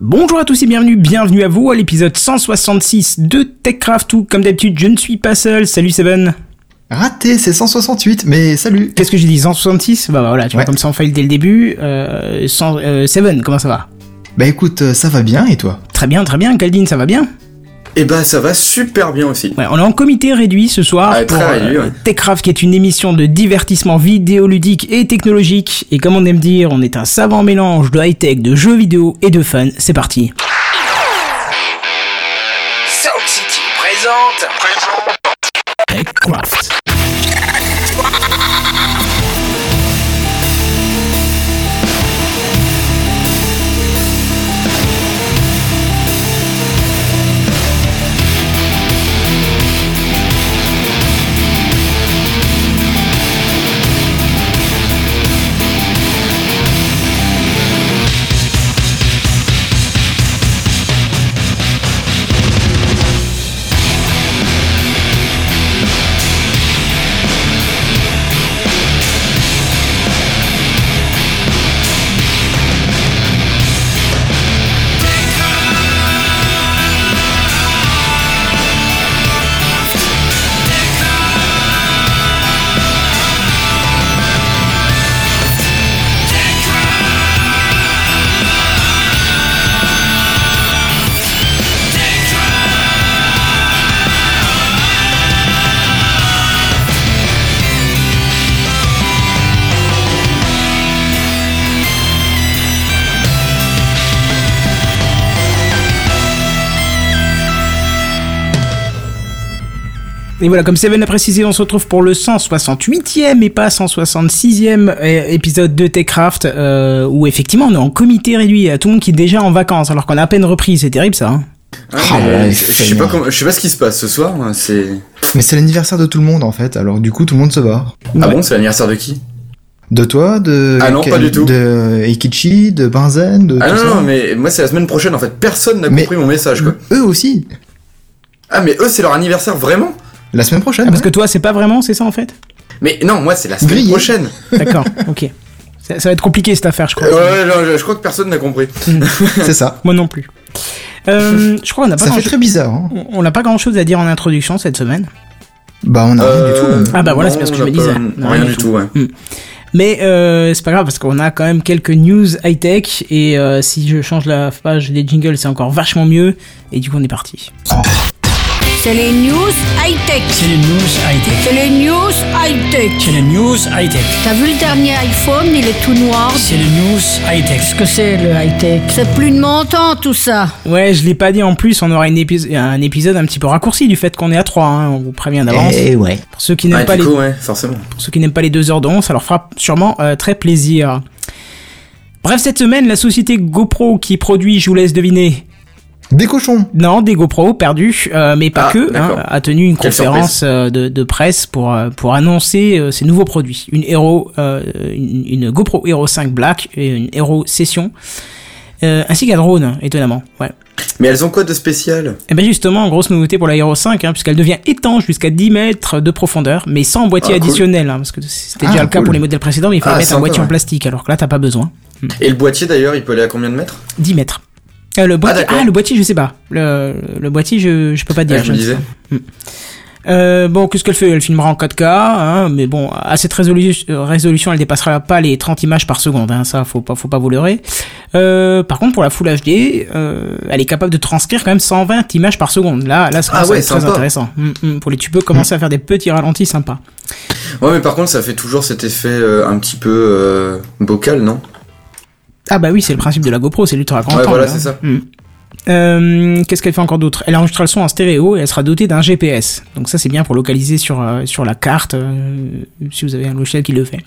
Bonjour à tous et bienvenue, bienvenue à vous à l'épisode 166 de TechCraft où comme d'habitude je ne suis pas seul. Salut Seven. Raté, c'est 168, mais salut. Qu'est-ce que j'ai dit 166 Bah, bah voilà, tu vois Ouais. comme ça on faille dès le début. Euh, cent- euh, Seven, comment ça va? Bah écoute, euh, ça va bien et toi? Très bien, très bien. Caldine, ça va bien? Et bah ça va super bien aussi. Ouais, on est en comité réduit ce soir Ah, pour très réduit, euh, ouais. TechCraft qui est une émission de divertissement vidéoludique et technologique. Et comme on aime dire, on est un savant mélange de high-tech, de jeux vidéo et de fun. C'est parti. Sound City présente. TechCraft. Et voilà, comme Seven a précisé, on se retrouve pour le 168e et pas 166e euh, épisode de TechCraft, euh, où effectivement on est en comité réduit, il y a tout le monde qui est déjà en vacances, alors qu'on a à peine repris, c'est terrible ça. Hein Ah, Ah, mais je, je sais pas comment, je sais pas ce qui se passe ce soir. hein, C'est Mais c'est l'anniversaire de tout le monde en fait, alors du coup tout le monde se barre. ah Ouais. bon, c'est l'anniversaire de qui? De toi, de... Ah non, pas du tout. De Eikichi, de Benzen, de Ah tout non, ça. non, mais moi c'est la semaine prochaine en fait. Personne n'a compris mon message quoi. Eux aussi, Ah mais eux c'est leur anniversaire vraiment? La semaine prochaine. Ah, parce ouais. que toi c'est pas vraiment, c'est ça en fait? Mais non, moi c'est la semaine Grillé. prochaine. D'accord, ok. Ça, ça va être compliqué cette affaire, je crois. Euh, ouais, je, je crois que personne n'a compris. C'est ça. Moi non plus. Euh, je crois qu'on n'a pas Ça fait très bizarre. Hein. on- n'a pas grand chose à dire en introduction cette semaine. Bah on a rien du Euh, tout. Ah bah voilà, c'est parce que je me disais. Rien rien du tout, ouais. Mais euh, c'est pas grave parce qu'on a quand même quelques news high-tech et euh, si je change la page des jingles c'est encore vachement mieux et du coup on est parti. C'est les news high-tech. C'est les news high-tech. C'est les news high-tech. C'est les news high-tech. T'as vu le dernier iPhone, il est tout noir. C'est les news high-tech. Qu'est-ce que c'est le high-tech? C'est plus de montant tout ça. Ouais, je l'ai pas dit en plus, on aura une épis- un épisode un petit peu raccourci du fait qu'on est à 3, hein, on vous prévient d'avance. Eh ouais. Pour ceux qui n'aiment pas les coup, ouais, forcément. pour ceux qui n'aiment pas les deux heures de 11, ça leur fera sûrement euh, très plaisir. Bref, cette semaine, la société GoPro qui produit, je vous laisse deviner, Des cochons. non, des GoPro perdus, euh, mais pas Ah, que, hein, a tenu une Quelle conférence euh, de, de presse pour euh, pour annoncer ses nouveaux produits. Une Hero, euh, une, une GoPro Hero 5 Black et une Hero Session, euh, ainsi qu'un drone, étonnamment. Ouais. Mais elles ont quoi de spécial? Et ben justement, grosse nouveauté pour la Hero 5, hein, puisqu'elle devient étanche jusqu'à 10 mètres de profondeur, mais sans boîtier Ah, cool. additionnel, hein, parce que c'était Ah, déjà le cas pour les modèles précédents, mais il fallait Ah, mettre un boîtier en plastique, alors que là t'as pas besoin. Et le boîtier d'ailleurs, il peut aller à combien de mètres? 10 mètres. Euh, le boîtier, ah, le boîtier, je sais pas. Le, le boîtier, je, je peux pas te dire. Ouais, je me disais. pas. Euh, bon, qu'est-ce qu'elle fait? Elle filmera en 4K, hein, mais bon, à cette résolu- euh, résolution, elle dépassera pas les 30 images par seconde, hein, ça, faut pas, faut pas vous leurrer. Euh, par contre, pour la Full HD, euh, elle est capable de transcrire quand même 120 images par seconde. Là, là, ça Ah ouais, très intéressant. Mm, mm, pour les, tu peux commencer à faire des petits ralentis sympas. Ouais, mais par contre, ça fait toujours cet effet un petit peu bocal, non? Ah bah oui, c'est le principe de la GoPro, c'est l'ultra grand Ouais, angle, voilà, hein. c'est ça. Mm. Euh, Qu'est-ce qu'elle fait encore d'autre? Elle enregistre le son en stéréo et elle sera dotée d'un GPS. Donc ça c'est bien pour localiser sur, euh, sur la carte, euh, si vous avez un logiciel qui le fait.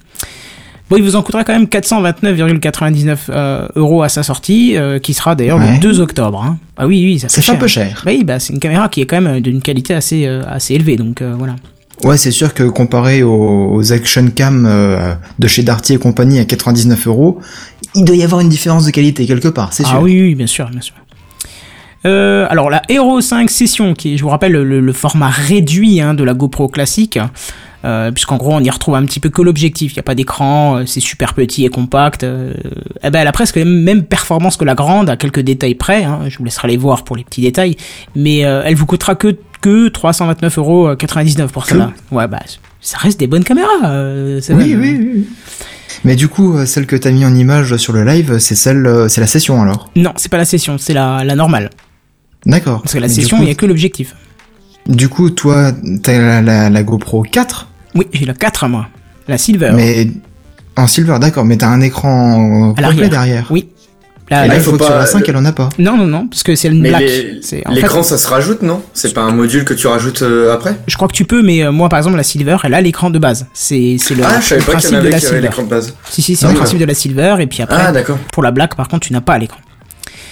Bon, il vous en coûtera quand même 429,99 euh, euros à sa sortie, euh, qui sera d'ailleurs Ouais. le 2 octobre. hein. Ah oui, oui, ça Ça fait un cher. peu cher. Oui, bah, c'est une caméra qui est quand même d'une qualité assez, euh, assez élevée, donc euh, voilà. Ouais, c'est sûr que comparé aux, aux action cam euh, de chez Darty et compagnie à 99 euros, il doit y avoir une différence de qualité quelque part, c'est sûr. Ah oui, oui, bien sûr, bien sûr. Euh, alors la Hero 5 Session, qui est, je vous rappelle, le, le format réduit hein, de la GoPro classique, Euh, puisqu'en gros on y retrouve un petit peu que l'objectif, il n'y a pas d'écran, euh, c'est super petit et compact. Euh, eh ben elle a presque les mêmes performances que la grande, à quelques détails près, hein, je vous laisserai les voir pour les petits détails, mais elle vous coûtera que, que 329,99€ pour cela. Ouais bah ça reste des bonnes caméras. ça Oui, va. oui, oui. Mais du coup, euh, celle que t'as mis en image sur le live, c'est celle, euh, c'est la session alors. Non, c'est pas la session, c'est la, la normale. D'accord. Parce que la session, il n'y a que l'objectif. Du coup, toi, t'as la, la, la GoPro 4, Oui, j'ai la 4 moi. La Silver. mais en silver, d'accord, mais t'as un écran À complet derrière. Oui. Là, la- il faut faut que pas- sur la 5, le- elle en a pas. Non, non, non, parce que c'est une Mais black. les- C'est- en l'écran, fait, ça se rajoute, non? C'est pas un module que tu rajoutes euh, après? Je crois que tu peux, mais euh, moi, par exemple, la Silver, elle a l'écran de base. C'est le, Ah, je savais le pas qu'il principe y en de avait la Silver. l'écran de base. Si, si, c'est le D'accord. principe de la Silver, et puis après, Ah, d'accord. pour la black, par contre, tu n'as pas l'écran.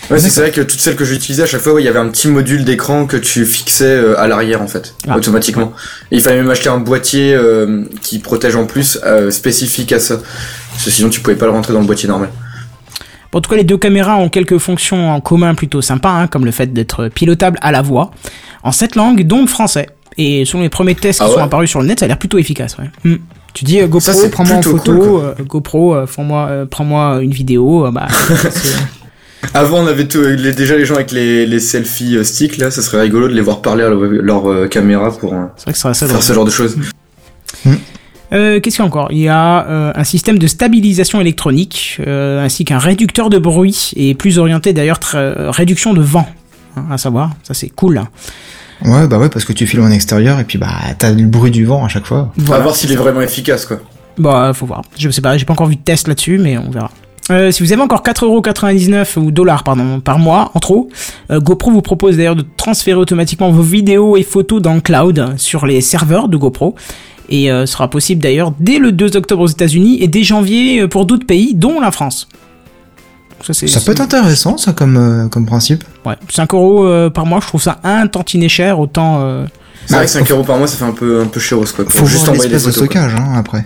Ouais, c'est vrai que toutes celles que j'utilisais à chaque fois, ouais, il y avait un petit module d'écran que tu fixais euh, à l'arrière en fait, Ah. automatiquement. Et il fallait même acheter un boîtier euh, qui protège en plus euh, spécifique à ça. Parce que sinon tu pouvais pas le rentrer dans le boîtier normal. Bon, en tout cas, les deux caméras ont quelques fonctions en commun plutôt sympas, hein, comme le fait d'être pilotable à la voix, en sept langues, dont le français. Et selon les premiers tests qui Ah sont apparus sur le net, ça a l'air plutôt efficace. Ouais. Hmm. Tu dis euh, GoPro, prends-moi en photo, cool, euh, GoPro, euh, prends-moi euh, prends-moi une vidéo. euh, bah, Avant on avait tout- les- déjà les gens avec les, les selfies euh, sticks là, ça serait rigolo de les voir parler à leur, leur, euh, caméra pour euh, c'est vrai que ça serait faire ce genre de choses. Euh, Qu'est-ce qu'il y a encore? Il y a euh, un système de stabilisation électronique, euh, ainsi qu'un réducteur de bruit, et plus orienté d'ailleurs réduction de vent, hein, à savoir, ça c'est cool. hein. Ouais, bah ouais, parce que tu filmes en extérieur et puis bah t'as le bruit du vent à chaque fois. On va voir s'il est vraiment efficace quoi. Bah, faut voir. Je sais pas, j'ai pas encore vu de test là-dessus, mais on verra. Euh, si vous avez encore 4,99€ ou dollars pardon, par mois en trop, euh, GoPro vous propose d'ailleurs de transférer automatiquement vos vidéos et photos dans le cloud sur les serveurs de GoPro. Et euh, sera possible d'ailleurs dès le 2 octobre aux États-Unis et dès janvier euh, pour d'autres pays, dont la France. Ça, peut être intéressant, ça, comme, euh, comme principe. Ouais, 5 euros euh, par mois, je trouve ça un tantinet cher, autant. euh, C'est vrai que 5 euros par mois ça fait un peu un peu chéros quoi. Faut juste envoyer des de photos. stockage, hein, après.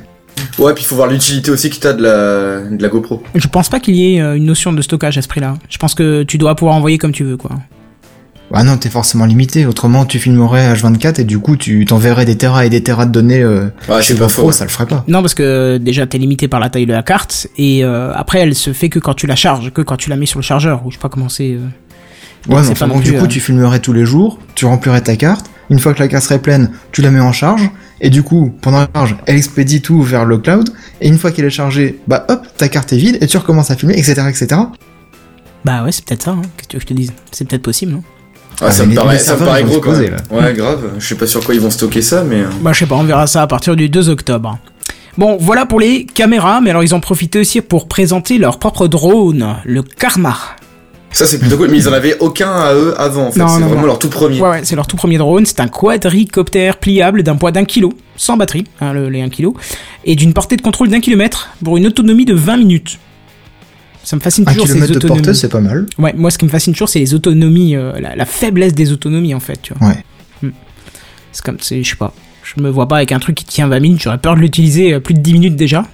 Ouais, puis il faut voir l'utilité aussi que t'as de la de la GoPro. Je pense pas qu'il y ait une notion de stockage à ce prix-là. Je pense que tu dois pouvoir envoyer comme tu veux, quoi. Ah non, t'es forcément limité. Autrement, tu filmerais H24 et du coup, tu t'enverrais des terras et des terras de données euh, Ouais, chez c'est pas faux. ça le ferait pas. Non, parce que déjà t'es limité par la taille de la carte et euh, après elle se fait que quand tu la charges, que quand tu la mets sur le chargeur ou je sais pas comment c'est. euh. Ouais, c'est mais pas non du coup, euh, tu filmerais tous les jours, tu remplirais ta carte. Une fois que la carte serait pleine, tu la mets en charge. Et du coup, pendant la charge, elle expédie tout vers le cloud. Et une fois qu'elle est chargée, bah hop, ta carte est vide et tu recommences à filmer, etc., etc. Bah ouais, c'est peut-être ça. Hein. Qu'est-ce que tu veux que je te dise? C'est peut-être possible, non? Ah, Ah, ça mais me paraît ça me gros quand exploser, même. Ouais, grave. Je sais pas sur quoi ils vont stocker ça mais euh, Bah je sais pas, on verra ça à partir du 2 octobre. Bon, voilà pour les caméras, mais alors ils ont profité aussi pour présenter leur propre drone, le Karma. ça c'est plutôt cool. Mais ils en avaient aucun à eux avant en fait. Non, C'est vraiment non. leur tout premier. Ouais, ouais, c'est leur tout premier drone. C'est un quadricoptère pliable d'un poids d'un kilo, sans batterie, hein, le, les 1 kilo, et d'une portée de contrôle d'un kilomètre pour une autonomie de 20 minutes. Ça me fascine Un toujours ces kilomètre de autonomies. portée, c'est pas mal. Ouais, moi ce qui me fascine toujours, c'est les autonomies, euh, la, la faiblesse des autonomies en fait, tu vois. Ouais. Hmm. C'est comme, je sais pas, je me vois pas avec un truc qui tient 20 minutes, j'aurais peur de l'utiliser euh, plus de 10 minutes déjà,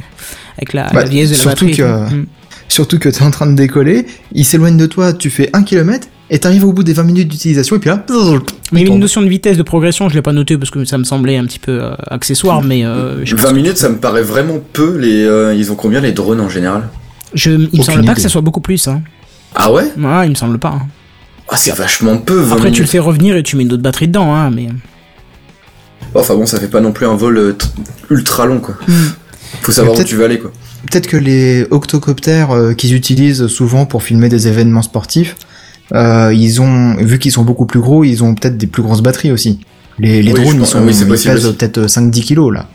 avec la, Bah, la vieillesse de la surtout batterie. que-. Hmm. Surtout que t'es en train de décoller, il s'éloigne de toi, tu fais un kilomètre, et t'arrives au bout des 20 minutes d'utilisation, et puis là, Mais une notion de vitesse de progression, je l'ai pas noté parce que ça me semblait un petit peu euh, accessoire, mais euh, je, 20 minutes, ça me paraît vraiment peu. Les, euh, ils ont combien les drones en général? Je, il me semble pas que ça soit beaucoup plus. Hein. Ah ouais? Ouais, il me semble pas. hein. Ah, c'est vachement peu. 20 Après, tu le fais revenir et tu mets une autre batterie dedans, hein, mais. Enfin bon, ça fait pas non plus un vol euh, tr- ultra long quoi. Hmm. Faut savoir où tu vas aller quoi. Peut-être que les octocoptères euh, qu'ils utilisent souvent pour filmer des événements sportifs, euh, ils ont, vu qu'ils sont beaucoup plus gros, ils ont peut-être des plus grosses batteries aussi. Les, les Oui, je drones, ils, pense- sont, oui, ils pèsent peut-être 5-10 kilos là,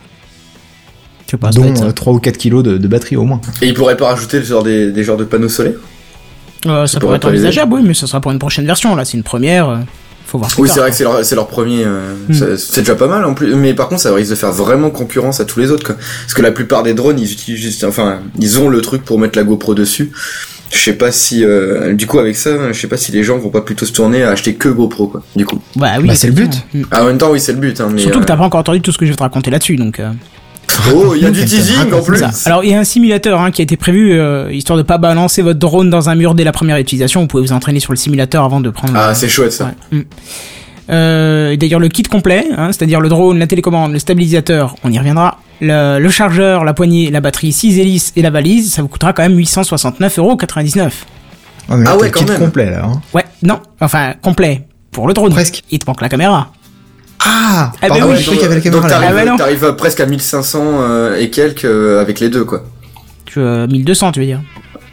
Je sais pas, ça doit dont être ça. euh, 3 ou 4 kilos de, de batterie au moins. Et ils pourraient pas rajouter genre des, des genres de panneaux solaires? Euh, ça pourrait pourrait être envisageable, oui, mais ça sera pour une prochaine version. Là, c'est une première. euh, faut voir. Oui, c'est vrai que c'est leur, c'est leur premier. euh, Hmm. c'est- déjà pas mal en plus. Mais par contre, ça risque de faire vraiment concurrence à tous les autres quoi. Parce que la plupart des drones, ils utilisent juste, enfin, ils ont le truc pour mettre la GoPro dessus. Je sais pas si, euh, du coup, avec ça, je sais pas si les gens vont pas plutôt se tourner à acheter que GoPro quoi. Du coup. Bah oui, Bah, c'est le but. Hmm. Ah, en même temps, oui, c'est le but. Hein, mais, Surtout que t'as pas encore entendu tout ce que je vais te raconter là-dessus, donc. Oh, il y a du teasing en plus. ça. Alors il y a un simulateur hein, qui a été prévu euh, histoire de pas balancer votre drone dans un mur dès la première utilisation. Vous pouvez vous entraîner sur le simulateur avant de prendre. Ah, c'est chouette ça. Ouais. Mm. Euh, et D'ailleurs, le kit complet, hein, c'est-à-dire le drone, la télécommande, le stabilisateur, on y reviendra. Le, le chargeur, la poignée, la batterie, 6 hélices et la valise, ça vous coûtera quand même 869,99€. Ah, Ah ouais, le quand kit même. complet là. hein. Ouais, non, enfin, complet. Pour le drone. Presque. Il te manque la caméra. Ah, Ah, bah oui. je croyais qu'il y avait la caméra donc là. Ah, t'arrives bah non. t'arrives à presque à 1500 euh, et quelques euh, avec les deux quoi. Tu, euh, 1200, tu veux dire?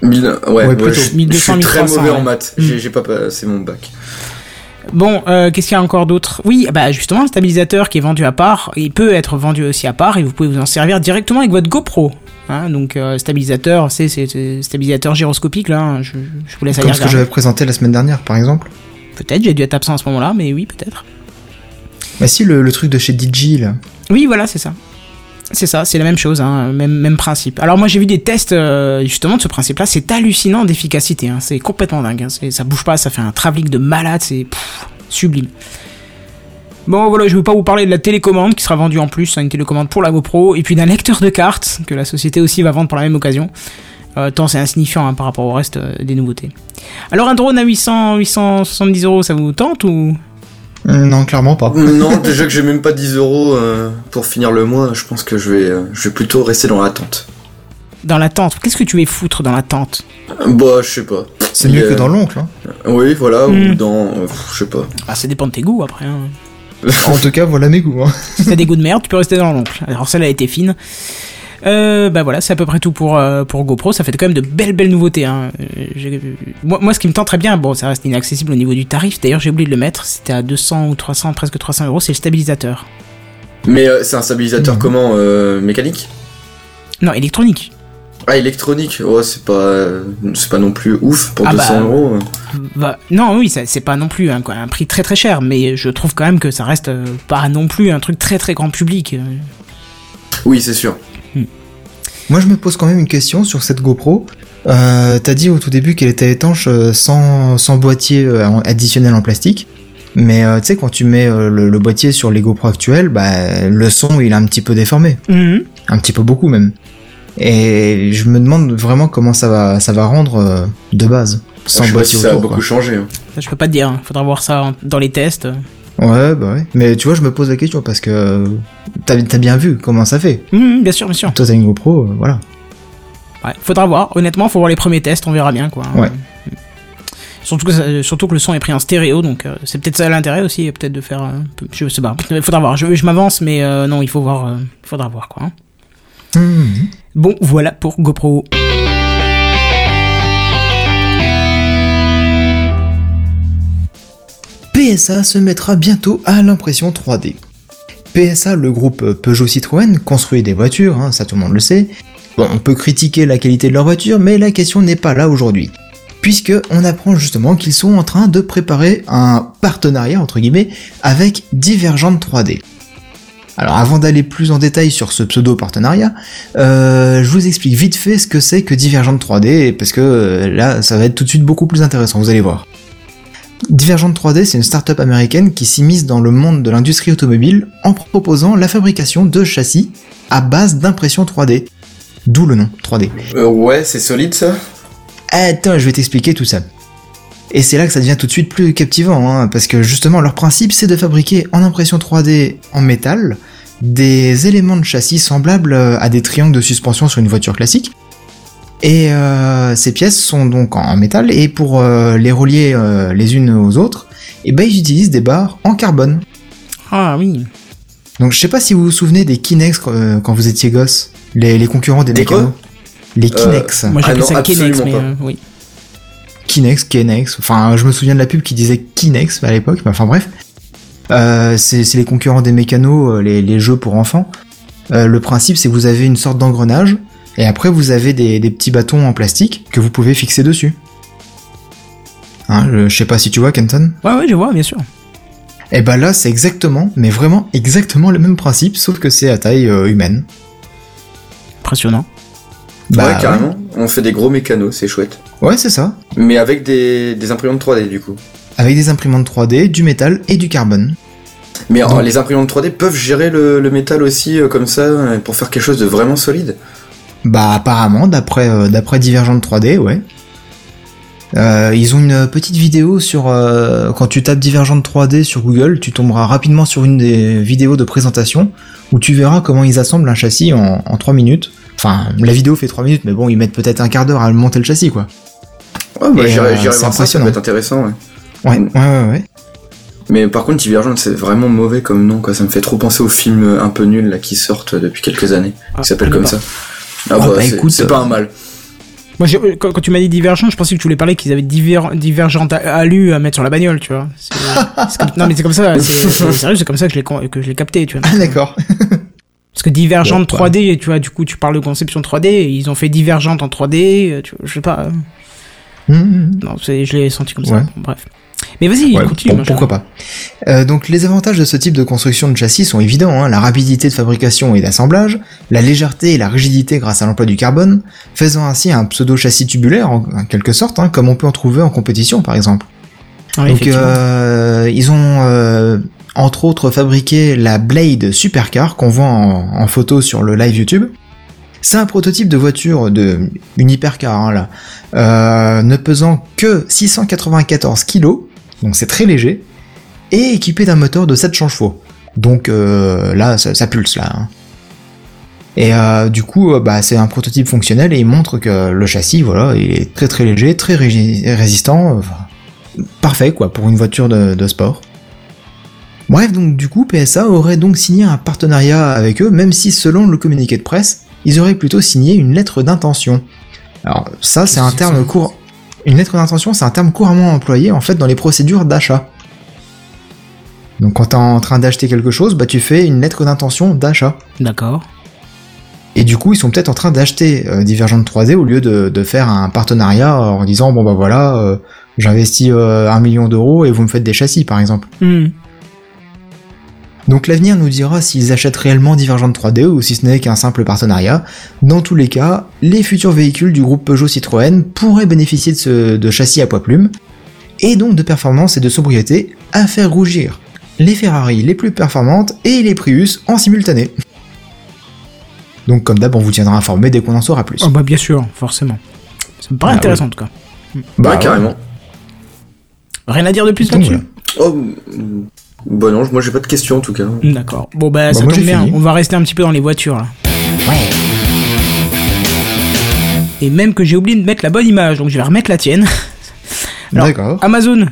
1000, ouais, Ouais, ouais, plutôt. je, je 1200, suis très 1300, mauvais ouais. en maths. J'ai j'ai pas passé mon bac. Bon, euh, qu'est-ce qu'il y a encore d'autre? Oui, bah justement, le stabilisateur qui est vendu à part, il peut être vendu aussi à part et vous pouvez vous en servir directement avec votre GoPro. Hein, donc euh, stabilisateur, c'est c'est- c'est stabilisateur gyroscopique là. hein, Je, je vous laisse aller Comme ce que j'avais présenté la semaine dernière, par exemple. Peut-être, j'ai dû être absent à ce moment-là, mais oui, peut-être. Bah si, le, truc de chez DJ là. Oui, voilà, c'est ça. C'est ça, c'est la même chose, hein, même, même principe. Alors moi j'ai vu des tests euh, justement de ce principe-là, c'est hallucinant d'efficacité, hein, c'est complètement dingue, hein, ça bouge pas, ça fait un travelling de malade, c'est sublime. Bon voilà, je vais pas vous parler de la télécommande qui sera vendue en plus, hein, une télécommande pour la GoPro, et puis d'un lecteur de cartes que la société aussi va vendre pour la même occasion. Euh, tant c'est insignifiant par rapport au reste euh, des nouveautés. Alors un drone à 800, 870 euros, ça vous tente ou? Non, clairement pas. non, déjà que j'ai même pas 10 euros euh, pour finir le mois, je pense que je vais, euh, je vais plutôt rester dans l'attente. dans la tente Qu'est-ce que tu veux foutre dans la tente? Bah, je sais pas. C'est mieux Euh, que dans l'oncle. Hein. Oui, voilà, Mm. ou dans, euh, je sais pas. Ah ça dépend de tes goûts après. Hein. En tout cas, voilà mes goûts. Hein. Si t'as des goûts de merde, tu peux rester dans l'oncle. Alors celle-là a été fine. Euh, bah voilà, c'est à peu près tout pour, euh, pour GoPro. Ça fait quand même de belles belles nouveautés. Hein. Euh, moi, moi, ce qui me tente très bien, bon, ça reste inaccessible au niveau du tarif. D'ailleurs, j'ai oublié de le mettre. C'était à 200 ou 300, presque 300 euros. C'est le stabilisateur. Mais euh, c'est un stabilisateur Mhm. comment Mécanique? Non, électronique. Ah, électronique Ouais, c'est pas, c'est pas non plus ouf pour Ah 200 bah. euros. Bah, non, oui, c'est pas non plus un, quoi, un prix très très cher, mais je trouve quand même que ça reste pas non plus un truc très très grand public. Oui, c'est sûr. Moi, je me pose quand même une question sur cette GoPro. Euh, T'as dit au tout début qu'elle était étanche euh, sans, sans boîtier euh, additionnel en plastique. Mais euh, tu sais, quand tu mets euh, le, le boîtier sur les GoPro actuels, bah, le son il est un petit peu déformé. Mhm. Un petit peu beaucoup même. Et je me demande vraiment comment ça va, ça va rendre euh, de base. Sans je sais pas boîtier ça a beaucoup changé. hein. Ça, je peux pas te dire. hein. Faudra voir ça dans les tests. Ouais, bah ouais. Mais tu vois, je me pose la question parce que euh, t'as as bien vu comment ça fait. Mhm, bien sûr, bien sûr. Toi, t'as une GoPro, euh, voilà. Ouais, faudra voir. Honnêtement, faut voir les premiers tests, on verra bien quoi. Ouais. Surtout que, ça- surtout que le son est pris en stéréo, donc euh, c'est peut-être ça l'intérêt aussi, peut-être de faire. un peu- je sais pas. Faudra voir. Je, je m'avance, mais euh, non, il faut voir. euh, faudra voir quoi. hein. Bon, voilà pour GoPro. PSA se mettra bientôt à l'impression 3D. PSA, le groupe Peugeot Citroën, construit des voitures, hein, ça tout le monde le sait. On peut critiquer la qualité de leur voiture, mais la question n'est pas là aujourd'hui. Puisque on apprend justement qu'ils sont en train de préparer un partenariat, entre guillemets, avec Divergent 3D. Alors avant d'aller plus en détail sur ce pseudo-partenariat, euh, je vous explique vite fait ce que c'est que Divergent 3D, parce que euh, là, ça va être tout de suite beaucoup plus intéressant, vous allez voir. Divergent 3D, c'est une start-up américaine qui s'immisce dans le monde de l'industrie automobile en proposant la fabrication de châssis à base d'impression 3D. D'où le nom 3D. Euh, ouais, c'est solide ça. Attends, je vais t'expliquer tout ça. Et c'est là que ça devient tout de suite plus captivant, hein, parce que justement leur principe c'est de fabriquer en impression 3D en métal des éléments de châssis semblables euh, à des triangles de suspension sur une voiture classique. Et euh, ces pièces sont donc en métal et pour euh, les relier euh, les unes aux autres, et ben ils utilisent des barres en carbone. Ah oui. Donc je sais pas si vous vous souvenez des Kinex euh, quand vous étiez gosse, les, les concurrents des Des mécanos. Les Kinex. Moi Ah j'appelle non, ça absolument mais euh, oui. Kinex, Kenex, enfin je me souviens de la pub qui disait Kinex à l'époque, mais enfin bref. Euh, c'est les concurrents des mécanos, les, les jeux pour enfants. Euh, le principe c'est que vous avez une sorte d'engrenage, et après vous avez des, des petits bâtons en plastique que vous pouvez fixer dessus. Hein, je, je sais pas si tu vois Kenton. Ouais, ouais, je vois, bien sûr. Et bah là c'est exactement, mais vraiment exactement le même principe, sauf que c'est à taille euh, humaine. Impressionnant. Bah, ouais, carrément. On fait des gros mécanos, c'est chouette. Ouais, c'est ça. Mais avec des, des imprimantes 3D du coup. Avec des imprimantes 3D, du métal et du carbone. Mais Donc- les imprimantes 3D peuvent gérer le, le métal aussi euh, comme ça euh, pour faire quelque chose de vraiment solide? Bah apparemment, d'après euh, d'après Divergent 3D, ouais. Euh, ils ont une petite vidéo sur euh, quand tu tapes Divergente 3D sur Google, tu tomberas rapidement sur une des vidéos de présentation où tu verras comment ils assemblent un châssis en, en 3 minutes. Enfin, la vidéo fait 3 minutes, mais bon, ils mettent peut-être un quart d'heure à monter le châssis, quoi. Ouais, bah, j'irai euh, voir ça, ça peut être intéressant, ouais. Ouais, ouais, ouais, ouais. Mais par contre, Divergent, c'est vraiment mauvais comme nom, quoi. Ça me fait trop penser aux films un peu nuls, là, qui sortent depuis quelques années. Ah, qui s'appellent comme ça. Ah, Oh, bah, bah, écoute, c'est pas un mal. Moi, quand, quand tu m'as dit divergent, je pensais que tu voulais parler qu'ils avaient diver, divergente alu à mettre sur la bagnole, tu vois. C'est- c'est comme- non, mais c'est comme ça, c'est c'est sérieux, c'est comme ça que je l'ai que je l'ai capté, tu vois. Ah, d'accord. Parce que divergente Bon, bah. 3D, tu vois, du coup, tu parles de conception 3D, et ils ont fait divergente en 3D, euh, tu vois, je sais pas. euh, Hum, hum. Non, c'est- je l'ai senti comme ça. Bon, bref. Mais vas-y, Ouais, continue. pourquoi pas. Euh, donc les avantages de ce type de construction de châssis sont évidents, hein, la rapidité de fabrication et d'assemblage, la légèreté et la rigidité grâce à l'emploi du carbone, faisant ainsi un pseudo-châssis tubulaire en, en quelque sorte, hein, comme on peut en trouver en compétition par exemple. Donc euh, ils ont euh, entre autres fabriqué la Blade Supercar qu'on voit en, en photo sur le live YouTube. C'est un prototype de voiture de une hypercar hein, là, euh, ne pesant que 694 kg, donc c'est très léger, et équipé d'un moteur de 7 chevaux. Donc euh, là, ça, ça pulse là. hein. Et euh, du coup, euh, bah, c'est un prototype fonctionnel et il montre que le châssis, voilà, il est très très léger, très résistant, parfait quoi pour une voiture de, de sport. Bref, donc du coup, PSA aurait donc signé un partenariat avec eux, même si selon le communiqué de presse, ils auraient plutôt signé une lettre d'intention. Alors ça, c'est un terme ça. Une lettre d'intention, c'est un terme couramment employé en fait dans les procédures d'achat. Donc quand t'es en train d'acheter quelque chose, bah tu fais une lettre d'intention d'achat. D'accord. Et du coup, ils sont peut-être en train d'acheter euh, Divergent 3D au lieu de, de faire un partenariat en disant bon bah voilà, euh, j'investis euh, un million d'euros et vous me faites des châssis par exemple. Hmm. Donc l'avenir nous dira s'ils achètent réellement Divergent 3D ou si ce n'est qu'un simple partenariat. Dans tous les cas, les futurs véhicules du groupe Peugeot Citroën pourraient bénéficier de, ce, de châssis à poids plume et donc de performance et de sobriété à faire rougir les Ferrari les plus performantes et les Prius en simultané. Donc comme d'hab, on vous tiendra informé dès qu'on en saura plus. Oh, bah, bien sûr, forcément. Ça me paraît Bah, intéressant, en tout cas. Bah, ouais, ouais. carrément. Rien à dire de plus là-dessus? Oh, bah non, moi j'ai pas de questions en tout cas. D'accord. Bon, bah, ça moi, tombe bien. fini. On va rester un petit peu dans les voitures, là. Et même que j'ai oublié de mettre la bonne image, donc je vais remettre la tienne. D'accord. Amazon.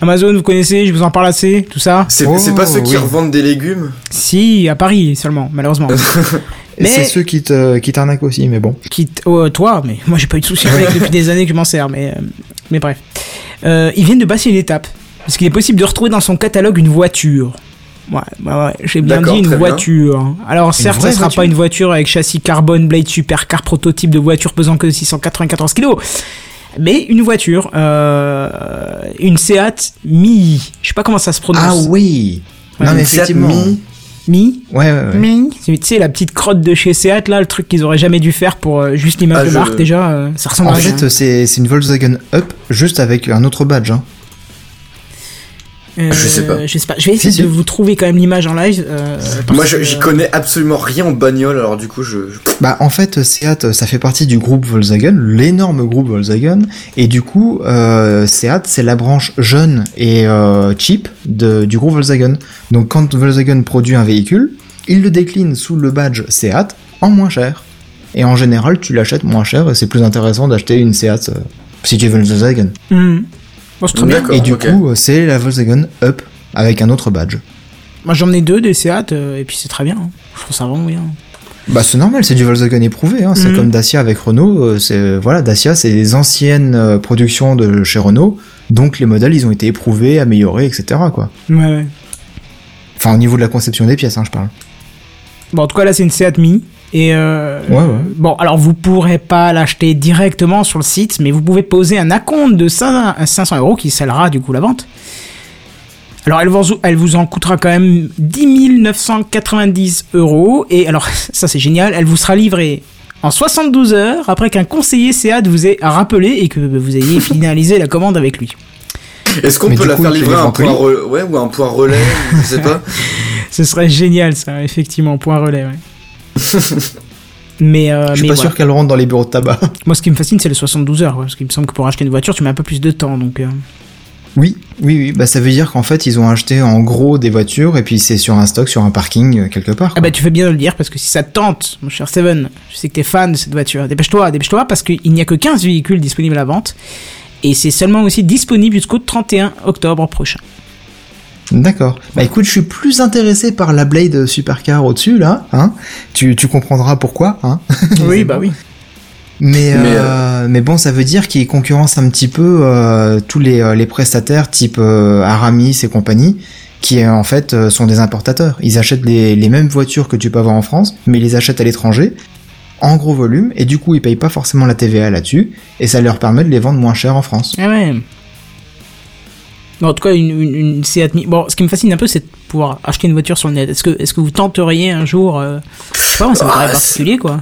Amazon, vous connaissez, je vous en parle assez, tout ça. C'est Oh, c'est pas ceux qui oui. revendent des légumes Si, à Paris seulement, malheureusement. Mais- c'est ceux qui te qui t'arnaquent aussi, mais bon. Quitte, oh, toi, mais moi j'ai pas eu de soucis avec depuis des années que je m'en sers, mais, euh, mais bref. Euh, ils viennent de passer une étape. Parce qu'il est possible de retrouver dans son catalogue une voiture. Ouais, j'ai bien dit une bien. voiture. Alors certes, ça sera voiture pas une voiture avec châssis carbone, blade supercar, prototype de voiture pesant que 694 kg. Mais une voiture, euh, une Seat Mii. Je sais pas comment ça se prononce. Ah oui. Ouais, non mais Seat. Mii. Mii Ouais ouais ouais. Tu sais, la petite crotte de chez Seat, là, le truc qu'ils auraient jamais dû faire pour euh, juste l'image Ah, de je- marque, déjà, euh, ça ressemble En à rien. fait, c'est c'est une Volkswagen Up juste avec un autre badge. Hein. Euh, Je sais pas. Je sais pas. Je vais essayer Si, de si. vous trouver quand même l'image en live. euh, Moi j'y euh, connais absolument rien en bagnole, alors du coup je. je- Bah en fait, Seat, ça fait partie du groupe Volkswagen, l'énorme groupe Volkswagen, et du coup, euh, Seat, c'est la branche jeune et euh, cheap de, du groupe Volkswagen. Donc quand Volkswagen produit un véhicule, il le décline sous le badge Seat en moins cher. Et en général, tu l'achètes moins cher et c'est plus intéressant d'acheter une Seat euh, si tu veux une Volkswagen. hmm. Très bien. Et du coup, euh, c'est la Volkswagen Up avec un autre badge. Moi j'en ai deux des Seat euh, et puis c'est très bien. hein. Je trouve ça vraiment bien. Bah c'est normal, c'est du Volkswagen éprouvé, hein. c'est Mhm. comme Dacia avec Renault, euh, c'est voilà, Dacia c'est les anciennes euh, productions de chez Renault, donc les modèles ils ont été éprouvés, améliorés, etc. quoi. Ouais, ouais. Enfin au niveau de la conception des pièces, hein, je parle. Bon, en tout cas là c'est une Seat Mii. Et euh, Ouais, ouais. bon, alors vous pourrez pas l'acheter directement sur le site, mais vous pouvez poser un acompte de 500 500 euros qui scellera du coup la vente. Alors elle vous, elle vous en coûtera quand même 10 990 euros. Et alors ça c'est génial, elle vous sera livrée en 72 heures après qu'un conseiller Seat vous ait rappelé et que vous ayez finalisé la commande avec lui. Est-ce qu'on peut la coup, faire livrer un en point relais ouais, ou un point relais, je sais pas. Ce serait génial ça, effectivement, point relais. Ouais. Mais, euh, Je suis mais pas voilà. sûr qu'elle rentre dans les bureaux de tabac. Moi, ce qui me fascine, c'est les 72 heures. ouais, parce qu'il me semble que pour acheter une voiture, tu mets un peu plus de temps. Donc, euh, Oui, oui, oui. Bah, ça veut dire qu'en fait, ils ont acheté en gros des voitures et puis c'est sur un stock, sur un parking euh, quelque part. Ah bah tu fais bien de le dire parce que si ça te tente, mon cher Steven, je sais que t'es fan de cette voiture, dépêche-toi, dépêche-toi parce qu'il n'y a que 15 véhicules disponibles à la vente et c'est seulement aussi disponible jusqu'au 31 octobre prochain. D'accord. Bah écoute, je suis plus intéressé par la Blade Supercar au-dessus là, hein. Tu, tu comprendras pourquoi, hein. Oui, bah oui. Mais, Mais, euh, mais bon, ça veut dire qu'ils concurrencent un petit peu euh, tous les, euh, les prestataires type euh, Aramis et compagnie, qui euh, en fait euh, sont des importateurs. Ils achètent les, les mêmes voitures que tu peux avoir en France, mais ils les achètent à l'étranger en gros volume, et du coup ils payent pas forcément la TVA là-dessus, et ça leur permet de les vendre moins cher en France. Ah ouais. Bon, en tout cas, une, une, une Seat Bon, ce qui me fascine un peu, c'est de pouvoir acheter une voiture sur le net. Est-ce que, est-ce que vous tenteriez un jour... euh, Je sais pas, ça me paraît particulier, quoi.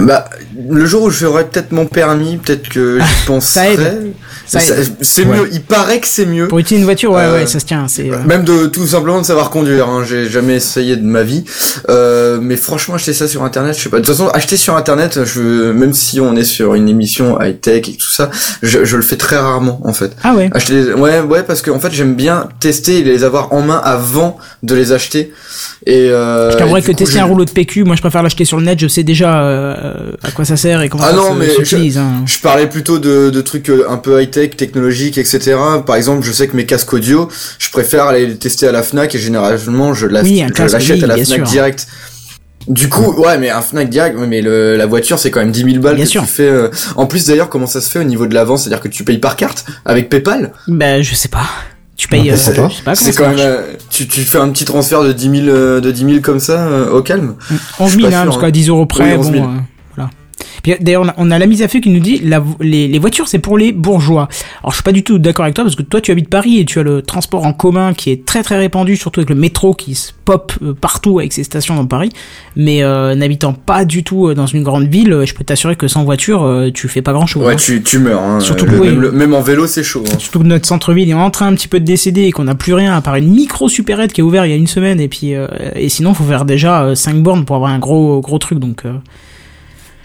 Bah, le jour où je ferai peut-être mon permis, peut-être que j'y penserai. Ah, ça aide. Ça aide. C'est Ouais. mieux, il paraît que c'est mieux. Pour utiliser une voiture, ouais, Euh, ouais, ça se tient. C'est, euh, Même de tout simplement de savoir conduire, hein. j'ai jamais essayé de ma vie. Euh, mais franchement, acheter ça sur internet, je sais pas. De toute façon, acheter sur internet, je, même si on est sur une émission high tech et tout ça, je, je le fais très rarement en fait. Ah ouais. Acheter ouais ouais parce que en fait j'aime bien tester et les avoir en main avant de les acheter. Et euh, Je t'avouerais que coup, tester un rouleau de PQ, moi je préfère l'acheter sur le net, je sais déjà euh, à quoi ça sert et comment Ah ça non, se- mais s'utilise. hein. Je parlais plutôt de, de trucs euh, un peu high-tech, technologiques, etc. Par exemple, je sais que mes casques audio, je préfère aller les tester à la Fnac et généralement je je l'achète oui, à la Fnac sûr. direct. Du coup, ouais, mais un Fnac direct, mais le, la voiture c'est quand même 10 000 balles Bien que sûr. tu fais. euh, En plus d'ailleurs, comment ça se fait au niveau de l'avance? C'est-à-dire que tu payes par carte avec PayPal? Ben je sais pas. Tu payes. Euh, C'est ça quand même, euh, tu, tu fais un petit transfert de 10 000, euh, de 10 000 comme ça euh, au calme. 11 suis 000, pas hein, sûr, parce hein. qu'à 10 euros près, Oui, 11 000. bon. Puis, D'ailleurs, on a, on a la mise à fait qui nous dit la, les, les voitures, c'est pour les bourgeois. Alors, je suis pas du tout d'accord avec toi parce que toi, tu habites Paris et tu as le transport en commun qui est très très répandu, surtout avec le métro qui se pop euh, partout avec ses stations dans Paris. Mais euh, n'habitant pas du tout euh, dans une grande ville, je peux t'assurer que sans voiture, tu fais pas grand chose. Ouais, tu, tu meurs. Hein. Surtout Le- que oui. même, le- même en vélo, c'est chaud. hein. Surtout que notre centre-ville est en train un petit peu de décéder et qu'on n'a plus rien à part une micro supérette qui est ouverte il y a une semaine et puis euh, et sinon faut faire déjà 5 bornes pour avoir un gros gros truc donc euh,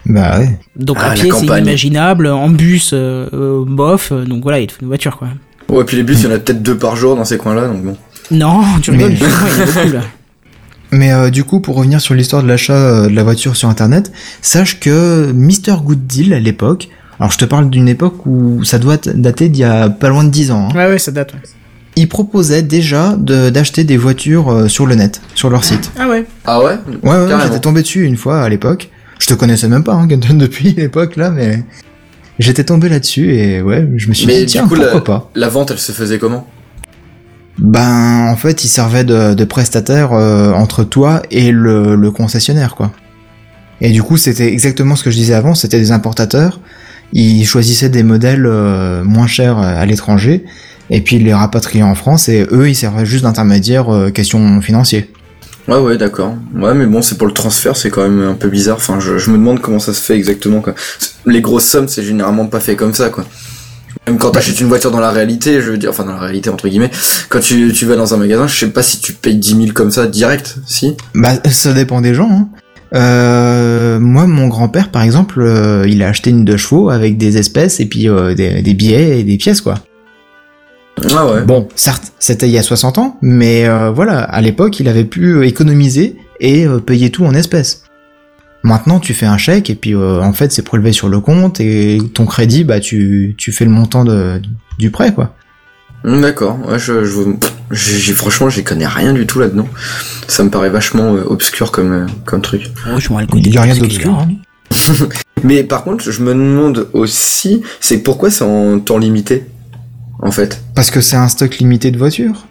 Bah ouais. donc Ah, à pied c'est inimaginable en bus euh, euh, bof euh, donc voilà il te faut une voiture quoi. Ouais, puis les bus, il y en a peut-être deux par jour dans ces coins-là, donc bon. Non tu rigoles Mais- il y en a beaucoup là. Mais euh, du coup, pour revenir sur l'histoire de l'achat euh, de la voiture sur Internet, sache que Mr. Good Deal à l'époque, alors je te parle d'une époque où ça doit dater d'il y a pas loin de 10 ans, hein, Ouais ouais ça date. ouais. ils proposaient déjà de- d'acheter des voitures euh, sur le net, sur leur site. Ah ouais. Ah ouais? Ouais, ouais, j'étais tombé dessus une fois à l'époque. Je te connaissais même pas hein, depuis l'époque là, mais j'étais tombé là-dessus et ouais, je me suis Mais dit tiens coup, pourquoi la- pas? La vente, elle se faisait comment? Ben en fait, ils servaient de, de prestataire euh, entre toi et le, le concessionnaire quoi. Et du coup, c'était exactement ce que je disais avant, c'était des importateurs. Ils choisissaient des modèles euh, moins chers à l'étranger et puis ils les rapatriaient en France et eux, ils servaient juste d'intermédiaire euh, question financière. Ouais, ouais, d'accord. Ouais, mais bon, c'est pour le transfert, c'est quand même un peu bizarre. Enfin, je, me demande comment ça se fait exactement, quoi. Les grosses sommes, c'est généralement pas fait comme ça, quoi. Même quand t'achètes une voiture dans la réalité, je veux dire, enfin dans la réalité entre guillemets, quand tu, tu vas dans un magasin, je sais pas si tu payes 10 000 comme ça direct, si Bah, ça dépend des gens. Hein. Euh, moi, mon grand-père, par exemple, euh, il a acheté une deux chevaux avec des espèces et puis euh, des billets et des pièces, quoi. Ah ouais. Bon, certes, c'était il y a 60 ans, mais euh, voilà, à l'époque, il avait pu économiser et euh, payer tout en espèces. Maintenant, tu fais un chèque et puis euh, en fait, c'est prélevé sur le compte et ton crédit, bah, tu, tu fais le montant de, du prêt, quoi. D'accord. Ouais, je, je, j'ai- franchement, j'y connais rien du tout là-dedans. Ça me paraît vachement euh, obscur comme, euh, comme truc. Oh, je m'en Il y a rien d'obscur. Hein. Mais par contre, je me demande aussi, c'est pourquoi c'est en temps limité, en fait. Parce que c'est un stock limité de voitures.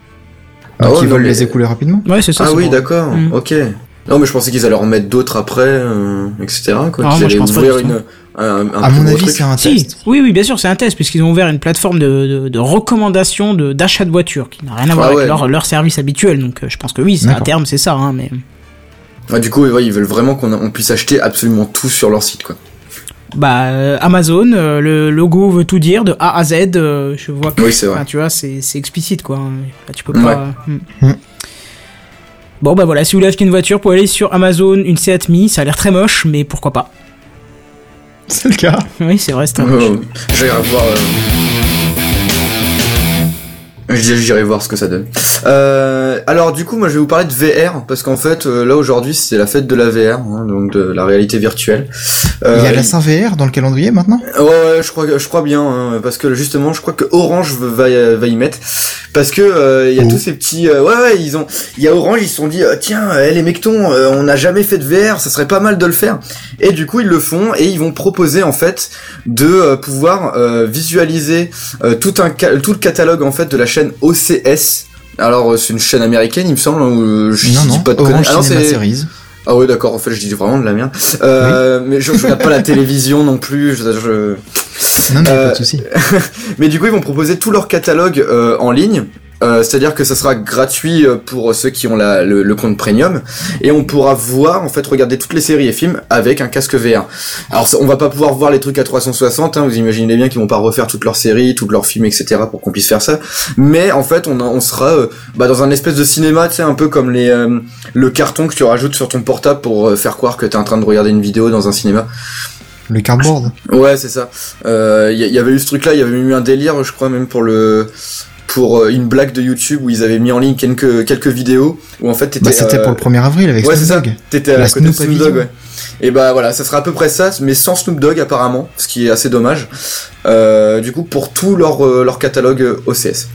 Ah Donc ouais, ils veulent les écouler rapidement. Ouais c'est ça. ah oui, d'accord, Mm. ok. Non, mais je pensais qu'ils allaient en mettre d'autres après, euh, etc. Quoi. Moi, je allaient pense pas ouvrir du tout. une, un, un À plus mon avis, c'est un Si, test. oui, oui, bien sûr, c'est un test, puisqu'ils ont ouvert une plateforme de, de, de recommandation de- d'achat de, voitures, qui n'a rien à voir Ah avec ouais. leur, leur service habituel. Donc, euh, je pense que oui, c'est à terme, c'est ça. Hein, mais Ah, du coup, ouais, ils veulent vraiment qu'on puisse acheter absolument tout sur leur site, quoi. Bah, euh, Amazon, euh, le logo veut tout dire de A à Z. euh, je vois que, Oui, c'est vrai. enfin, tu vois, c'est c'est explicite, quoi. Là, tu peux pas. Ouais. Hmm. Bon bah voilà, si vous voulez acheter une voiture, vous pouvez aller sur Amazon, une Seat Mii, ça a l'air très moche, mais pourquoi pas. C'est le cas. Oui, c'est vrai, c'est moche. Euh, Je disais, j'irai voir ce que ça donne. Euh, alors du coup, moi je vais vous parler de VR parce qu'en fait, euh, là aujourd'hui, c'est la fête de la VR, hein, donc de la réalité virtuelle. Il y a Euh, la Saint VR dans le calendrier maintenant? Ouais, ouais, je crois, je crois bien, hein, parce que justement, je crois que Orange va, va y mettre, parce que euh, il y a Oh. tous ces petits, euh, ouais, ouais, ils ont, il y a Orange, ils se sont dit, euh, tiens, euh, les mectons, euh, on n'a jamais fait de VR, ça serait pas mal de le faire, et du coup ils le font et ils vont proposer en fait de euh, pouvoir euh, visualiser euh, tout un, tout le catalogue en fait de la chaîne OCS. Alors euh, c'est une chaîne américaine, il me semble, ou euh, je Non, dis non, pas de. Orange Ah non, Cinema c'est- Series. ah ouais d'accord, en fait je dis vraiment de la merde. Euh, Mais je, je regarde pas la télévision non plus. Je, je- Non, mais Euh, pas de souci. Mais du coup ils vont proposer tout leur catalogue euh, en ligne. Euh, C'est-à-dire que ça sera gratuit euh, pour ceux qui ont la, le, le compte premium et on pourra voir en fait regarder toutes les séries et films avec un casque VR. Alors on va pas pouvoir voir les trucs à 360, hein, vous imaginez bien qu'ils vont pas refaire toutes leurs séries, tous leurs films, etc. pour qu'on puisse faire ça. Mais en fait on, a- on sera euh, bah, dans un espèce de cinéma, tu sais un peu comme les euh, le carton que tu rajoutes sur ton portable pour euh, faire croire que t'es en train de regarder une vidéo dans un cinéma. Le cardboard. Ouais, c'est ça. Il euh, y, y avait eu ce truc-là, il y avait eu un délire, je crois même pour le pour euh, une blague de YouTube où ils avaient mis en ligne quelques quelques vidéos où en fait t'étais Bah, c'était euh, pour le 1er avril avec ouais, Snoop. Dogg. T'étais à La côté Snoop Snoop Dogg, ouais. Et bah voilà, ça sera à peu près ça, mais sans Snoop Dogg apparemment, ce qui est assez dommage. Euh, du coup, pour tout leur euh, leur catalogue euh, OCS,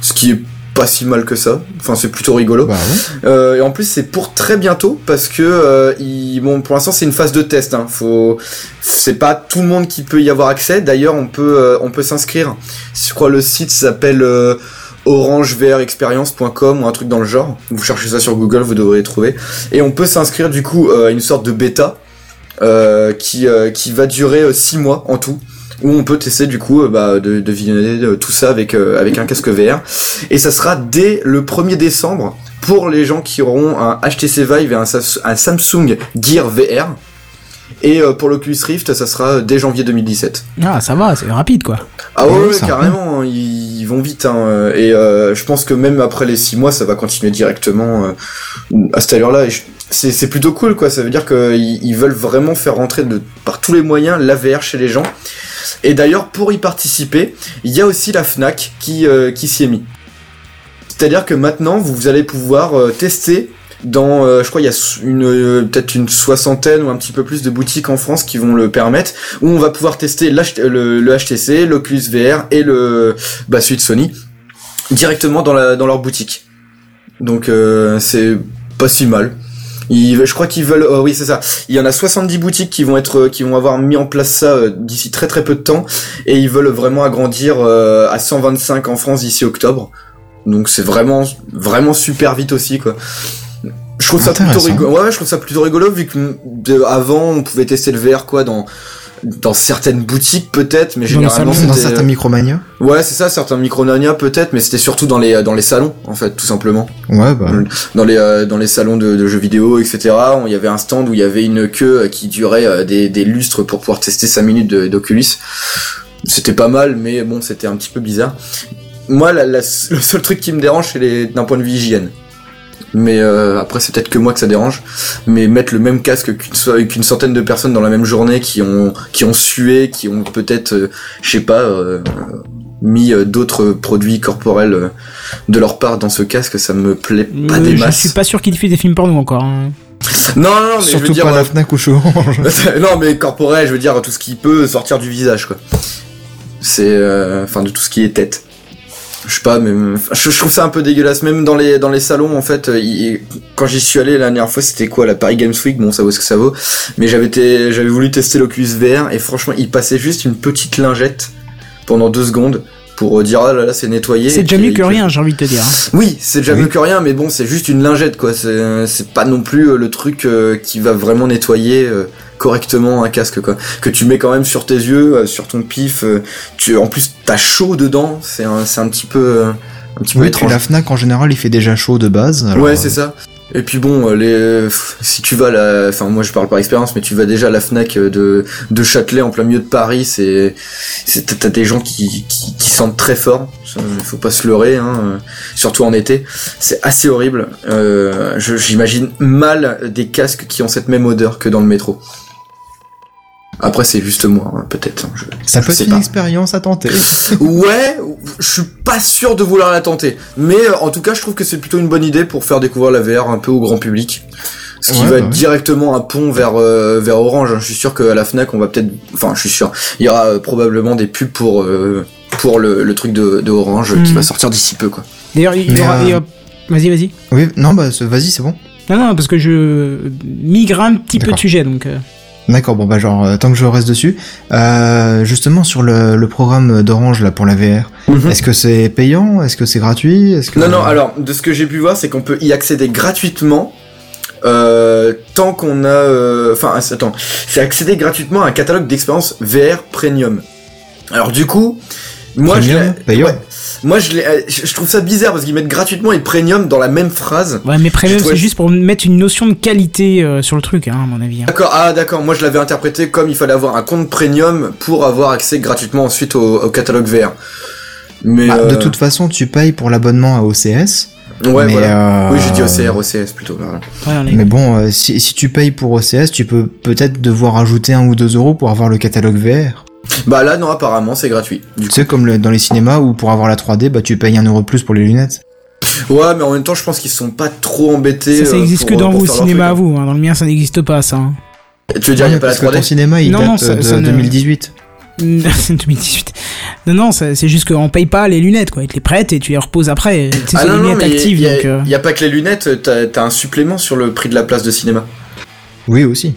ce qui est pas si mal que ça. Enfin, c'est plutôt rigolo. Bah ouais. Euh, et en plus, c'est pour très bientôt parce que euh, bon, pour l'instant, c'est une phase de test. Hein. Faut, c'est pas tout le monde qui peut y avoir accès. D'ailleurs, on peut, euh, on peut s'inscrire. Je crois le site s'appelle euh, orangevrexperience.com ou un truc dans le genre. Vous cherchez ça sur Google, vous devrez trouver. Et on peut s'inscrire du coup euh, à une sorte de bêta euh, qui, euh, qui va durer 6 mois en tout où on peut tester du coup euh, bah, de, de visionner euh, tout ça avec, euh, avec un casque VR. Et ça sera dès le 1er décembre pour les gens qui auront un HTC Vive et un, Samsung Gear VR. Et pour l'Oculus Rift, ça sera dès janvier 2017. Ah, ça va, c'est rapide quoi. Ah ouais, Ouais, ouais, ça carrément, hein, ils, vont vite. Hein, et euh, je pense que même après les 6 mois, ça va continuer directement euh, à cette allure-là. C'est c'est plutôt cool, quoi. Ça veut dire qu'ils ils veulent vraiment faire rentrer de, par tous les moyens la VR chez les gens. Et d'ailleurs, pour y participer, il y a aussi la Fnac qui, euh, qui s'y est mis. C'est-à-dire que maintenant, vous, allez pouvoir euh, tester dans, euh, je crois, il y a une euh, peut-être une soixantaine ou un petit peu plus de boutiques en France qui vont le permettre, où on va pouvoir tester le, le HTC, l'Oculus VR et le bah, Sony directement dans, la, dans leur boutique. Donc euh, c'est pas si mal. Ils, je crois qu'ils veulent, oh oui c'est ça. Il y en a 70 boutiques qui vont être, qui vont avoir mis en place ça euh, d'ici très très peu de temps, et ils veulent vraiment agrandir euh, à 125 en France d'ici octobre. Donc c'est vraiment vraiment super vite aussi quoi. Je trouve ça plutôt rigolo. Ouais, je trouve ça plutôt rigolo vu que de, avant on pouvait tester le VR quoi dans dans certaines boutiques peut-être, mais Dans généralement salons, Dans c'était- certains Micromania. Ouais, c'est ça, certains Micronania peut-être, mais c'était surtout dans les dans les salons en fait, tout simplement. Ouais, bah. Dans les euh, dans les salons de, de jeux vidéo, etc. on- Il y avait un stand où il y avait une queue euh, qui durait euh, des, des lustres pour pouvoir tester 5 minutes d'Oculus. C'était pas mal, mais bon, c'était un petit peu bizarre. Moi, la- la- le seul truc qui me dérange, c'est d'un point de vue hygiène. Mais euh, après, c'est peut-être que moi que ça dérange. Mais mettre le même casque qu'une so- qu'une centaine de personnes dans la même journée qui ont qui ont sué, qui ont peut-être, euh, je sais pas, euh, mis euh, d'autres produits corporels euh, de leur part dans ce casque, ça me plaît pas Euh, des je masses. suis pas sûr qu'ils diffusent des films porno encore. hein. Non, non, non, mais je Surtout veux dire, pas la Fnac ou non, mais corporel, je veux dire tout ce qui peut sortir du visage, quoi. C'est, euh, enfin, de tout ce qui est tête. Je sais pas, mais je, je trouve ça un peu dégueulasse. Même dans les dans les salons, en fait, euh, il- quand j'y suis allé la dernière fois, c'était quoi la Paris Games Week? Bon, ça vaut ce que ça vaut. Mais j'avais été, j'avais voulu tester l'Oculus VR et franchement, il passait juste une petite lingette pendant deux secondes pour euh, dire ah là là c'est nettoyé. C'est déjà mieux que rien, j'ai envie de te dire. hein. oui, c'est déjà Oui. mieux que rien, mais bon, c'est juste une lingette, quoi. C'est c'est pas non plus euh, le truc euh, qui va vraiment nettoyer euh, correctement un casque, quoi. Que tu mets quand même sur tes yeux, euh, sur ton pif. euh, tu, en plus, t'as chaud dedans. C'est un, c'est un petit peu, euh, un petit peu Oui, étrange. la Fnac en général, il fait déjà chaud de base. alors, ouais, c'est ça. Et puis bon, les, si tu vas à la, enfin moi je parle par expérience, mais tu vas déjà à la Fnac de de Châtelet en plein milieu de Paris, c'est, c'est t'as- des gens qui, qui qui sentent très fort. Faut pas se leurrer, hein, surtout en été. C'est assez horrible. Euh, je- J'imagine mal des casques qui ont cette même odeur que dans le métro. Après, c'est juste moi, hein, peut-être. hein, je- Ça je peut être une pas. expérience à tenter. Ouais, je suis pas sûr de vouloir la tenter. Mais euh, en tout cas, je trouve que c'est plutôt une bonne idée pour faire découvrir la VR un peu au grand public. Ce qui Ouais, va bah être ouais. directement un pont vers euh, vers Orange. Je suis sûr qu'à la Fnac, on va peut-être, enfin, je suis sûr, il y aura euh, probablement des pubs pour euh, pour le, le truc de, de Orange qui Mhm. va sortir d'ici peu, quoi. D'ailleurs, il y aura. euh, Vas-y, vas-y. Oui, non, bah vas-y, c'est bon. Non, non, parce que je migre un petit peu de sujet, donc. D'accord, bon bah genre euh, tant que je reste dessus, euh, justement sur le, le programme d'Orange là pour la VR, est-ce que c'est payant, est-ce que c'est gratuit, est-ce que Non, non, alors, de ce que j'ai pu voir, c'est qu'on peut y accéder gratuitement. Euh, tant qu'on a... euh, Enfin, attends. C'est accéder gratuitement à un catalogue d'expériences VR Premium. Alors du coup... Moi, je, Premium, ouais. moi je, euh, je trouve ça bizarre parce qu'ils mettent gratuitement et premium dans la même phrase. Ouais, mais premium, c'est juste pour mettre une notion de qualité euh, sur le truc, hein, à mon avis. hein. D'accord, ah d'accord, moi je l'avais interprété comme il fallait avoir un compte premium pour avoir accès gratuitement ensuite au, au catalogue VR. Mais Bah, De euh, toute façon, tu payes pour l'abonnement à OCS. ouais, mais, voilà. euh, Oui, j'ai dit OCR, OCS plutôt. voilà. Ouais, Mais bon, euh, si, si tu payes pour OCS, tu peux peut-être devoir ajouter un ou deux euros pour avoir le catalogue VR. Bah là, non, apparemment c'est gratuit. Du Tu sais, comme le- dans les cinémas où pour avoir la 3D, bah tu payes un euro de plus pour les lunettes. Ouais, mais en même temps, je pense qu'ils sont pas trop embêtés. Ça, ça euh, existe pour- que dans vos cinémas à vous. hein. Dans le mien, ça n'existe pas, ça. hein. hein. Tu veux dire, il y a pas la parce que ton 3D cinéma, il Non, date non, ça- de ça ne- 2018. C'est 2018. Non, non, ça- c'est juste qu'on paye pas les lunettes, quoi. Ils te les prêtent et tu les reposes après. Tu sais, Ah c'est non, non, lunettes actives, il y, a- donc. euh, y a pas que les lunettes, t'as t'as un supplément sur le prix de la place de cinéma. Oui, aussi.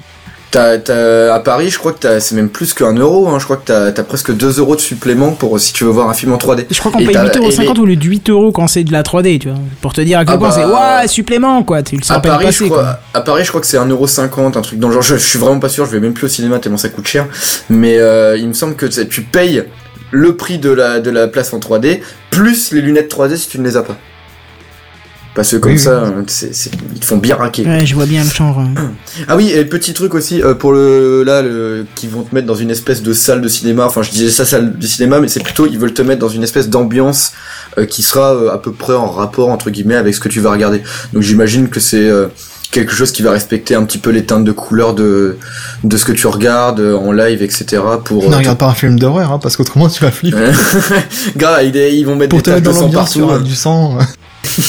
T'as, t'as- à Paris, je crois que t'as- c'est même plus qu'un euro. Hein. Je crois que t'as as presque 2 euros de supplément pour si tu veux voir un film en 3D. Je crois qu'on paye t'as- 8,50€ et au lieu de 8 euros quand c'est de la 3D, tu vois. Pour te dire à quel Ah point bah, c'est ouais, supplément, quoi. Tu le sens À Paris, passer, je crois, quoi. à Paris, je crois que c'est 1,50€, un truc dans le genre. Je, je suis vraiment pas sûr, je vais même plus au cinéma tellement ça coûte cher. Mais euh, il me semble que tu payes le prix de la, de la place en 3D, plus les lunettes 3D si tu ne les as pas. Parce que comme Oui, ça, euh, c'est c'est- ils te font bien raquer. Ouais, je vois bien le genre. hein. Ah oui, et petit truc aussi euh, pour le là le, qui vont te mettre dans une espèce de salle de cinéma. Enfin, je disais ça salle de cinéma, mais c'est plutôt ils veulent te mettre dans une espèce d'ambiance euh, qui sera euh, à peu près en rapport entre guillemets avec ce que tu vas regarder. Donc j'imagine que c'est euh, quelque chose qui va respecter un petit peu les teintes de couleur de de ce que tu regardes euh, en live, etc. Pour Ne euh, regarde pas un film d'horreur, hein, parce qu'autrement tu vas flipper. Gars, ils, ils vont mettre Pour des de sang partout. aura hein. du sang.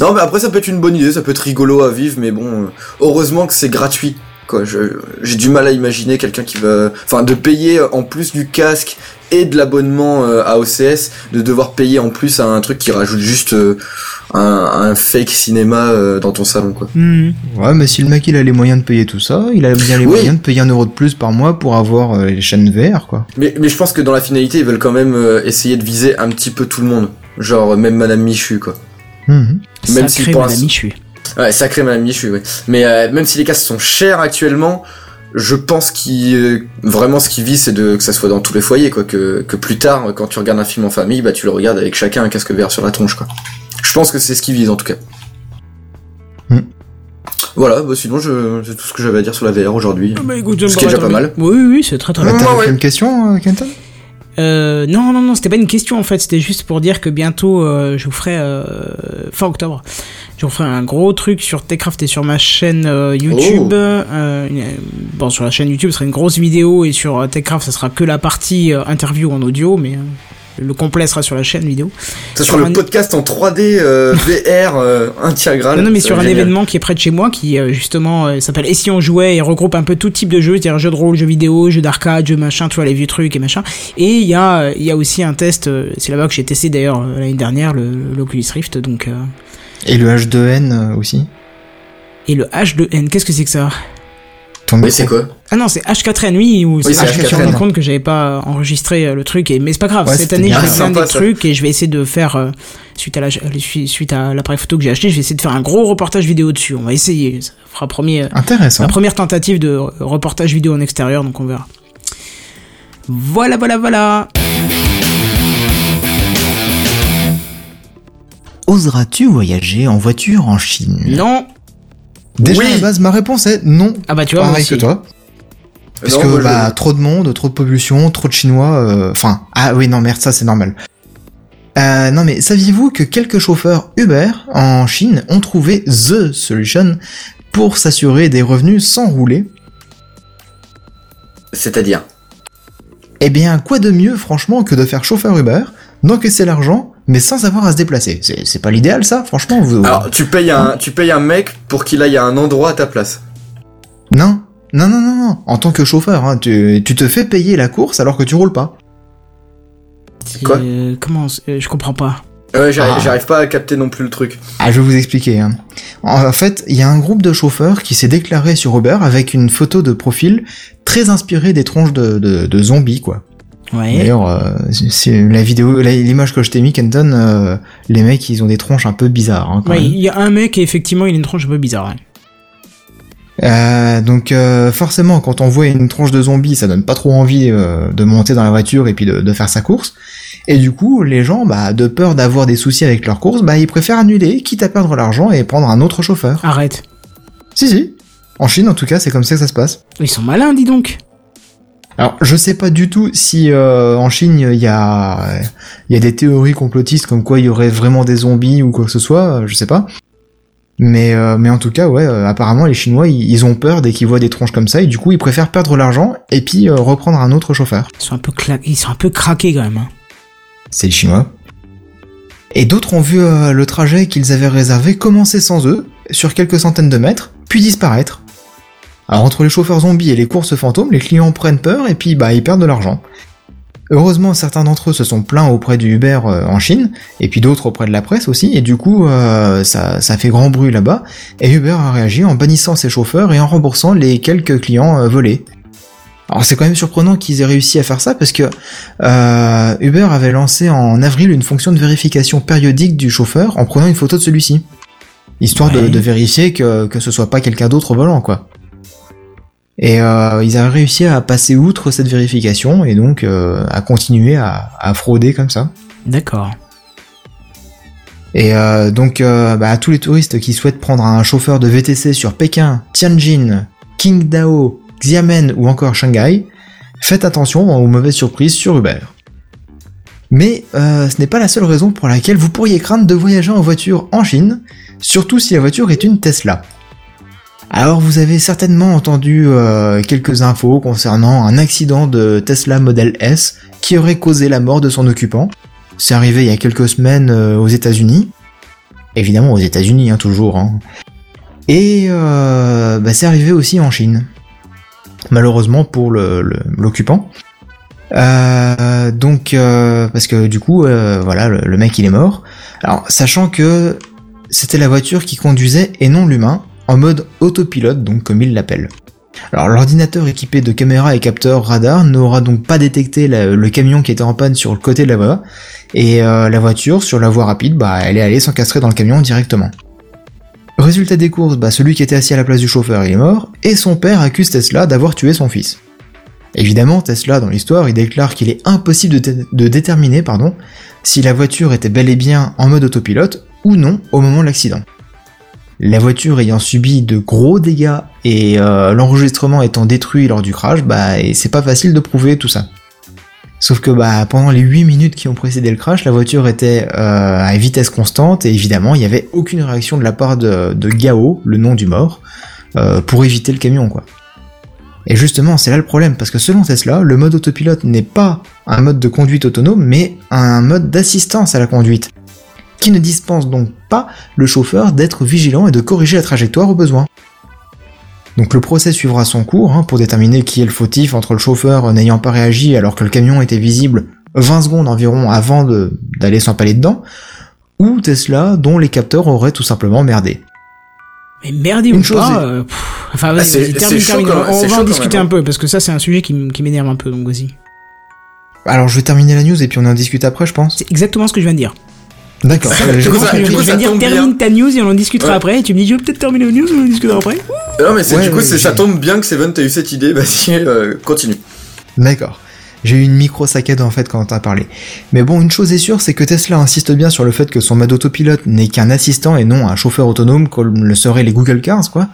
Non, mais après, ça peut être une bonne idée, ça peut être rigolo à vivre, mais bon, euh, heureusement que c'est gratuit. Quoi, je- j'ai du mal à imaginer quelqu'un qui va, enfin, de payer euh, en plus du casque et de l'abonnement euh, à OCS, de devoir payer en plus à un truc qui rajoute juste un, un fake cinéma dans ton salon, quoi. Mhm. Ouais, mais si le mec il a les moyens de payer tout ça, il a bien les Oui. moyens de payer un euro de plus par mois pour avoir les chaînes VR, quoi. Mais, mais je pense que dans la finalité, ils veulent quand même essayer de viser un petit peu tout le monde. Genre, même Madame Michu, quoi. Mhm. Même si Sacré pour Madame Michu. Ouais, sacré Madame Michu, ouais. Mais euh, même si les casques sont chers actuellement, je pense qu'il euh, vraiment ce qui vit, c'est de que ça soit dans tous les foyers, quoi. Que, que plus tard, quand tu regardes un film en famille, bah tu le regardes avec chacun un casque VR sur la tronche, quoi. Je pense que c'est ce qui vise en tout cas. Hmm. Voilà, bah sinon je c'est tout ce que j'avais à dire sur la VR aujourd'hui. Bah, écoute, Ce qui est déjà pas mal. Oui, oui, oui, c'est très très Bah, bien. Ouais. fait une question, euh, Kenton? Euh, non, non, non, c'était pas une question en fait, c'était juste pour dire que bientôt euh, je vous ferai, euh, fin octobre, je vous ferai un gros truc sur Techcraft et sur ma chaîne YouTube. Oh. Une- bon, sur la chaîne YouTube, ce sera une grosse vidéo et sur Techcraft, ça sera que la partie interview en audio, mais le complet sera sur la chaîne vidéo. Ça sur sur le un- podcast en 3D euh, VR euh, intégral. Non, non, mais sur un génial. événement qui est près de chez moi, qui euh, justement euh, s'appelle Et si on jouait et regroupe un peu tout type de jeux, c'est-à-dire jeux de rôle, jeux vidéo, jeux d'arcade, jeux machin, tu vois, les vieux trucs et machin. Et il y a, euh, il y a aussi un test, euh, c'est là-bas que j'ai testé d'ailleurs euh, l'année dernière, le, l'Oculus Rift, donc. euh, Et le H2N euh, aussi et le H2N, qu'est-ce que c'est que ça? Mais c'est quoi Ah non, c'est H4N, oui, ou c'est Oui, c'est H4N. Je me H4N. rends compte que j'avais pas enregistré euh, le truc, et, mais c'est pas grave. Ouais, Cette année, je vais faire des trucs et je vais essayer de faire, euh, suite à la, suite à l'appareil photo que j'ai acheté, je vais essayer de faire un gros reportage vidéo dessus. On va essayer. Ça fera premier, euh, Intéressant. La première tentative de reportage vidéo en extérieur, donc on verra. Voilà, voilà, voilà. Oseras-tu voyager en voiture en Chine? Non. Déjà Oui. à la base, ma réponse est non. Ah bah tu vois, moi Pareil aussi. que toi. Parce Non, que moi, je- bah trop de monde, trop de pollution, trop de Chinois. euh, Enfin, ah oui non merde ça c'est normal. Euh, non mais saviez-vous que quelques chauffeurs Uber en Chine ont trouvé the solution pour s'assurer des revenus sans rouler? C'est-à-dire? Eh bien, quoi de mieux franchement que de faire chauffeur Uber, d'encaisser l'argent, mais sans avoir à se déplacer C'est c'est pas l'idéal ça, franchement vous... Alors, tu payes un, tu payes un mec pour qu'il aille à un endroit à ta place. Non, non, non, non, non. En tant que chauffeur, hein, tu, tu te fais payer la course alors que tu roules pas. Quoi? Euh, comment euh, Je comprends pas. Ouais, j'arrive Ah. j'arrive pas à capter non plus le truc. Ah, je vais vous expliquer. hein. En fait, il y a un groupe de chauffeurs qui s'est déclaré sur Uber avec une photo de profil très inspirée des tronches de, de, de zombies, quoi. Ouais. D'ailleurs, euh, c'est la vidéo, l'image que je t'ai mis, Kenton, euh, les mecs, ils ont des tronches un peu bizarres. Hein, quand Ouais, même. il y a un mec et effectivement il a une tronche un peu bizarre. Euh, donc euh, forcément, quand on voit une tronche de zombie, ça donne pas trop envie euh, de monter dans la voiture et puis de, de faire sa course. Et du coup, les gens, bah, de peur d'avoir des soucis avec leur course, bah, ils préfèrent annuler, quitte à perdre l'argent et prendre un autre chauffeur. Arrête. Si si. En Chine, en tout cas, c'est comme ça que ça se passe. Ils sont malins, dis donc. Alors, je sais pas du tout si euh, en Chine il y a il y a des théories complotistes comme quoi il y aurait vraiment des zombies ou quoi que ce soit, euh, je sais pas. Mais euh, mais en tout cas, ouais, euh, apparemment les Chinois ils, ils ont peur dès qu'ils voient des tronches comme ça et du coup ils préfèrent perdre l'argent et puis euh, reprendre un autre chauffeur. Ils sont un peu cla... ils sont un peu craqués quand même. hein. C'est les Chinois. Et d'autres ont vu le trajet qu'ils avaient réservé commencer sans eux, sur quelques centaines de mètres, puis disparaître. Alors entre les chauffeurs zombies et les courses fantômes, les clients prennent peur et puis bah ils perdent de l'argent. Heureusement, certains d'entre eux se sont plaints auprès du Uber euh, en Chine, et puis d'autres auprès de la presse aussi, et du coup, euh, ça, ça fait grand bruit là-bas, et Uber a réagi en bannissant ses chauffeurs et en remboursant les quelques clients euh, volés. Alors c'est quand même surprenant qu'ils aient réussi à faire ça, parce que Uber avait lancé en avril une fonction de vérification périodique du chauffeur en prenant une photo de celui-ci. Histoire de, Ouais. de vérifier que, que ce soit pas quelqu'un d'autre au volant, quoi. Et euh, ils avaient réussi à passer outre cette vérification et donc euh, à continuer à, à frauder comme ça. D'accord. Et euh, donc euh, bah, à tous les touristes qui souhaitent prendre un chauffeur de VTC sur Pékin, Tianjin, Qingdao, Xiamen ou encore Shanghai, faites attention aux mauvaises surprises sur Uber. Mais euh, ce n'est pas la seule raison pour laquelle vous pourriez craindre de voyager en voiture en Chine, surtout si la voiture est une Tesla. Alors vous avez certainement entendu euh, quelques infos concernant un accident de Tesla Model S qui aurait causé la mort de son occupant. C'est arrivé il y a quelques semaines euh, aux États-Unis. Évidemment aux États-Unis, hein, toujours. hein. Et euh, bah, c'est arrivé aussi en Chine. Malheureusement pour l'occupant. Euh, donc parce que du coup, voilà, le, le mec il est mort. Alors sachant que c'était la voiture qui conduisait et non l'humain, en mode autopilote, donc comme il l'appelle. Alors l'ordinateur équipé de caméras et capteurs radar n'aura donc pas détecté le camion qui était en panne sur le côté de la voie, et euh, la voiture, sur la voie rapide, bah elle est allée s'encastrer dans le camion directement. Résultat des courses, bah celui qui était assis à la place du chauffeur est mort, et son père accuse Tesla d'avoir tué son fils. Évidemment, Tesla, dans l'histoire, il déclare qu'il est impossible de, dé- de déterminer si la voiture était bel et bien en mode autopilote ou non au moment de l'accident. La voiture ayant subi de gros dégâts et euh, l'enregistrement étant détruit lors du crash, bah c'est pas facile de prouver tout ça. Sauf que bah pendant les 8 minutes qui ont précédé le crash, la voiture était euh, à vitesse constante et évidemment il n'y avait aucune réaction de la part de, de Gao, le nom du mort, euh, pour éviter le camion quoi. Et justement, c'est là le problème, parce que selon Tesla, le mode autopilote n'est pas un mode de conduite autonome, mais un mode d'assistance à la conduite, qui ne dispense donc pas le chauffeur d'être vigilant et de corriger la trajectoire au besoin. Donc le procès suivra son cours hein, pour déterminer qui est le fautif entre le chauffeur n'ayant pas réagi alors que le camion était visible 20 secondes environ avant de- d'aller s'empaler dedans, ou Tesla dont les capteurs auraient tout simplement merdé. Mais merdez Une ou chose pas. est- euh, pff, enfin, vas-y, Ah, termine, termine. quand On va en discuter même, un peu parce que ça, c'est un sujet qui, qui m'énerve un peu. Donc vas-y. Alors je vais terminer la news et puis on en discute après je pense. C'est exactement ce que je viens de dire. D'accord. Je coup, dire. Je termine ta news et on en discutera Ouais. après. Et tu me dis, je vais peut-être terminer la news et on en discutera après. Non, mais c'est Ouais, du coup, ça tombe bien que Seven t'as eu cette idée. Vas-y, euh, continue. D'accord. J'ai eu une micro saccade en fait quand t'as parlé. Mais bon, une chose est sûre, c'est que Tesla insiste bien sur le fait que son mode autopilote n'est qu'un assistant et non un chauffeur autonome comme le seraient les Google Cars, quoi.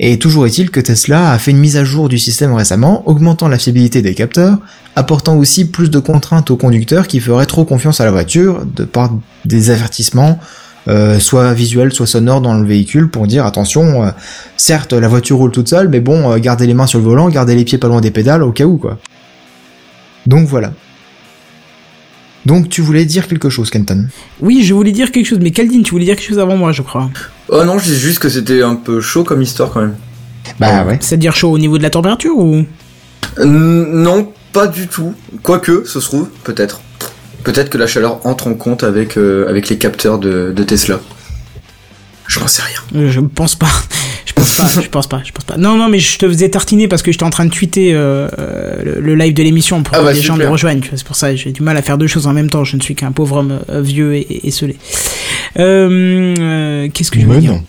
Et toujours est-il que Tesla a fait une mise à jour du système récemment, augmentant la fiabilité des capteurs, apportant aussi plus de contraintes aux conducteurs qui feraient trop confiance à la voiture, de par des avertissements, euh, soit visuels, soit sonores dans le véhicule, pour dire attention, euh, certes la voiture roule toute seule, mais bon, euh, gardez les mains sur le volant, gardez les pieds pas loin des pédales au cas où quoi. Donc voilà. Donc tu voulais dire quelque chose, Kenton Oui, je voulais dire quelque chose, mais Caldine, tu voulais dire quelque chose avant moi, je crois. Oh non, je dis juste que c'était un peu chaud comme histoire quand même. Bah ouais. C'est-à-dire chaud au niveau de la température ou? Euh, non, pas du tout. Quoique, ça se trouve, peut-être. Peut-être que la chaleur entre en compte avec, euh, avec les capteurs de, de Tesla. Je n'en sais rien. Euh, Je pense pas. Je pense pas. je pense pas. Je pense pas. Non, non, mais je te faisais tartiner parce que j'étais en train de tweeter euh, euh, le, le live de l'émission pour Ah que bah, les gens me rejoignent. C'est pour ça j'ai du mal à faire deux choses en même temps. Je ne suis qu'un pauvre homme euh, vieux et, et, et scellé. Euh, euh, Qu'est-ce que je Mais dire? non.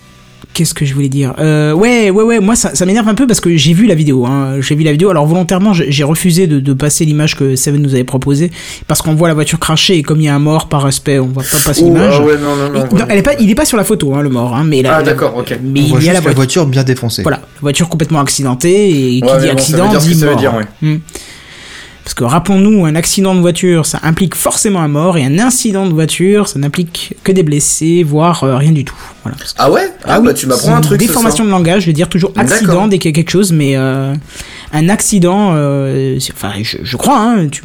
Qu'est-ce que je voulais dire euh, Ouais, ouais, ouais. Moi, ça, ça m'énerve un peu parce que j'ai vu la vidéo. Hein. J'ai vu la vidéo. Alors volontairement, j'ai refusé de, de passer l'image que Seven nous avait proposée parce qu'on voit la voiture cracher et comme il y a un mort par respect, on va pas passer l'image. ah ouais, non, non, non. Elle est pas, il est pas sur la photo, hein, le mort. Hein, mais la- Ah, d'accord, ok. Mais On voit il y a la la voiture. voiture bien défoncée. Voilà, la voiture complètement accidentée et qui Ouais, dit bon, ça accident veut dire ce dit que ça veut dire, ouais. Hmm. Parce que rappelons-nous, un accident de voiture, ça implique forcément un mort, et un incident de voiture, ça n'implique que des blessés, voire euh, rien du tout. Voilà. Parce que- Ah ouais? Ah, oui, bah tu m'apprends un truc. Déformation de langage, je veux dire toujours accident dès qu'il y a quelque chose, mais euh, un accident, euh, enfin, je, je crois, hein, tu,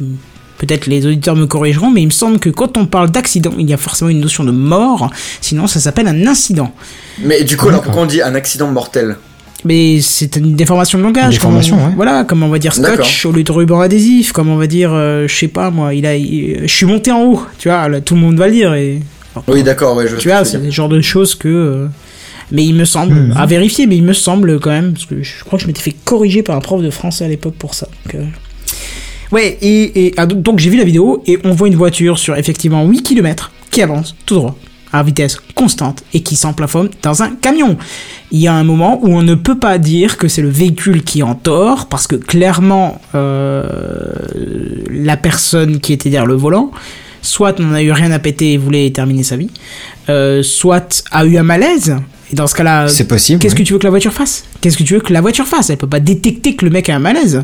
peut-être les auditeurs me corrigeront, mais il me semble que quand on parle d'accident, il y a forcément une notion de mort, sinon ça s'appelle un incident. Mais du coup, alors pourquoi on dit un accident mortel? Mais c'est une déformation de langage. Une déformation, comme on- ouais. Voilà, comme on va dire scotch au lieu de ruban adhésif, comme on va dire, euh, je sais pas moi, il a, il- je suis monté en haut, tu vois, là, tout le monde va le dire et Oui, d'accord, ouais, je tu vois, c'est le genre de choses que. euh, mais il me semble, Mhm. à vérifier, mais il me semble quand même, parce que je crois que je m'étais fait corriger par un prof de français à l'époque pour ça. donc, euh. Ouais, et, et ah, donc donc j'ai vu la vidéo et on voit une voiture sur effectivement 8 km qui avance tout droit à vitesse constante et qui s'emplafonne dans un camion. Il y a un moment où on ne peut pas dire que c'est le véhicule qui est en tort parce que clairement euh, la personne qui était derrière le volant soit n'en a eu rien à péter et voulait terminer sa vie, euh, soit a eu un malaise. Et dans ce cas-là, C'est possible. qu'est-ce oui. que tu veux que la voiture fasse? Qu'est-ce que tu veux que la voiture fasse? Elle peut pas détecter que le mec a un malaise.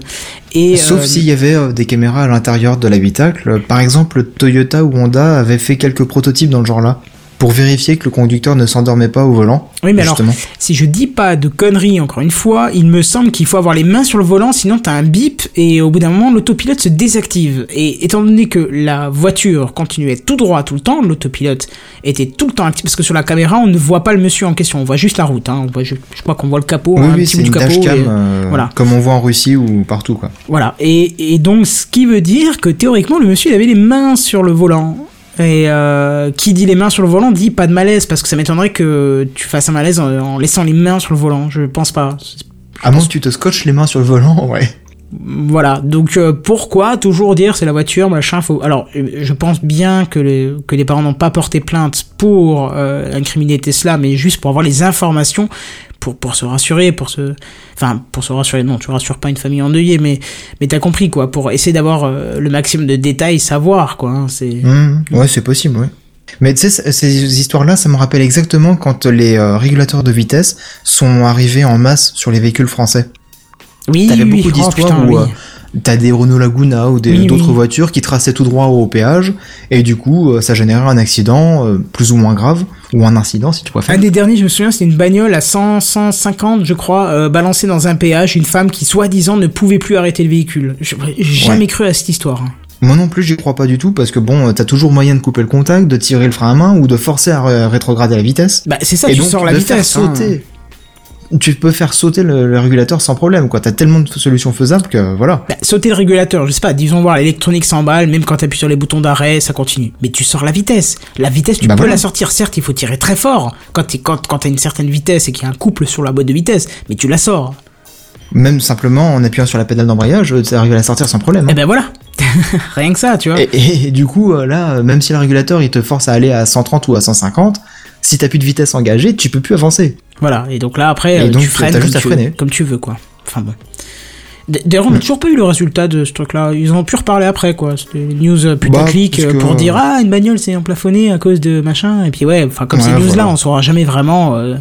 Et Sauf euh, s'il y avait des caméras à l'intérieur de l'habitacle. Par exemple, Toyota ou Honda avaient fait quelques prototypes dans le genre-là pour vérifier que le conducteur ne s'endormait pas au volant. Oui, mais alors, si je dis pas de conneries, encore une fois, il me semble qu'il faut avoir les mains sur le volant, sinon t'as un bip et au bout d'un moment, l'autopilote se désactive. Et étant donné que la voiture continuait tout droit tout le temps, l'autopilote était tout le temps actif, parce que sur la caméra, on ne voit pas le monsieur en question, on voit juste la route. Hein. On voit, je, je crois qu'on voit le capot, oui, un oui, petit bout du capot. dashcam, et- euh, voilà. comme on voit en Russie ou partout, quoi. Voilà. Et, et donc, ce qui veut dire que théoriquement, le monsieur il avait les mains sur le volant. Et euh, qui dit les mains sur le volant dit pas de malaise, parce que ça m'étonnerait que tu fasses un malaise en, en laissant les mains sur le volant. Je pense pas. À moins que tu te scotches les mains sur le volant, ouais. Voilà, donc euh, pourquoi toujours dire c'est la voiture, machin, faut... Alors, euh, je pense bien que, les que les parents n'ont pas porté plainte pour euh, incriminer Tesla, mais juste pour avoir les informations, pour, pour se rassurer, pour se... Enfin, pour se rassurer, non, tu rassures pas une famille endeuillée, mais, mais t'as compris, quoi, pour essayer d'avoir euh, le maximum de détails, savoir, quoi, hein, c'est... Mmh, ouais, c'est possible, ouais. Mais tu sais, ces histoires-là, ça me rappelle exactement quand les euh, régulateurs de vitesse sont arrivés en masse sur les véhicules français. Oui, T'avais oui, beaucoup oh, d'histoires où oui. euh, t'as des Renault Laguna ou des- Oui, d'autres oui. voitures qui traçaient tout droit au péage et du coup euh, ça générait un accident euh, plus ou moins grave ou un incident si tu préfères. Un des derniers, je me souviens, c'était une bagnole à 100, 150, je crois, euh, balancée dans un péage, une femme qui, soi-disant, ne pouvait plus arrêter le véhicule. J'ai jamais cru à cette histoire. hein. Moi non plus j'y crois pas du tout parce que bon t'as toujours moyen de couper le contact, de tirer le frein à main ou de forcer à ré- rétrograder la vitesse. Bah, c'est ça, et tu donc sors la de vitesse. faire hein. Tu peux faire sauter le, le régulateur sans problème quoi. T'as tellement de solutions faisables que voilà. Bah, sauter le régulateur, je sais pas, disons voir l'électronique s'emballe, même quand t'appuies sur les boutons d'arrêt, ça continue. Mais tu sors la vitesse. La vitesse, tu Bah peux voilà. la sortir. Certes, il faut tirer très fort quand t'es, quand, quand t'as une certaine vitesse et qu'il y a un couple sur la boîte de vitesse, mais tu la sors. Même simplement en appuyant sur la pédale d'embrayage, tu arrives à la sortir sans problème. hein. Et ben voilà. Rien que ça, tu vois. Et, et- et du coup, euh, là, euh, même si le régulateur il te force à aller à 130 ou à 150, si t'as plus de vitesse engagée, tu peux plus avancer. Voilà. Et donc là, après, Et euh, donc, tu freines comme tu, freiner. comme tu veux, quoi. Enfin bon. D'ailleurs, on n'a toujours pas eu le résultat de ce truc-là. Ils ont pu reparler après, quoi. C'était une news euh, putaclic Bah, euh, pour que- dire ah une bagnole s'est emplafonnée à cause de machin. Et puis ouais, enfin comme Ouais, ces news-là, voilà. on saura jamais vraiment. euh,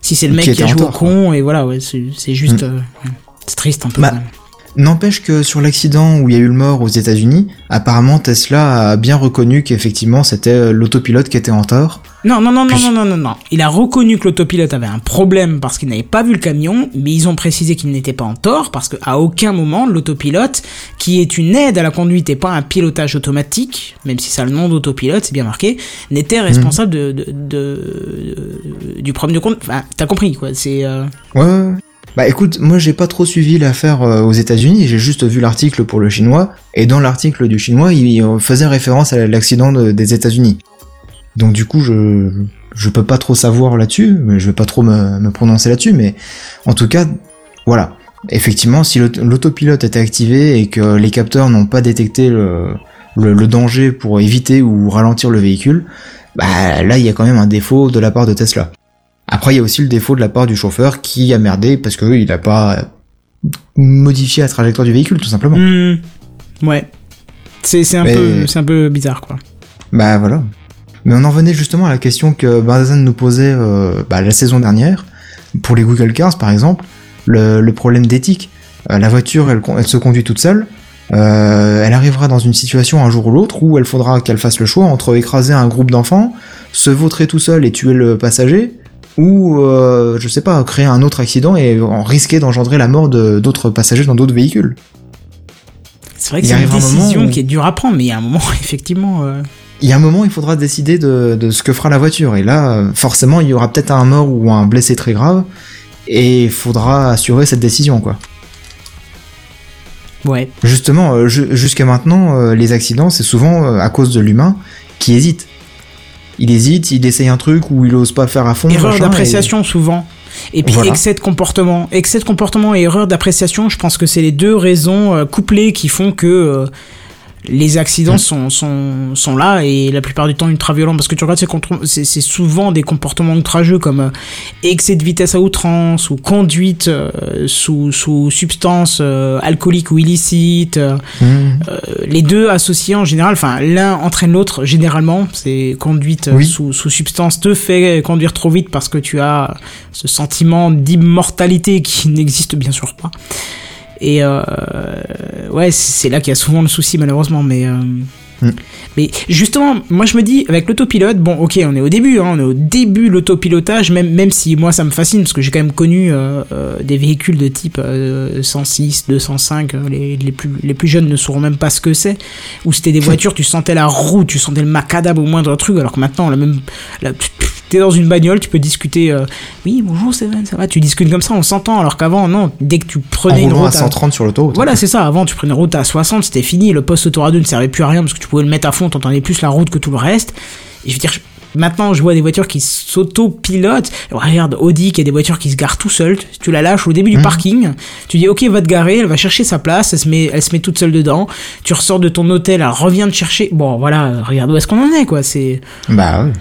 Si c'est le mec Qui a joué au quoi. con, et voilà, ouais, c'est juste. Mm. euh, c'est triste un peu. Bah. N'empêche que sur l'accident où il y a eu le mort aux États-Unis, apparemment Tesla a bien reconnu qu'effectivement c'était euh, l'autopilote qui était en tort. Non, non, non, non, non, non, non, non. Il a reconnu que l'autopilote avait un problème parce qu'il n'avait pas vu le camion, mais ils ont précisé qu'il n'était pas en tort parce qu'à aucun moment l'autopilote, qui est une aide à la conduite et pas un pilotage automatique, même si ça a le nom d'autopilote, c'est bien marqué, n'était responsable de, de, de- du problème de conduite. Enfin, t'as compris, quoi. C'est. euh, Ouais, ouais, ouais. Bah écoute, moi j'ai pas trop suivi l'affaire euh, aux États-Unis, j'ai juste vu l'article pour le chinois, et dans l'article du chinois, il faisait référence à l'accident de- des États-Unis. Donc du coup, je je peux pas trop savoir là-dessus, mais je vais pas trop me, prononcer là-dessus, mais en tout cas, voilà. Effectivement, si l'aut- l'autopilote était activé et que les capteurs n'ont pas détecté le danger pour éviter ou ralentir le véhicule, bah là il y a quand même un défaut de la part de Tesla. Après, il y a aussi le défaut de la part du chauffeur qui a merdé parce que il a pas modifié la trajectoire du véhicule, tout simplement. hmm, ouais. C'est un, Mais- peu- un peu bizarre, quoi. Bah voilà. Mais on en venait justement à la question que Benzen nous posait euh, bah, la saison dernière, pour les Google Cars par exemple, le, le problème d'éthique. Euh, la voiture, elle se conduit toute seule. Euh, elle arrivera dans une situation un jour ou l'autre où elle faudra qu'elle fasse le choix entre écraser un groupe d'enfants, se vautrer tout seul et tuer le passager, ou euh, je sais pas, créer un autre accident et en risquer d'engendrer la mort de- d'autres passagers dans d'autres véhicules. C'est vrai que c'est une un décision où- qui est dure à prendre, mais il y a un moment, effectivement. euh, il y a un moment, il faudra décider de, de ce que fera la voiture. Et là, euh, forcément, il y aura peut-être un mort ou un blessé très grave. Et il faudra assurer cette décision, quoi. Ouais. Justement, euh, ju- jusqu'à maintenant, les accidents, c'est souvent à cause de l'humain qui hésite. Il hésite, il essaye un truc ou il ose pas faire à fond. Erreur d'appréciation souvent. Et puis Voilà. excès de comportement. Excès de comportement et erreur d'appréciation, je pense que c'est les deux raisons euh, couplées qui font que euh, les accidents sont, sont, sont là et la plupart du temps ultra violents. Parce que tu regardes, c'est souvent des comportements outrageux comme euh, excès de vitesse à outrance ou conduite euh, sous, sous substance euh, alcoolique ou illicite. euh, les deux associés en général, enfin l'un entraîne l'autre généralement. C'est conduite Oui. sous, sous substance te fait conduire trop vite parce que tu as ce sentiment d'immortalité qui n'existe bien sûr pas. Et euh, ouais, c'est là qu'il y a souvent le souci malheureusement, mais euh, Mm. mais justement, moi je me dis avec l'autopilote, bon ok, on est au début, hein, on est au début de l'autopilotage, même même si moi ça me fascine parce que j'ai quand même connu euh, euh, des véhicules de type euh, 106, 205, euh, les, les plus les plus jeunes ne sauront même pas ce que c'est, où c'était des voitures, tu sentais la roue, tu sentais le macadam au moindre truc, alors que maintenant la même, la, t'es dans une bagnole, tu peux discuter, euh, oui bonjour Steven, ça va, tu discutes comme ça, on s'entend, alors qu'avant non, dès que tu En prenais une à route à- 130 sur l'autoroute. voilà, c'est ça. Avant, tu prenais une route à 60, c'était fini. Le poste autoradio ne servait plus à rien parce que tu pouvais le mettre à fond, t'entendais plus la route que tout le reste. Et je veux dire, maintenant, je vois des voitures qui s'auto-pilotent. Regarde, Audi, qui a des voitures qui se garent tout seul. Tu la lâches au début du Mhm. parking. Tu dis, ok, va te garer. Elle va chercher sa place. Elle se met, elle se met toute seule dedans. Tu ressors de ton hôtel, elle revient te chercher. Bon, voilà, regarde où est-ce qu'on en est, quoi. C'est, Bah ouais.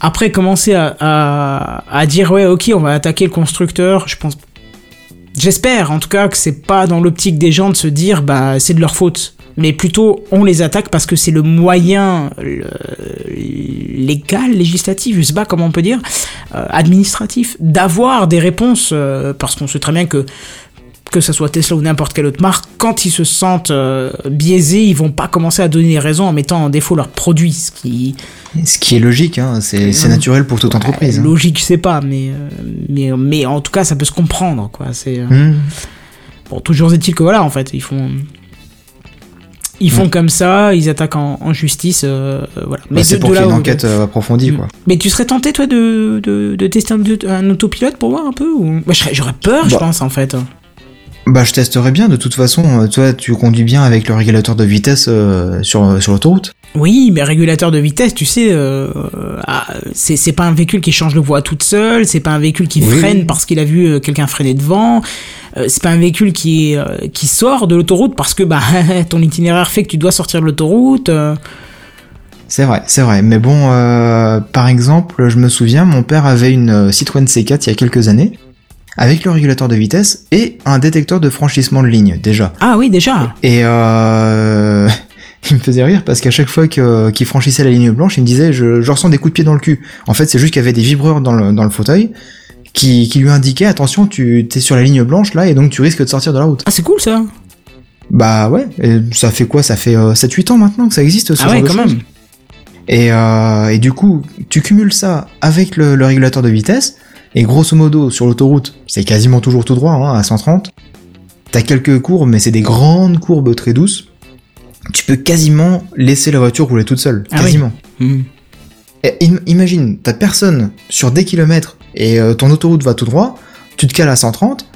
Après commencer à, à, dire ouais ok on va attaquer le constructeur, je pense j'espère en tout cas que c'est pas dans l'optique des gens de se dire bah c'est de leur faute. Mais plutôt on les attaque parce que c'est le moyen légal, législatif, je sais pas comment on peut dire, euh, administratif, d'avoir des réponses euh, parce qu'on sait très bien que que ce soit Tesla ou n'importe quelle autre marque, quand ils se sentent euh, biaisés, ils vont pas commencer à donner des raisons en mettant en défaut leurs produits, ce qui Ce qui est logique, hein, c'est c'est naturel pour toute entreprise. hein. Logique, je sais pas, mais, euh, mais, mais en tout cas, ça peut se comprendre, quoi. C'est, Hmm. bon, toujours est-il que voilà, en fait, ils font. Ils font comme ça, ils attaquent en, en justice, euh, voilà. Bah, c'est de- pour de qu'il y ait là une enquête euh, approfondie, quoi. Mais tu serais tenté, toi, de, de, de tester un, un autopilote pour voir un peu ou... Serais- j'aurais peur, je Bah. pense, en fait. Bah, je testerai bien. De toute façon, euh, toi, tu conduis bien avec le régulateur de vitesse euh, sur, sur l'autoroute. Oui, mais régulateur de vitesse, tu sais, euh, ah, c'est c'est pas un véhicule qui change de voie toute seule, c'est pas un véhicule qui Oui. freine parce qu'il a vu quelqu'un freiner devant, euh, c'est pas un véhicule qui, qui sort de l'autoroute parce que bah, ton itinéraire fait que tu dois sortir de l'autoroute. C'est vrai, c'est vrai. Mais bon, par exemple, je me souviens, mon père avait une Citroën C4 il y a quelques années, avec le régulateur de vitesse et un détecteur de franchissement de ligne, déjà. Ah oui, déjà. Et euh, il me faisait rire parce qu'à chaque fois que- qu'il franchissait la ligne blanche, il me disait je, je ressens des coups de pied dans le cul. En fait, c'est juste qu'il y avait des vibreurs dans le, dans le fauteuil qui, qui lui indiquait attention, tu t'es sur la ligne blanche là et donc tu risques de sortir de la route. Ah, c'est cool ça. Bah ouais, et ça fait quoi? Ça fait 7-8 ans maintenant que ça existe ce Ah genre ouais, de quand même. Et, euh, et du coup, tu cumules ça avec le, le régulateur de vitesse, et grosso modo, sur l'autoroute, c'est quasiment toujours tout droit, hein, à 130. T'as quelques courbes, mais c'est des grandes courbes très douces. Tu peux quasiment laisser la voiture rouler toute seule, Ah oui. quasiment. Et im- imagine, t'as personne sur des kilomètres, et euh, ton autoroute va tout droit, tu te cales à 130,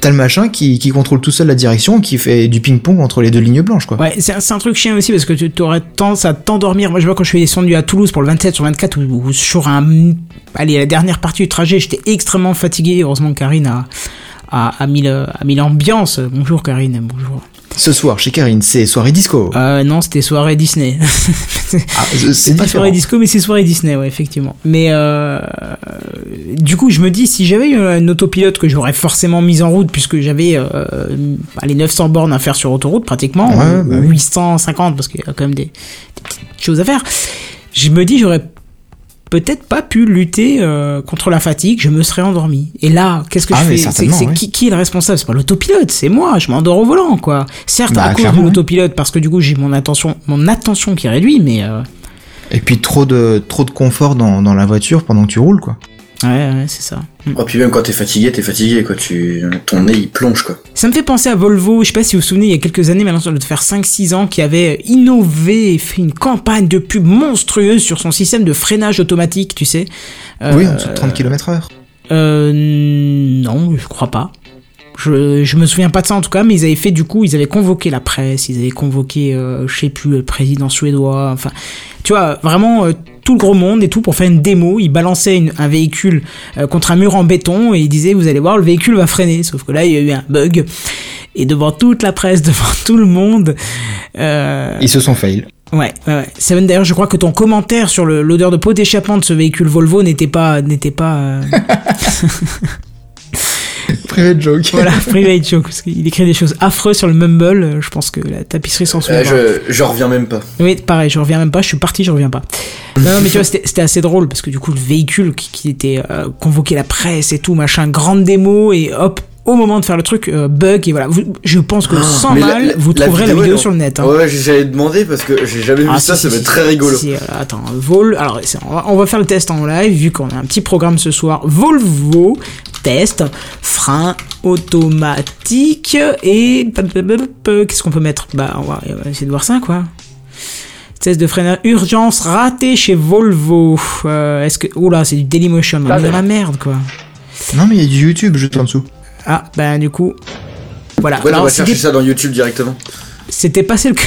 t'as le machin qui, contrôle tout seul la direction, qui fait du ping-pong entre les deux lignes blanches, quoi. Ouais, c'est un, truc chiant aussi parce que tu aurais tendance à t'endormir. Moi, je vois quand je suis descendu à Toulouse pour le 27 sur 24 ou, ou sur un, allez, la dernière partie du trajet, j'étais extrêmement fatigué. Heureusement, Karine a, a, a mis l'ambiance. Bonjour, Karine, bonjour. Ce soir, chez Karine, c'est soirée disco. Euh, non, c'était soirée Disney. Ah, c'est pas soirée disco, mais c'est soirée Disney, ouais, effectivement. Mais euh, du coup, je me dis, si j'avais eu un autopilote que j'aurais forcément mis en route, puisque j'avais euh, les 900 bornes à faire sur autoroute, pratiquement, Ouais, ou bah oui. 850, parce qu'il y a quand même des, des petites choses à faire, je me dis, j'aurais peut-être pas pu lutter euh, contre la fatigue, je me serais endormi. Et là, qu'est-ce que Ah, je fais? C'est qui, qui est le responsable? C'est pas l'autopilote, c'est moi, je m'endors au volant, quoi. Certes, Bah, à cause de l'autopilote, parce que du coup, j'ai mon attention, mon attention qui réduit, mais... euh, Et puis trop de trop de confort dans, dans la voiture pendant que tu roules quoi. Ouais, ouais, c'est ça. Mm. Oh, puis même quand t'es fatigué, t'es fatigué, quoi. Tu, ton nez, il plonge, quoi. Ça me fait penser à Volvo, je sais pas si vous vous souvenez, il y a quelques années, maintenant ça doit faire 5-6 ans, qui avait innové et fait une campagne de pub monstrueuse sur son système de freinage automatique, tu sais. Euh, oui, en dessous de 30 km heure. Euh, non, je crois pas. Je, je me souviens pas de ça en tout cas, mais ils avaient fait du coup, ils avaient convoqué la presse, ils avaient convoqué, euh, je sais plus, le président suédois, enfin, tu vois, vraiment euh, tout le gros monde et tout pour faire une démo. Ils balançaient une- un véhicule euh, contre un mur en béton et ils disaient, vous allez voir, le véhicule va freiner. Sauf que là, il y a eu un bug. Et devant toute la presse, devant tout le monde, euh, Ils se sont fail. Ouais, ouais, ouais. Seven, d'ailleurs, je crois que ton commentaire sur l'odeur de pot d'échappement de ce véhicule Volvo n'était pas, n'était pas, euh, Private joke. voilà, private joke, parce qu'il écrit des choses affreuses sur le Mumble. euh, Je pense que la tapisserie s'en souvient. Euh, je, je reviens même pas. Oui, pareil, je reviens même pas. Je suis parti, je reviens pas. Non, non, mais tu vois, c'était assez drôle parce que du coup, le véhicule qui, qui était euh, convoqué la presse et tout, machin, grande démo et hop. Au moment de faire le truc, euh, bug et voilà. Vous- je pense que sans Ah, Mais la- mal, la- vous la trouverez la vidéo sur le net. hein. Ouais, j'allais demander parce que j'ai jamais vu Ah, ça, si, ça va si, être très rigolo. si, euh, attends, Vol. Alors, on va, on va faire le test en live vu qu'on a un petit programme ce soir. Volvo test frein automatique et qu'est-ce qu'on peut mettre? Bah, on va, essayer de voir ça quoi. Test de freinage urgence raté chez Volvo. Euh, Est-ce que oh là, c'est du Dailymotion. On est dans la merde quoi. Non mais il y a du YouTube juste en dessous. Ah, bah du coup. Voilà. Ouais, on va c'était- chercher ça dans YouTube directement. c'était pas celle que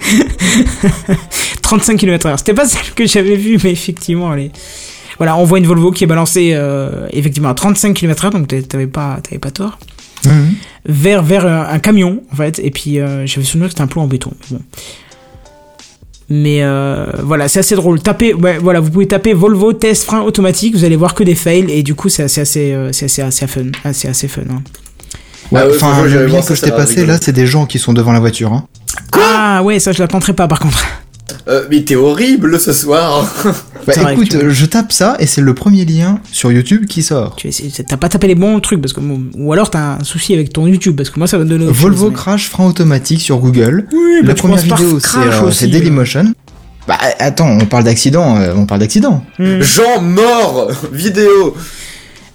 35 km heure c'était pas celle que j'avais vue mais effectivement elle est voilà on voit une Volvo qui est balancée euh, effectivement à 35 km heure donc t'a- t'avais pas t'avais pas tort Mhm. vers vers un, un camion en fait et puis euh, j'avais souvenir que c'était un plomb en béton mais bon mais euh, voilà c'est assez drôle tapez ouais, voilà vous pouvez taper Volvo test frein automatique vous allez voir que des fails et du coup c'est assez assez euh, c'est assez assez fun assez assez fun hein. Ouais, Ah ouais, enfin, le voir que je t'ai passé rigolo. là, c'est des gens qui sont devant la voiture. Hein. ah ouais ça je la tenterai pas par contre Euh, mais t'es horrible ce soir. Bah écoute, tu- euh, je tape ça et c'est le premier lien sur YouTube qui sort. Tu T'as pas tapé les bons trucs parce que ou alors t'as un souci avec ton YouTube parce que moi ça va me donner Volvo chose, mais- crash frein automatique sur Google. Oui, bah, la tu première vidéo c'est euh, aussi, c'est euh. Dailymotion. Bah attends, on parle d'accident, euh, on parle d'accident. Hmm. Jean mort Vidéo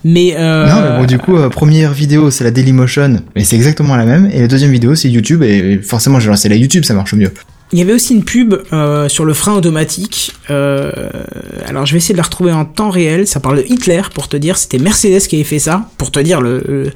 Mais euh, Non, mais bon, du coup, euh, première vidéo, c'est la Dailymotion, mais c'est exactement la même. Et la deuxième vidéo, c'est YouTube, et forcément, j'ai lancé la YouTube, ça marche mieux. Il y avait aussi une pub euh, sur le frein automatique. Euh, alors je vais essayer de la retrouver en temps réel. Ça parle de Hitler pour te dire. C'était Mercedes qui avait fait ça pour te dire le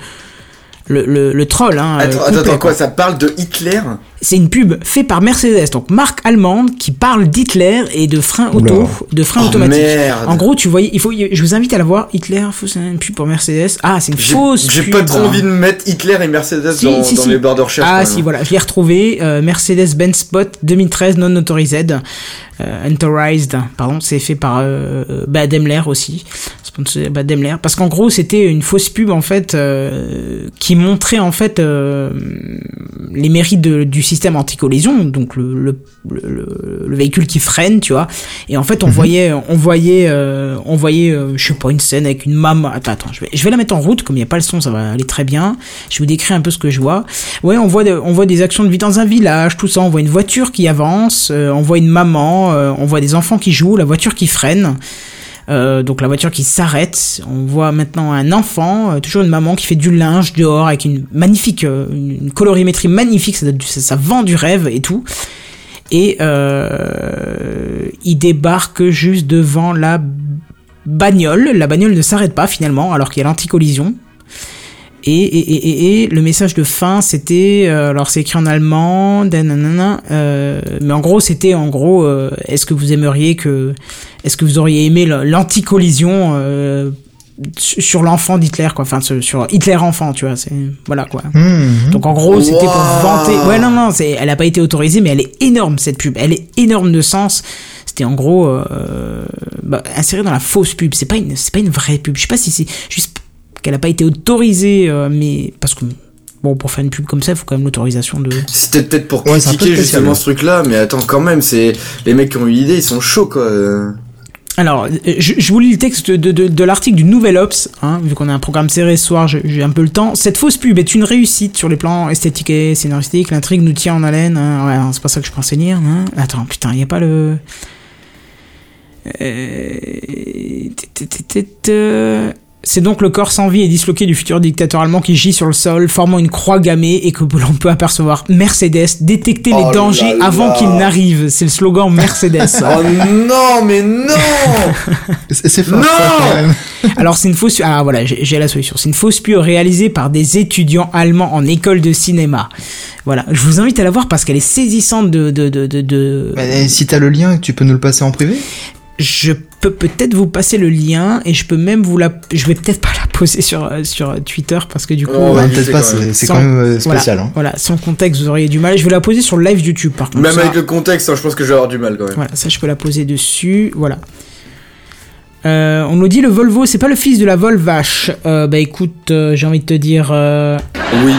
le le, troll. Hein, attends, attends, quoi Ça parle de Hitler? C'est une pub faite par Mercedes, donc marque allemande, qui parle d'Hitler et de frein auto, de frein Oh, automatique. merde. En gros, tu voyais, il faut, je vous invite à la voir. Hitler, c'est une pub pour Mercedes. Ah, c'est une J'ai fausse. j'ai pub, pas trop hein. envie de mettre Hitler et Mercedes Si, dans, si, dans si. les barres de recherche. Ah si voilà, je l'ai retrouvé. euh, Mercedes-Benz Spot 2013 non autorised, euh, authorized, pardon, c'est fait par euh, bah, Daimler aussi, bah, Daimler. Parce qu'en gros, c'était une fausse pub en fait euh, qui montrait en fait euh, les mérites de- du système anti-collision, donc le, le, le, le véhicule qui freine, tu vois. Et en fait, on voyait, on voyait, euh, on voyait, euh, je sais pas, une scène avec une maman. Attends, attends, je vais, je vais la mettre en route, comme il n'y a pas le son, ça va aller très bien. Je vous décris un peu ce que je vois. Ouais, on voit, on voit des actions de vie dans un village, tout ça. On voit une voiture qui avance, euh, on voit une maman, on voit des enfants qui jouent, la voiture qui freine. Euh, donc la voiture qui s'arrête. On voit maintenant un enfant, euh, toujours une maman qui fait du linge dehors avec une magnifique, euh, une colorimétrie magnifique. Ça, vend du rêve et tout. Et il débarque juste devant la bagnole. La bagnole ne s'arrête pas finalement alors qu'il y a l'anticollision. Et, et, et, et, le message de fin, c'était, alors c'est écrit en allemand, mais en gros c'était en gros, est-ce que vous aimeriez que, est-ce que vous auriez aimé l'anticollision euh, su- sur l'enfant d'Hitler quoi, enfin sur Hitler enfant, tu vois, c'est voilà quoi. Mhm. Donc en gros, c'était pour vanter. Ouais, non, non, c'est, elle a pas été autorisée, mais elle est énorme cette pub. Elle est énorme de sens. C'était en gros euh, bah, inséré dans la fausse pub. C'est pas une, c'est pas une vraie pub. Je sais pas si c'est juste qu'elle a pas été autorisée, euh, mais parce que bon, pour faire une pub comme ça, il faut quand même l'autorisation de. C'était peut-être pour critiquer justement ce truc-là, mais attends, quand même, c'est les mecs qui ont eu l'idée, ils sont chauds quoi. Alors, euh, je, je vous lis le texte de, de, de l'article du Nouvel Ops, hein, vu qu'on a un programme serré ce soir, j'ai un peu le temps. Cette fausse pub est une réussite sur les plans esthétiques et scénaristiques. L'intrigue nous tient en haleine. Hein. Ouais, c'est pas ça que je pensais lire. Hein. Attends, putain, y a pas le. Euh... C'est donc le corps sans vie et disloqué du futur dictateur allemand qui gît sur le sol, formant une croix gammée et que l'on peut apercevoir Mercedes détecter Oh les là dangers avant qu'ils n'arrivent. C'est le slogan Mercedes. Oh non, mais non. C'est fort, Non. ça, quand même. Alors c'est une fausse ah voilà j'ai j'ai la solution. C'est une fausse pub réalisée par des étudiants allemands en école de cinéma. Voilà. Je vous invite à la voir parce qu'elle est saisissante de de de de, de- Mais si t'as le lien, tu peux nous le passer en privé? Je peux peut-être vous passer le lien et je peux même vous la je vais peut-être pas la poser sur euh, sur Twitter parce que du coup Oh, euh, ouais, sais Peut-être pas, c'est quand même euh, voilà, spécial. Hein. voilà sans contexte vous auriez du mal je vais la poser sur live YouTube par contre Même ça- avec le contexte, hein, je pense que je vais avoir du mal quand même. Voilà, ça je peux la poser dessus, voilà. Euh, on nous dit le Volvo, c'est pas le fils de la Volvache. Euh, bah écoute, euh, j'ai envie de te dire, euh, Oui.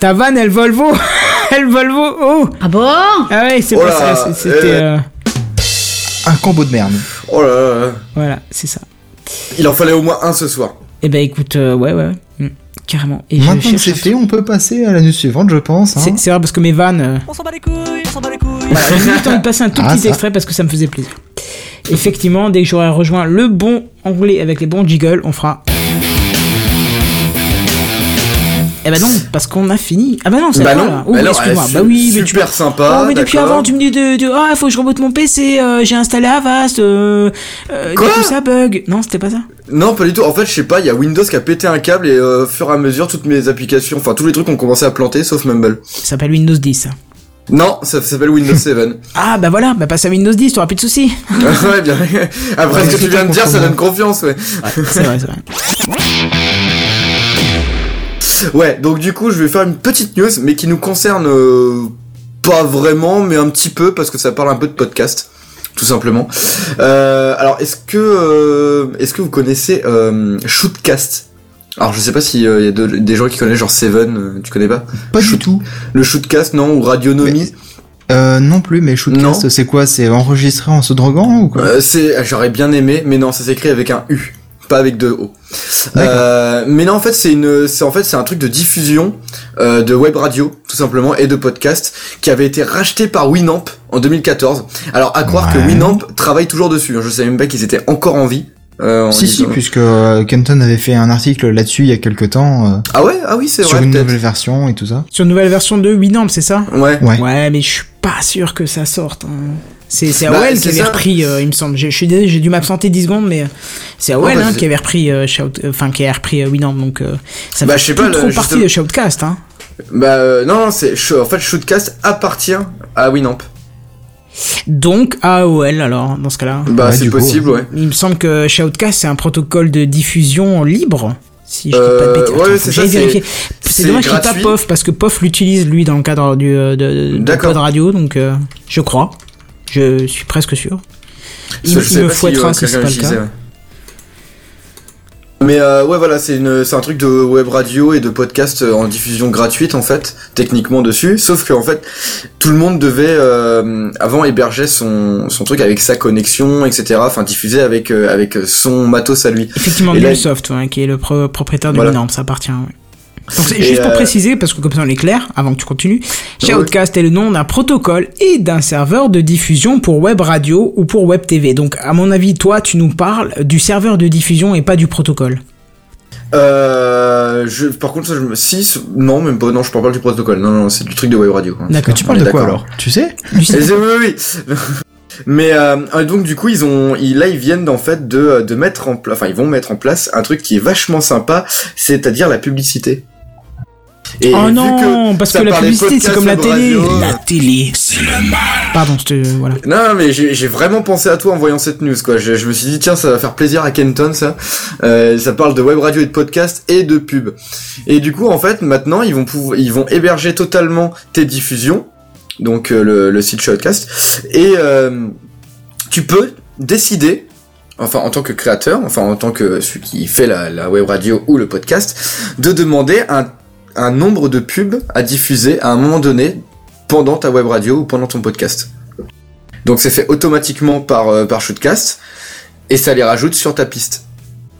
ta vanne, elle Volvo, elle Volvo, oh Ah bon? Ah ouais, c'est Oh pas là, ça, c'était, euh. euh, Un combo de merde. Oh là là là. voilà, c'est ça. Il en fallait au moins un ce soir. Et bah écoute, euh, ouais, ouais, mm, carrément. Et je Maintenant que c'est fait, on peut passer à la news suivante, je pense. hein. C'est c'est vrai parce que mes vannes. euh, On s'en bat les couilles, on s'en bat les couilles. Voilà, j'ai juste envie de passer un tout Ah, petit ça. extrait parce que ça me faisait plaisir. Effectivement, dès que j'aurai rejoint le bon anglais avec les bons jiggles, on fera. Eh bah non, parce qu'on a fini. Ah bah non, c'est Bah pas non, là. Oh, bah excuse-moi. ouais, bah oui, mais tu super sympa. Oh, mais depuis avant, tu me dis de, de ah, faut que je reboot mon PC, euh, j'ai installé Avast, euh, euh, Quoi coup, ça bug. Non, c'était pas ça. Non, pas du tout. En fait, je sais pas, il y a Windows qui a pété un câble et euh, au fur et à mesure, toutes mes applications, enfin tous les trucs ont commencé à planter, sauf Mumble. Ça s'appelle Windows 10. ça. Non, ça s'appelle Windows 7. Ah bah voilà, bah passe à Windows 10, t'auras plus de soucis. ouais, bien. Après ce que tu viens de dire, ça donne confiance, ouais. c'est vrai, c'est vrai. Ouais, donc du coup, je vais faire une petite news, mais qui nous concerne euh, pas vraiment, mais un petit peu, parce que ça parle un peu de podcast, tout simplement. Euh, alors, est-ce que, euh, est-ce que vous connaissez euh, Shootcast? Alors, je sais pas s'il y a de- des gens qui connaissent genre Seven, euh, tu connais pas? Pas du Shoot- tout. Le Shootcast, non Ou Radionomie Euh, non plus, mais Shootcast, c'est quoi? C'est enregistré en se droguant ou quoi? Euh, c'est, j'aurais bien aimé, mais non, ça s'écrit avec un U, pas avec deux O. Euh, mais non, en fait, c'est une, c'est en fait, c'est un truc de diffusion euh, de web radio, tout simplement, et de podcast, qui avait été racheté par Winamp en 2014. Alors, à croire que. Winamp travaille toujours dessus. hein. Je savais même pas qu'ils étaient encore en vie. Euh, Si, si, puisque Kenton avait fait un article là-dessus il y a quelques temps, euh, Ah ouais, ah oui, c'est sur vrai. une peut-être. nouvelle version et tout ça. Sur une nouvelle version de Winamp, c'est ça? Ouais. Ouais. Ouais, mais je suis pas sûr que ça sorte. hein. C'est c'est Bah, AOL qui avait ça. repris, euh, il me semble. Je je suis désolé, j'ai dû m'absenter 10 secondes, mais euh, c'est AOL bah, hein, qui avait repris, euh, Shout- enfin qui a repris euh, Winamp, donc euh, ça Bah, fait je sais plus pas, trop le- partie de Shoutcast. Hein. Bah euh, non, c'est, en fait, Shootcast appartient à Winamp. Donc AOL alors dans ce cas-là. Bah Ouais, c'est du coup, possible, ouais. Il me semble que Shoutcast c'est un protocole de diffusion libre. Si je dis pas de bêtises. ouais, c'est ça, vérifier. Dommage qu'il n'y ait pas. POF parce que POF l'utilise lui dans le cadre du, de, de, de. Pod radio, donc euh, je crois. Je suis presque sûr. Il, Ça, me pas si, fouettera euh, si c'est pas le cas. ouais. Mais euh, ouais voilà c'est une c'est un truc de web radio et de podcast euh, en diffusion gratuite en fait techniquement dessus sauf que en fait tout le monde devait euh, avant héberger son son truc avec sa connexion etc enfin diffuser avec euh, avec son matos à lui Effectivement, Nullsoft, ouais, qui est le pro- propriétaire de Voilà. Winamp, ça appartient. ouais. Donc, c'est juste pour euh, préciser, parce que comme ça on est clair, avant que tu continues. Shoutcast est le nom d'un protocole et d'un serveur de diffusion pour web radio ou pour web TV. Donc, à mon avis, toi, tu nous parles du serveur de diffusion et pas du protocole. euh, je par contre ça, je me si non même pas non je parle pas du protocole non non c'est du truc de web radio hein. D'accord. Tu parles de quoi alors? Tu sais? C'est- oui, oui. Mais euh, donc du coup ils ont ils, là ils viennent en fait de de mettre en place enfin ils vont mettre en place un truc qui est vachement sympa c'est-à-dire la publicité. Et oh non, parce que la publicité c'est comme la télé. radio, La télé, c'est le mal. Pardon, je te voilà. Non mais j'ai vraiment pensé à toi en voyant cette news quoi. Je, je me suis dit tiens ça va faire plaisir à Kenton ça. Euh, ça parle de web radio et de podcast et de pub. Et du coup en fait maintenant ils vont pouvoir ils vont héberger totalement tes diffusions donc euh, le, le site Shotcast et euh, tu peux décider enfin en tant que créateur enfin en tant que celui qui fait la, la web radio ou le podcast de demander un un nombre de pubs à diffuser à un moment donné pendant ta web radio ou pendant ton podcast. Donc c'est fait automatiquement par, euh, Shootcast et ça les rajoute sur ta piste.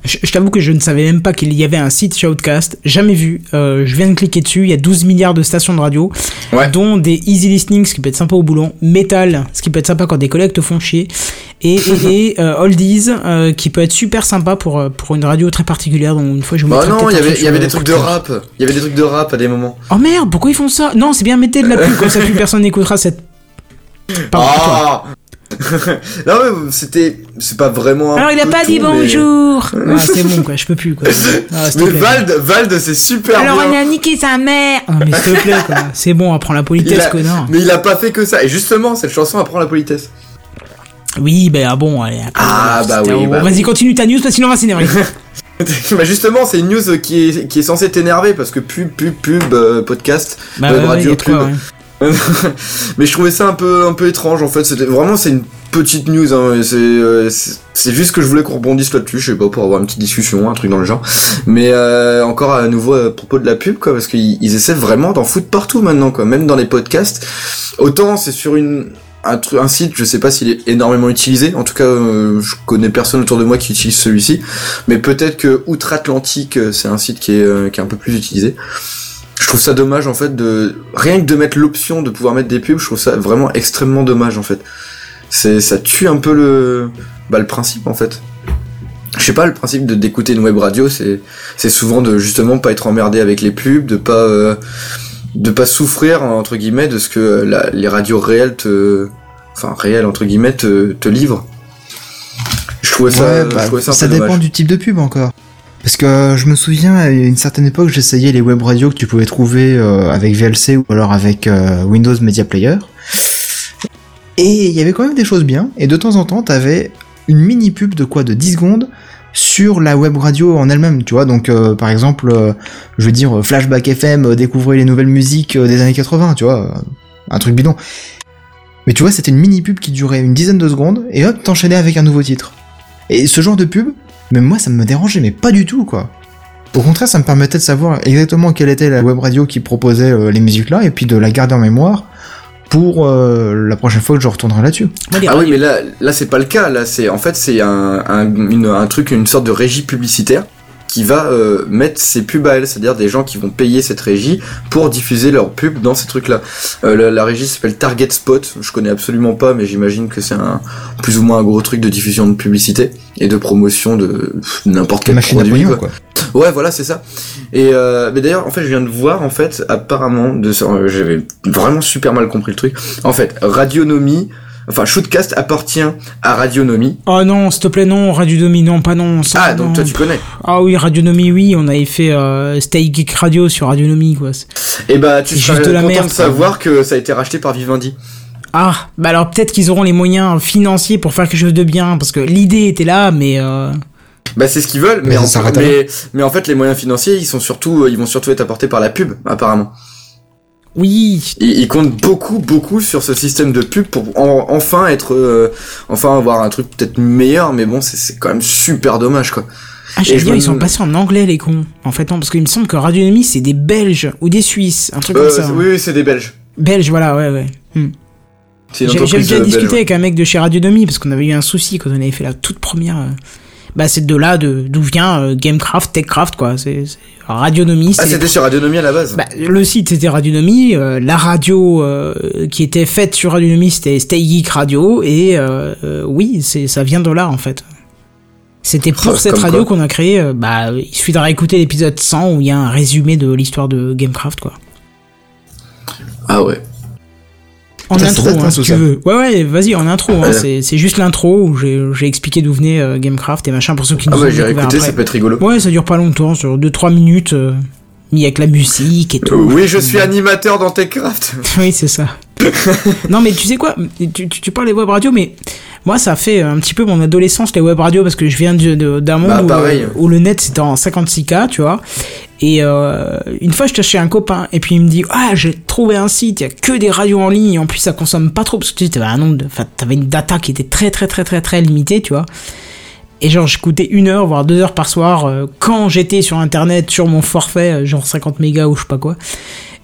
Je, je t'avoue que je ne savais même pas qu'il y avait un site Shoutcast, jamais vu. Euh, je viens de cliquer dessus, il y a 12 milliards de stations de radio, Ouais. dont des easy listening, ce qui peut être sympa au boulon, metal, ce qui peut être sympa quand des collègues te font chier, et, et, et, euh, oldies, euh, qui peut être super sympa pour, pour une radio très particulière, dont une fois je vous Bah non, il y avait, y avait des trucs de rap. Il y avait des trucs de rap à des moments. Oh merde, pourquoi ils font ça? Non, c'est bien, mettez de la pub, comme ça plus personne n'écoutera cette... Pardon. Ah Non mais c'était, c'est pas vraiment. un Alors il a pas dit mais- bonjour Ah c'est bon quoi, je peux plus quoi. Ah, Mais plaît. Vald, Vald, c'est super Alors bien. on a niqué sa mère Non mais s'il te plaît quoi, c'est bon, apprends la politesse a- connard. Mais il a pas fait que ça. Et justement, cette chanson apprend la politesse. Oui, ben ah bon, allez. après, Ah, bah c'était- oui, bah Vas-y, continue ta news parce que sinon on va s'énerver. bah justement, c'est une news qui est, qui est censée t'énerver parce que pub, pub, pub, euh, podcast, bah radio, quoi, ouais. Mais je trouvais ça un peu un peu étrange en fait c'était vraiment c'est une petite news hein, euh, c'est juste que je voulais qu'on rebondisse là-dessus je sais pas pour avoir une petite discussion un truc dans le genre mais euh, encore à nouveau à propos de la pub quoi parce qu'ils ils essaient vraiment d'en foutre partout maintenant quoi même dans les podcasts autant c'est sur une un, un site, je sais pas s'il est énormément utilisé. En tout cas, euh, je connais personne autour de moi qui utilise celui-ci. Mais peut-être que Outre-Atlantique, euh, c'est un site qui est, euh, qui est un peu plus utilisé. Je trouve ça dommage en fait de rien que de mettre l'option de pouvoir mettre des pubs, je trouve ça vraiment extrêmement dommage en fait. C'est ça tue un peu le bah le principe en fait. Je sais pas le principe de d'écouter une web radio, c'est c'est souvent de justement pas être emmerdé avec les pubs, de pas euh, de pas souffrir entre guillemets de ce que la- les radios réelles te enfin réelles entre guillemets te, te livrent. Je trouvais ça Ouais, je bah, trouvais ça un ça dépend dommage. du type de pub encore. Parce que je me souviens, à une certaine époque, j'essayais les web radios que tu pouvais trouver euh, avec VLC ou alors avec euh, Windows Media Player. Et il y avait quand même des choses bien. Et de temps en temps, t'avais une mini pub de quoi? De 10 secondes sur la web radio en elle-même, tu vois? Donc, euh, par exemple, je veux dire, Flashback FM, découvrez les nouvelles musiques des années 80, tu vois? Un truc bidon. Mais tu vois, c'était une mini pub qui durait une dizaine de secondes, et hop, t'enchaînais avec un nouveau titre. Et ce genre de pub, même moi, ça me dérangeait, mais pas du tout, quoi. Au contraire, ça me permettait de savoir exactement quelle était la web radio qui proposait euh, les musiques là, et puis de la garder en mémoire pour euh, la prochaine fois que je retournerai là-dessus. Les Ah oui, mais là, là c'est pas le cas. Là, c'est en fait c'est un, un, une- un truc, une sorte de régie publicitaire qui va euh, mettre ses pubs à elle, c'est-à-dire des gens qui vont payer cette régie pour diffuser leurs pubs dans ces trucs-là. Euh, la, la régie s'appelle Target Spot. Je connais absolument pas, mais j'imagine que c'est un plus ou moins un gros truc de diffusion de publicité et de promotion de n'importe quel Machine à produit. pognon, quoi. quoi. Ouais, voilà, c'est ça. Et euh, mais d'ailleurs, en fait, je viens de voir, en fait, apparemment, de euh, j'avais vraiment super mal compris le truc. En fait, Radionomie, enfin, Shootcast appartient à Radionomie. Oh non, s'il te plaît, non, Radionomie, non, pas non. ça, Ah, donc non. toi, tu connais. Ah oui, Radionomie, oui, on avait fait euh, Stay Geek Radio sur Radionomie, quoi. Et bah, tu juste de la content merde, de savoir que ça a été racheté par Vivendi. Ah, bah alors peut-être qu'ils auront les moyens financiers pour faire quelque chose de bien, parce que l'idée était là, mais euh, Bah, c'est ce qu'ils veulent, mais, Mais en, mais, mais en fait, les moyens financiers, ils sont surtout, ils vont surtout être apportés par la pub, apparemment. Oui, Ils, ils comptent beaucoup, beaucoup sur ce système de pub pour en- enfin être, euh, enfin avoir un truc peut-être meilleur, mais bon, c'est- quand même super dommage, quoi. Ah, j'allais dire, ils sont passés en anglais, les cons. En fait, non, parce qu'il me semble que Radionomie, c'est des Belges ou des Suisses, un truc Euh, comme ça. oui, oui, c'est des Belges. Belges, voilà, ouais, ouais. Hmm. Entreprise déjà euh, discuté belge. avec un mec de chez Radionomie, parce qu'on avait eu un souci quand on avait fait la toute première. euh, Bah, c'est de là de- d'où vient euh, Gamecraft, Techcraft, quoi. C'est- Radionomie, Ah, c'était sur Radionomie à la base. Bah, le site c'était Radionomie, euh, la radio euh, qui était faite sur Radionomie c'était Stay Geek Radio et euh, euh, oui c'est ça vient de là en fait. C'était pour Oh, cette radio qu'on a créé. bah il suffit de réécouter l'épisode 100 où il y a un résumé de l'histoire de Gamecraft quoi. Ah ouais. En Ça, intro hein, hein, si tu veux. Ouais ouais vas-y en intro. hein, c'est c'est juste l'intro où j'ai j'ai expliqué d'où venait euh, Gamecraft et machin pour ceux qui nous Ah ouais, j'ai écouté, après. ça peut être rigolo. Ouais ça dure pas longtemps sur 2-3 minutes. euh, mis avec la musique et tout. Oui, je suis animateur dans Techcraft. Oui, c'est ça. non, mais tu sais quoi tu, tu, tu parles des web radios, mais moi, ça a fait un petit peu mon adolescence, les web radios, parce que je viens d'un monde Bah, où, pareil. euh, où le net c'était en 56K, tu vois. Et euh, une fois, j'étais chez un copain, et puis il me dit Ah, j'ai trouvé un site, il y a que des radios en ligne, et en plus, ça consomme pas trop, parce que tu sais, t'avais un nombre de. Enfin, t'avais une data qui était très, très, très, très, très limitée, tu vois. Et genre, j'écoutais une heure, voire deux heures par soir, euh, quand j'étais sur internet, sur mon forfait, euh, genre 50 mégas ou je sais pas quoi.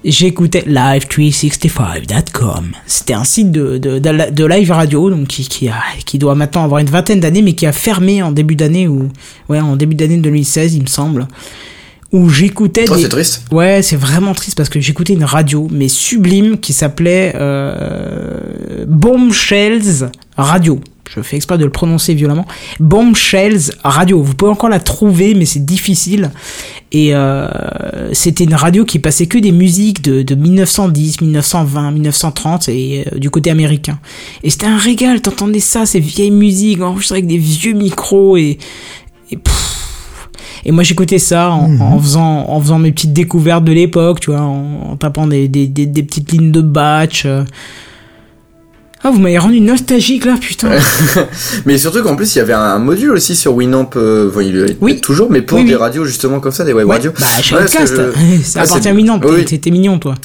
J'écoutais live365.com. C'était un site de, de, de, de live radio, donc qui, qui, a, qui doit maintenant avoir une vingtaine d'années, mais qui a fermé en début d'année, ou, ouais, en début d'année 2016, il me semble. Où j'écoutais Oh, des, c'est triste? Ouais, c'est vraiment triste parce que j'écoutais une radio, mais sublime, qui s'appelait euh, Bombshells Radio. Je fais exprès de le prononcer violemment. Bombshells Radio. Vous pouvez encore la trouver, mais c'est difficile. Et euh, c'était une radio qui passait que des musiques de, de 1910, 1920, 1930 et euh, du côté américain. Et c'était un régal, t'entendais ça, ces vieilles musiques enregistrées avec des vieux micros et, et pff, et moi j'écoutais ça en, Mhm. en faisant en faisant mes petites découvertes de l'époque, tu vois, en, en tapant des, des, des, des petites lignes de batch. euh. Ah, vous m'avez rendu nostalgique là, putain. Mais surtout qu'en plus, il y avait un module aussi sur Winamp, euh, enfin, il est Oui. toujours, mais pour Oui, des radios justement comme ça, des web Ouais, radios. bah, Ouais, Shoutcast, je- ça Ah, appartient à Winamp, t'es mignon toi.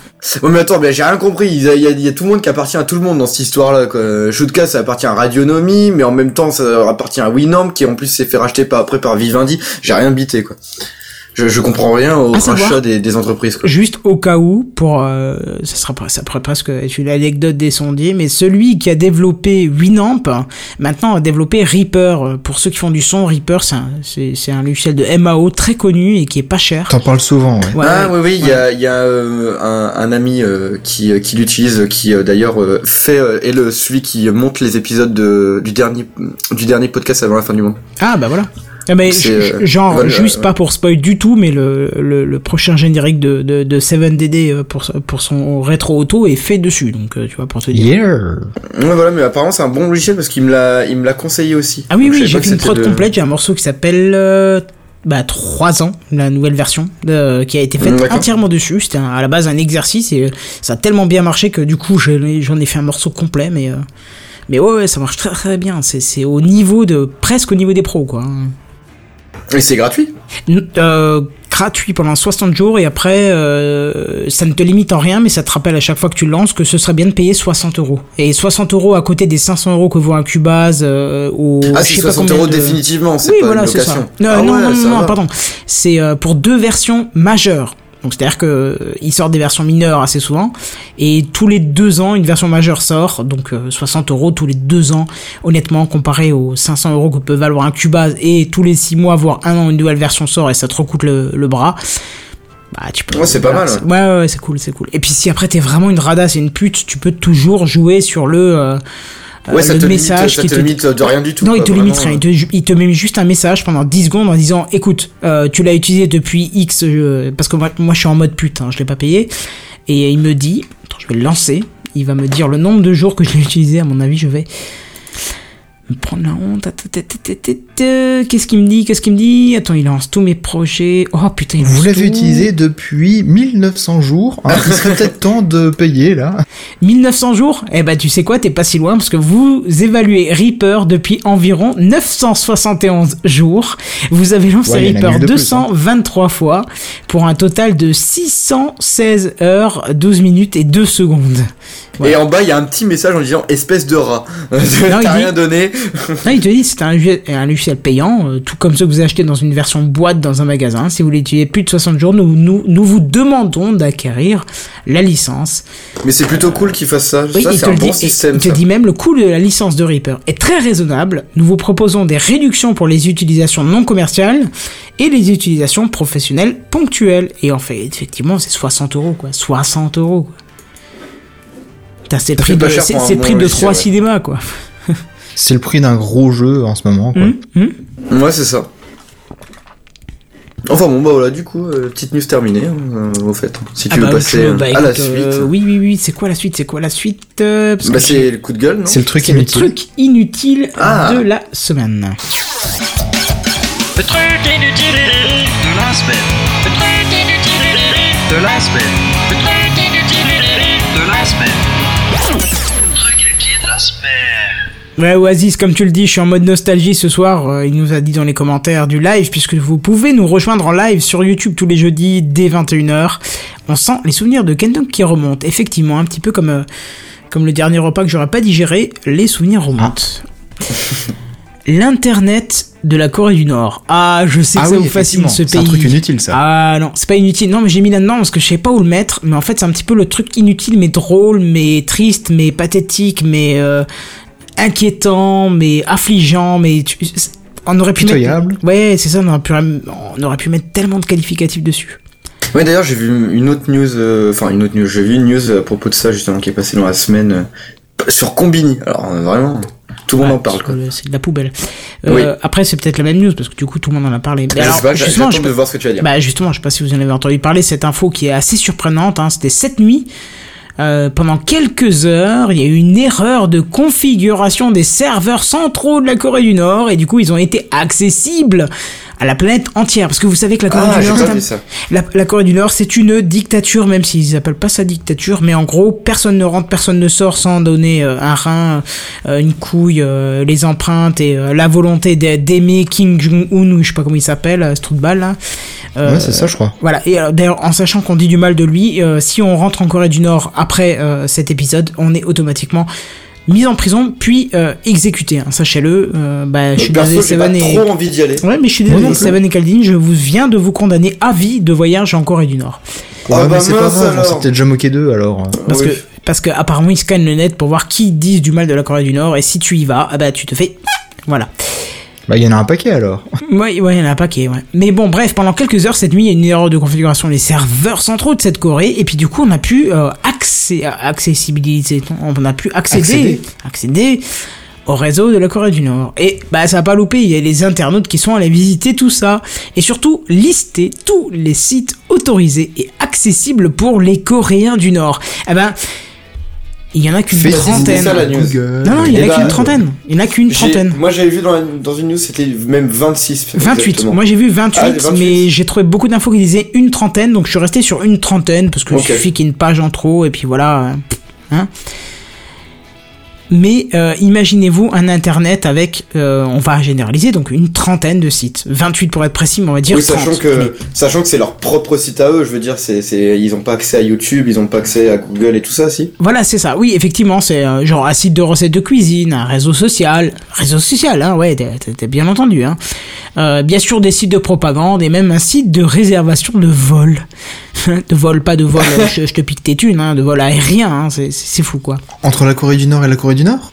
Ouais, mais attends, ben, j'ai rien compris. Il y, a, il y a- il y a tout le monde qui appartient à tout le monde dans cette histoire-là. quoi. Shootcast, ça appartient à Radionomie, mais en même temps, ça appartient à Winamp, qui en plus s'est fait racheter par, après par Vivendi. J'ai rien bité, quoi. Je, je comprends rien au rachat des, des entreprises, quoi. Juste au cas où, pour euh, ça sera ça pourrait presque être une anecdote des sondiers, mais celui qui a développé Winamp, maintenant a développé Reaper. Pour ceux qui font du son, Reaper c'est un, c'est, c'est un logiciel de MAO très connu et qui est pas cher. T'en parles souvent, ouais. Ouais, ah ouais. oui oui il y a, il y a euh, un, un ami euh, qui, euh, qui l'utilise qui euh, d'ailleurs euh, fait euh, est le celui qui monte les épisodes de, du dernier du dernier podcast avant la fin du monde. Ah bah voilà. Ah, mais C'est, j- euh, genre voilà, juste ouais. pas pour spoil du tout, mais le, le, le prochain générique de, de, de 7DD euh, pour, pour son rétro auto est fait dessus, donc euh, tu vois pour te dire. Yeah Ouais voilà mais apparemment c'est un bon logiciel parce qu'il me l'a il me l'a conseillé aussi. Ah oui Donc, oui, j'ai fait une prod de- complète, j'ai un morceau qui s'appelle euh, bah 3 ans, la nouvelle version euh, qui a été faite entièrement dessus, c'était à la base un exercice et euh, ça a tellement bien marché que du coup j'en ai, fait un morceau complet mais euh, mais ouais, ouais, ça marche très très bien, c'est c'est au niveau de presque au niveau des pros quoi. Et c'est gratuit. Euh, gratuit pendant 60 jours et après euh, ça ne te limite en rien mais ça te rappelle à chaque fois que tu lances que ce serait bien de payer 60 euros et 60 euros à côté des 500 euros que vaut un Cubase euh, au Ah je c'est sais pas 60 combien euros de- définitivement c'est oui pas voilà une c'est ça location. non Ah non ouais, non, ça non, va. pardon c'est euh, pour deux versions majeures donc c'est à dire que euh, ils sortent des versions mineures assez souvent. Et tous les deux ans une version majeure sort. Donc euh, 60 euros tous les deux ans honnêtement comparé aux 500 euros que peut valoir un Cubase et tous les six mois voire un an une nouvelle version sort et ça te recoute le, le bras. Bah tu peux Ouais, c'est pas mal, ouais ouais, ouais, c'est cool c'est cool. Et puis si après t'es vraiment une radasse et une pute tu peux toujours jouer sur le euh, Ouais euh, ça le te message limite ça qui te limite de rien du tout. non, il te limite rien. Il te, il te met juste un message pendant 10 secondes en disant écoute, euh, tu l'as utilisé depuis X, euh, parce que moi, moi, je suis en mode pute, hein, je l'ai pas payé. Et il me dit attends, je vais le lancer. Il va me dire le nombre de jours que je l'ai utilisé. À mon avis, je vais me prendre la honte. Qu'est-ce qu'il me dit Qu'est-ce qu'il me dit? Attends, il lance tous mes projets. Oh putain, il Vous lance l'avez tout. utilisé depuis 1900 jours. hein. Il serait peut-être temps de payer là. 1900 jours? Eh ben, tu sais quoi? T'es pas si loin parce que vous évaluez Reaper depuis environ 971 jours. Vous avez lancé Ouais, Reaper mille de plus, hein. 223 fois pour un total de 616 heures, 12 minutes et 2 secondes. Et en bas, il y a un petit message en disant espèce de rat. T'as dit- rien donné. Non, il te dit c'est un, logiciel- un logiciel payant, euh, tout comme ceux que vous achetez dans une version boîte dans un magasin. Si vous l'utilisez plus de 60 jours, nous, nous, nous vous demandons d'acquérir la licence. Mais c'est plutôt cool qu'il fasse ça. Oui, ça, il c'est te un bon dit, système. il te ça. dit même le coût de la licence de Reaper est très raisonnable. Nous vous proposons des réductions pour les utilisations non commerciales et les utilisations professionnelles ponctuelles. Et en fait, effectivement, c'est 60 euros, quoi. 60 euros, quoi. Putain, C'est le prix de, cher c'est prix de logiciel, 3 ouais. cinémas, quoi. C'est le prix d'un gros jeu en ce moment. Quoi. Hum, hum. Ouais, c'est ça. Enfin bon, bah voilà, du coup, euh, petite news terminée, hein, euh, au fait. Si tu Ah veux bah, passer je- euh, bah, à la écoute, suite. euh, oui, oui, oui. C'est quoi la suite C'est quoi la suite euh, parce Bah que c'est le coup de gueule, non? C'est le truc c'est le inutile. truc inutile Ah. de la semaine. Le truc inutile de la semaine. Le truc inutile de la semaine. Ouais, Oasis, comme tu le dis, je suis en mode nostalgie ce soir. euh, il nous a dit dans les commentaires du live, puisque vous pouvez nous rejoindre en live sur YouTube tous les jeudis dès 21h. On sent les souvenirs de Kendall qui remontent. Effectivement, un petit peu comme, euh, comme le dernier repas que j'aurais pas digéré, les souvenirs remontent. L'internet de la Corée du Nord. Ah, je sais que Ah ça oui, vous fascine ce c'est pays. un truc inutile, ça. Ah non, c'est pas inutile. Non, mais j'ai mis là-dedans parce que je sais pas où le mettre. Mais en fait, c'est un petit peu le truc inutile, mais drôle, mais triste, mais pathétique, mais euh, inquiétant, mais affligeant, mais tu- on aurait pu Pitoyable. mettre. Ouais, c'est ça. On aurait pu, on aurait pu mettre tellement de qualificatifs dessus. Ouais, d'ailleurs, j'ai vu une autre news, euh, enfin une autre news, j'ai vu une news à propos de ça justement qui est passée dans la semaine euh, sur Combini. Alors euh, vraiment, tout le monde en parle quoi. C'est de la poubelle. Euh, Oui. Après, c'est peut-être la même news parce que du coup, tout le monde en a parlé. Mais Je alors, pas, justement, je de voir ce que tu vas dire. Bah justement, je sais pas si vous en avez entendu parler, cette info qui est assez surprenante, hein, c'était cette nuit. euh, pendant quelques heures, il y a eu une erreur de configuration des serveurs centraux de la Corée du Nord et du coup ils ont été accessibles à la planète entière. Parce que vous savez que la Corée ah, du Nord, la, la Corée du Nord, c'est une dictature, même s'ils appellent pas ça dictature, mais en gros, personne ne rentre, personne ne sort sans donner euh, un rein, euh, une couille, euh, les empreintes et la volonté d'a- d'aimer Kim Jong-un, ou je sais pas comment il s'appelle, ce trou de balle là. Ouais, c'est ça, je crois. Voilà, et d'ailleurs, en sachant qu'on dit du mal de lui, si on rentre en Corée du Nord après cet épisode, on est automatiquement mis en prison, puis euh, exécuté, hein, sachez-le. Euh, bah, je suis désolé, Seven et... trop envie d'y aller. Ouais, mais je suis désolé. Seven et Kaldin, je vous viens de vous condamner à vie de voyage en Corée du Nord. Ah ouais, bah mais c'est pas grave, on s'est peut-être déjà moqué d'eux alors. Parce Oui. que parce que apparemment ils scannent le net pour voir qui disent du mal de la Corée du Nord et si tu y vas, ah bah tu te fais voilà. Bah, il y en a un paquet alors. Ouais, ouais, il y en a un paquet, ouais. Mais bon, bref, pendant quelques heures cette nuit, il y a une erreur de configuration des serveurs centraux de cette Corée, et puis du coup, on a pu euh, accé- accessibiliser, on a pu accéder, Accéder. accéder au réseau de la Corée du Nord. Et bah ça a pas loupé, il y a les internautes qui sont allés visiter tout ça, et surtout lister tous les sites autorisés et accessibles pour les Coréens du Nord. Eh ben, il y en a qu'une trentaine. ça, la news. Non, non, il y en Eh a bah, qu'une trentaine. Il y en a qu'une trentaine. Moi j'avais vu dans, la- dans une news, c'était même 26. 28. exactement. Moi j'ai vu 28, Ah, 28. mais j'ai trouvé beaucoup d'infos qui disaient une trentaine, donc je suis resté sur une trentaine parce que Ok. il suffit qu'il y ait une page en trop et puis voilà. Hein. Mais euh, imaginez-vous un internet avec, euh, on va généraliser, donc une trentaine de sites. 28 pour être précis, mais on va dire Oui, 30. sachant que, sachant que c'est leur propre site à eux, je veux dire, c'est, c'est, ils ont pas accès à YouTube, ils ont pas accès à Google et tout ça, si? Voilà, c'est ça. Oui, effectivement, c'est euh, genre un site de recettes de cuisine, un réseau social, réseau social, hein, ouais, t'as- bien entendu, hein. Bien sûr, des sites de propagande et même un site de réservation de vol, de vol, pas de vol, je, je te pique tes thunes, hein, de vol aérien, hein, c'est c'est fou quoi. Entre la Corée du Nord et la Corée du Nord?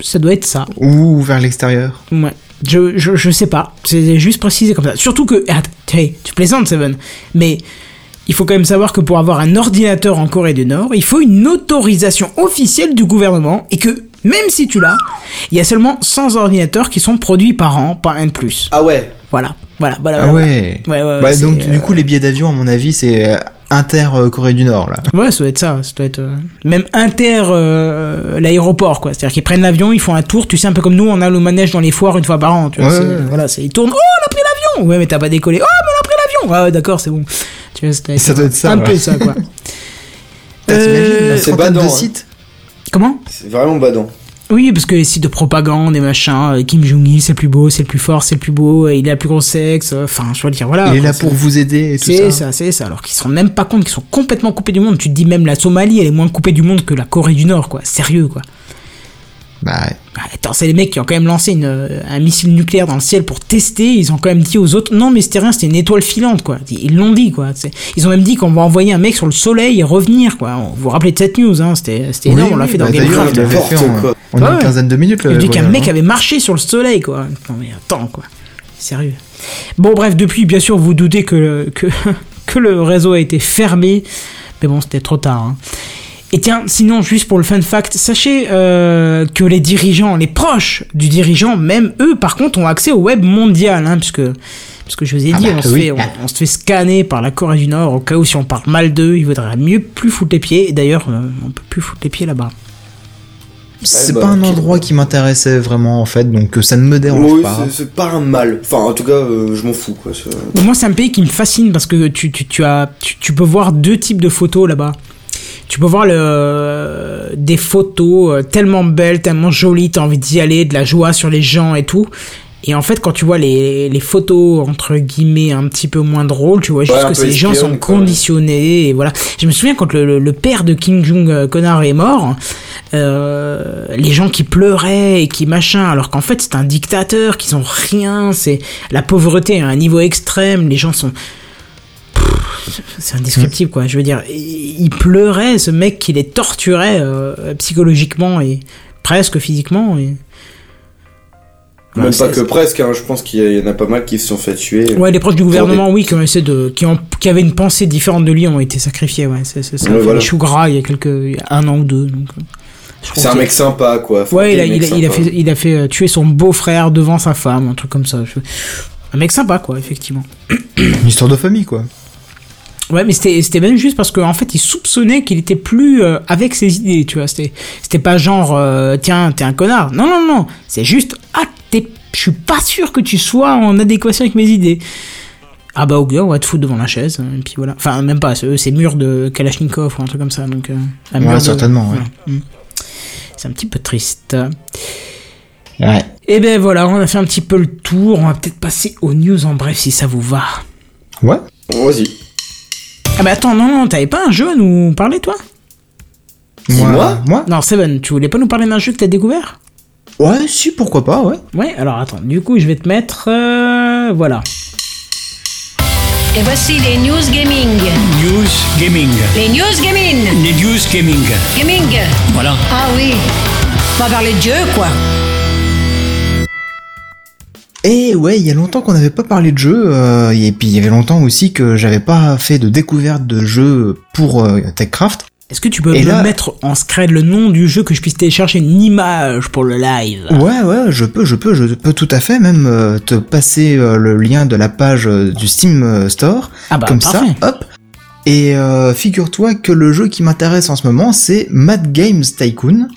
Ça doit être ça. Ou vers l'extérieur? Ouais. Je, je, je sais pas. C'est juste précisé comme ça. Surtout que, ah, hey, tu plaisantes, Seven. Mais il faut quand même savoir que pour avoir un ordinateur en Corée du Nord, il faut une autorisation officielle du gouvernement et que même si tu l'as, il y a seulement 100 ordinateurs qui sont produits par an, pas un de plus. Ah ouais? Voilà. Voilà. voilà Ah voilà. ouais Ouais, ouais, ouais, Bah donc euh, du coup les billets d'avion à mon avis c'est euh, inter euh, Corée du Nord là. Ouais, ça doit être ça. Ça doit être euh, même inter euh, l'aéroport, quoi. C'est-à-dire qu'ils prennent l'avion, ils font un tour. Tu sais, un peu comme nous, on a le manège dans les foires une fois par an. Tu vois, Ouais, voilà, ils tournent. Oh, on a pris l'avion. Ouais, mais t'as pas décollé. Oh, mais on a pris l'avion. Ouais, ouais, d'accord, c'est bon. Tu vois, ça Ça doit être ça, Un ouais. peu ça, quoi. Euh, c'est badant, de hein. sites Comment? C'est vraiment badant. Oui, parce que les sites de propagande et machin, euh, Kim Jong-il, c'est le plus beau, c'est le plus fort, c'est le plus beau, et il a le plus gros sexe. euh, Enfin, je veux dire, voilà. Il est là c'est- pour vous aider et tout C'est ça. ça, c'est ça. Alors qu'ils se rendent même pas compte qu'ils sont complètement coupés du monde. Tu te dis même la Somalie, elle est moins coupée du monde que la Corée du Nord, quoi. Sérieux, quoi. Bah, Bah, Attends, c'est les mecs qui ont quand même lancé une, euh, un missile nucléaire dans le ciel pour tester. Ils ont quand même dit aux autres, non mais c'était rien, c'était une étoile filante, quoi. Ils l'ont dit, quoi. Ils ont même dit qu'on va envoyer un mec sur le soleil et revenir, quoi. Vous vous rappelez de cette news, hein C'était Oui, énorme, on l'a fait dans bah, Game d'ailleurs, Craft. il l'avait N'importe fait en, quoi. en Ouais, une ouais. quinzaine de minutes. Il le dit qu'un mec hein. avait marché sur le soleil, quoi. Non mais attends, quoi. Sérieux. Bon, bref, depuis, bien sûr, vous vous doutez que, le- que, que le réseau a été fermé. Mais bon, c'était trop tard. hein. Et tiens, sinon, juste pour le fun fact, sachez euh, que les dirigeants, les proches du dirigeant, même eux, par contre, ont accès au web mondial, hein, puisque, puisque je vous ai Ah dit, bah, on, se fait, on, on se fait scanner par la Corée du Nord, au cas où si on parle mal d'eux, il vaudrait mieux plus foutre les pieds. Et d'ailleurs, euh, on peut plus foutre les pieds là-bas. C'est bah, pas un ok. endroit qui m'intéressait vraiment en fait, donc euh, ça ne me dérange Oui, pas. c'est- pas un mal. Enfin, en tout cas, euh, je m'en fous, quoi. Moi, c'est un pays qui me fascine parce que tu, tu, tu as, tu, tu peux voir deux types de photos là-bas. Tu peux voir le, des photos euh, tellement belles, tellement jolies, t'as envie d'y aller, de la joie sur les gens et tout. Et en fait, quand tu vois les, les photos, entre guillemets, un petit peu moins drôles, tu vois juste Ouais, que ces gens sont conditionnés. Et voilà. Je me souviens quand le, le, le père de Kim Jong euh, connard est mort, euh, les gens qui pleuraient et qui machin, alors qu'en fait c'est un dictateur, qu'ils ont rien, c'est la pauvreté à un niveau extrême, les gens sont c'est indescriptible quoi je veux dire il pleurait ce mec qui les torturait euh, psychologiquement et presque physiquement et Même pas que presque, hein, je pense qu'il y, en a pas mal qui se sont fait tuer. ouais les proches du gouvernement oui qui ont essayé de qui ont qui avaient une pensée différente de lui ont été sacrifiés ouais c'est ça Ouais, fait voilà. les choux gras il y a quelques il y a un an ou deux donc, euh, C'est un mec sympa, quoi. Ouais, il a, il, il fait, il a fait euh, tuer son beau-frère devant sa femme, un truc comme ça. Un mec sympa, quoi, effectivement. Une histoire de famille quoi. Ouais, mais c'était c'était même juste parce qu'en fait, il soupçonnait qu'il était plus euh, avec ses idées, tu vois. C'était c'était pas genre, euh, tiens, t'es un connard. Non, non, non. C'est juste, ah, t'es- je suis pas sûr que tu sois en adéquation avec mes idées. Ah bah ok, on va te foutre devant la chaise, hein, et puis voilà. Enfin, même pas, c'est c'est mur de Kalachnikov ou un truc comme ça, donc... euh, un Ouais, mur de- certainement, ouais. voilà. Mm. C'est un petit peu triste. Ouais. Et ben voilà, on a fait un petit peu le tour. On va peut-être passer aux news en bref si ça vous va. Ouais. Vas-y. Ah bah attends, non, non, t'avais pas un jeu à nous parler toi? Dis-moi. Moi? Non, Seven, tu voulais pas nous parler d'un jeu que t'as découvert? Ouais, si, pourquoi pas, ouais. Ouais, alors attends, du coup je vais te mettre... euh, voilà. Et voici les news gaming. News Gaming. Les news gaming. Les News Gaming. Gaming. Voilà. Ah oui. On va parler de jeu, quoi. Et ouais, il y a longtemps qu'on n'avait pas parlé de jeu, euh, et puis il y avait longtemps aussi que j'avais pas fait de découverte de jeu pour euh, TechCraft. Est-ce que tu peux Et me là- mettre en scred le nom du jeu que je puisse télécharger une image pour le live? Ouais, ouais, je peux, je peux, je peux tout à fait même euh, te passer le lien de la page du Steam Store, Ah bah comme parfait. ça, hop. Et figure-toi que le jeu qui m'intéresse en ce moment, c'est Mad Games Tycoon.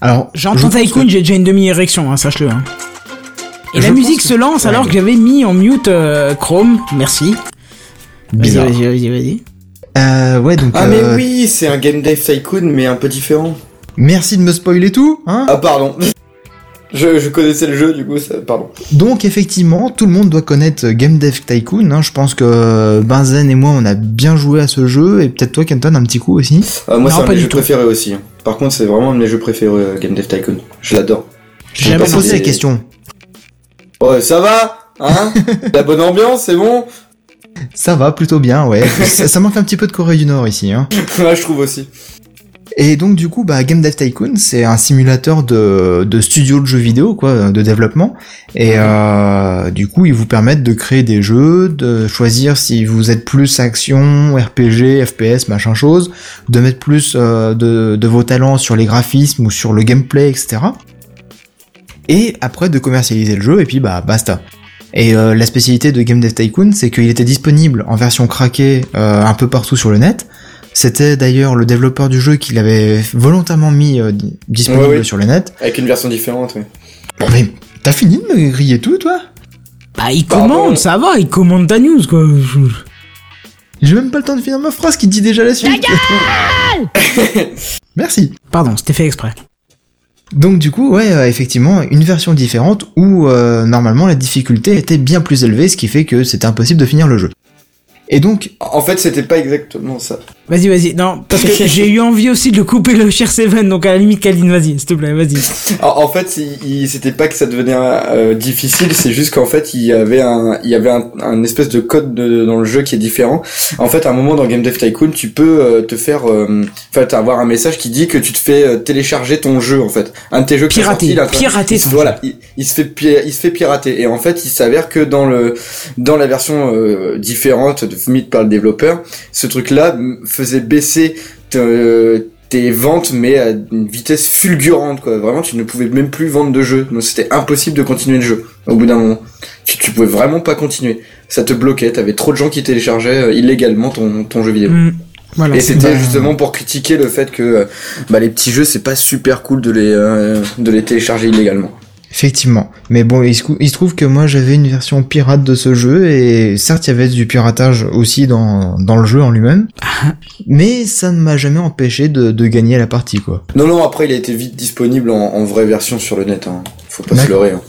Alors, J'entends Tycoon, que- j'ai déjà une demi-érection, hein, sache-le. hein. Et Je la musique se lance ouais. alors que j'avais mis en mute euh, Chrome. Merci. Vas-y, Bizarre. vas-y, vas-y, vas-y. Euh, ouais, donc. Ah, mais euh, oui, c'est un Game Dev Tycoon, mais un peu différent. Merci de me spoiler tout, hein. Ah, pardon. Je, je connaissais le jeu, du coup, ça... pardon. Donc effectivement, tout le monde doit connaître Game Dev Tycoon. Hein. Je pense que Benzen et moi, on a bien joué à ce jeu, et peut-être toi, Kenton, un petit coup aussi. Moi, c'est un pas de mes du jeux préférés aussi. hein. Par contre, c'est vraiment un de mes jeux préférés, euh, Game Dev Tycoon. Je l'adore. J'ai Jamais pas posé la question. Oh, ça va Hein La bonne ambiance, c'est bon Ça va plutôt bien, ouais. ça, ça manque un petit peu de Corée du Nord ici. Hein. Ouais, je trouve aussi. Et donc du coup, bah, Game Dev Tycoon, c'est un simulateur de, de studio de jeux vidéo, quoi, de développement. Et euh, du coup, ils vous permettent de créer des jeux, de choisir si vous êtes plus action, RPG, FPS, machin chose, de mettre plus euh, de, de vos talents sur les graphismes ou sur le gameplay, etc. Et après de commercialiser le jeu, et puis bah basta. Et euh, la spécialité de Game Dev Tycoon, c'est qu'il était disponible en version craquée euh, un peu partout sur le net. C'était d'ailleurs le développeur du jeu qui l'avait volontairement mis euh, di- disponible Ouais, ouais. sur le net. Avec une version différente, oui. Bon, mais t'as fini de me griller tout, toi? Bah, il Pardon. commande, ça va, il commande ta news, quoi. J'ai même pas le temps de finir ma phrase qui dit déjà la suite. Merci. Pardon, c'était fait exprès. Donc du coup, ouais, euh, effectivement, une version différente où euh, normalement la difficulté était bien plus élevée, ce qui fait que c'était impossible de finir le jeu. Et donc, En fait, c'était pas exactement ça. Vas-y, vas-y. Non, parce que j'ai eu envie aussi de le couper le Cher Seven, donc à la limite, Kaline, vas-y, s'il te plaît, vas-y. En, en fait, c'était pas que ça devenait euh, difficile, c'est juste qu'en fait, il y avait un, il y avait un, un espèce de code de- dans le jeu qui est différent. En fait, à un moment dans Game Dev Tycoon, tu peux euh, te faire, euh, enfin, avoir un message qui dit que tu te fais euh, télécharger ton jeu, en fait, un de tes jeux qui est sorti, train- pirater il voilà, il, il se fait, il se fait pirater. Et en fait, il s'avère que dans le, dans la version euh, différente de mise par le développeur, ce truc-là m- faisait baisser te- tes ventes mais à une vitesse fulgurante quoi. Vraiment tu ne pouvais même plus vendre de jeux. Donc c'était impossible de continuer le jeu au bout d'un moment. Tu, tu pouvais vraiment pas continuer. Ça te bloquait. T'avais trop de gens qui téléchargeaient euh, illégalement ton, ton jeu vidéo. Voilà. et c'était justement pour critiquer le fait que euh, bah, les petits jeux c'est pas super cool de les euh, de les télécharger illégalement effectivement. Mais bon, il se, trouve que moi j'avais une version pirate de ce jeu, et certes il y avait du piratage aussi dans, dans le jeu en lui-même, mais ça ne m'a jamais empêché de, de gagner la partie, quoi. non non après il a été vite disponible en, en vraie version sur le net hein. faut pas se leurrer hein.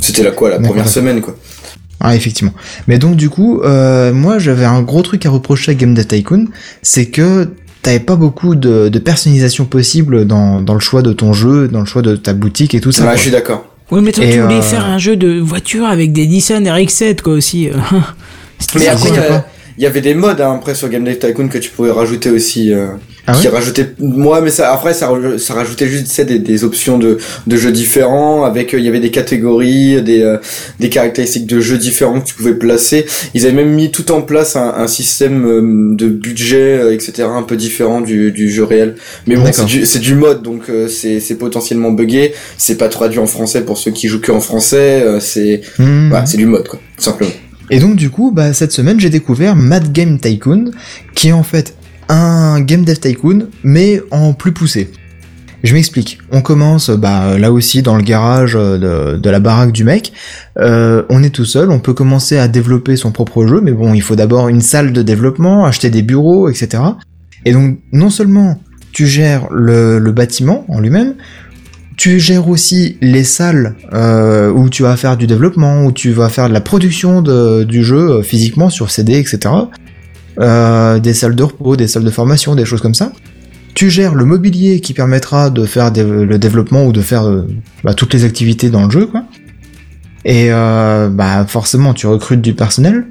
c'était la quoi la première semaine quoi Ah, effectivement. Mais donc, du coup, euh, moi, j'avais un gros truc à reprocher à Game Dev Tycoon, c'est que t'avais pas beaucoup de, de personnalisation possible dans, dans le choix de ton jeu, dans le choix de ta boutique et tout ça. ouais, quoi. je suis d'accord Oui, mais toi, Et, tu voulais euh, faire un jeu de voiture avec des Nissan RX-7, quoi, aussi. euh. C'était Mais après, il y, quoi. a- il y avait des modes hein, après sur Game Dev Tycoon que tu pouvais rajouter aussi. euh, Ah qui ouais rajoutaient. Moi, mais ça après ça, raj- ça rajoutait juste tu sais, des, des options de, de jeux différents. Avec euh, il y avait des catégories, des euh, des caractéristiques de jeux différents que tu pouvais placer. Ils avaient même mis tout en place un, un système euh, de budget, euh, etc. Un peu différent du, du jeu réel. Mais bon, c'est du c'est du mode donc euh, c'est c'est potentiellement buggé. C'est pas traduit en français pour ceux qui jouent que en français. euh, c'est voilà, c'est du mode quoi, tout simplement. Et donc du coup, bah, cette semaine, j'ai découvert Mad Game Tycoon, qui est en fait un Game Dev Tycoon, mais en plus poussé. Je m'explique. On commence bah, là aussi dans le garage euh, de, la baraque du mec. Euh, on est tout seul, on peut commencer à développer son propre jeu, mais bon, il faut d'abord une salle de développement, acheter des bureaux, etc. Et donc, non seulement tu gères le bâtiment en lui-même, tu gères aussi les salles euh, où tu vas faire du développement, où tu vas faire de la production de- du jeu euh, physiquement sur CD, etc. Euh, des salles de repos, des salles de formation, des choses comme ça. Tu gères le mobilier qui permettra de faire des- le développement ou de faire euh, bah, toutes les activités dans le jeu, quoi. Et euh, bah forcément, tu recrutes du personnel.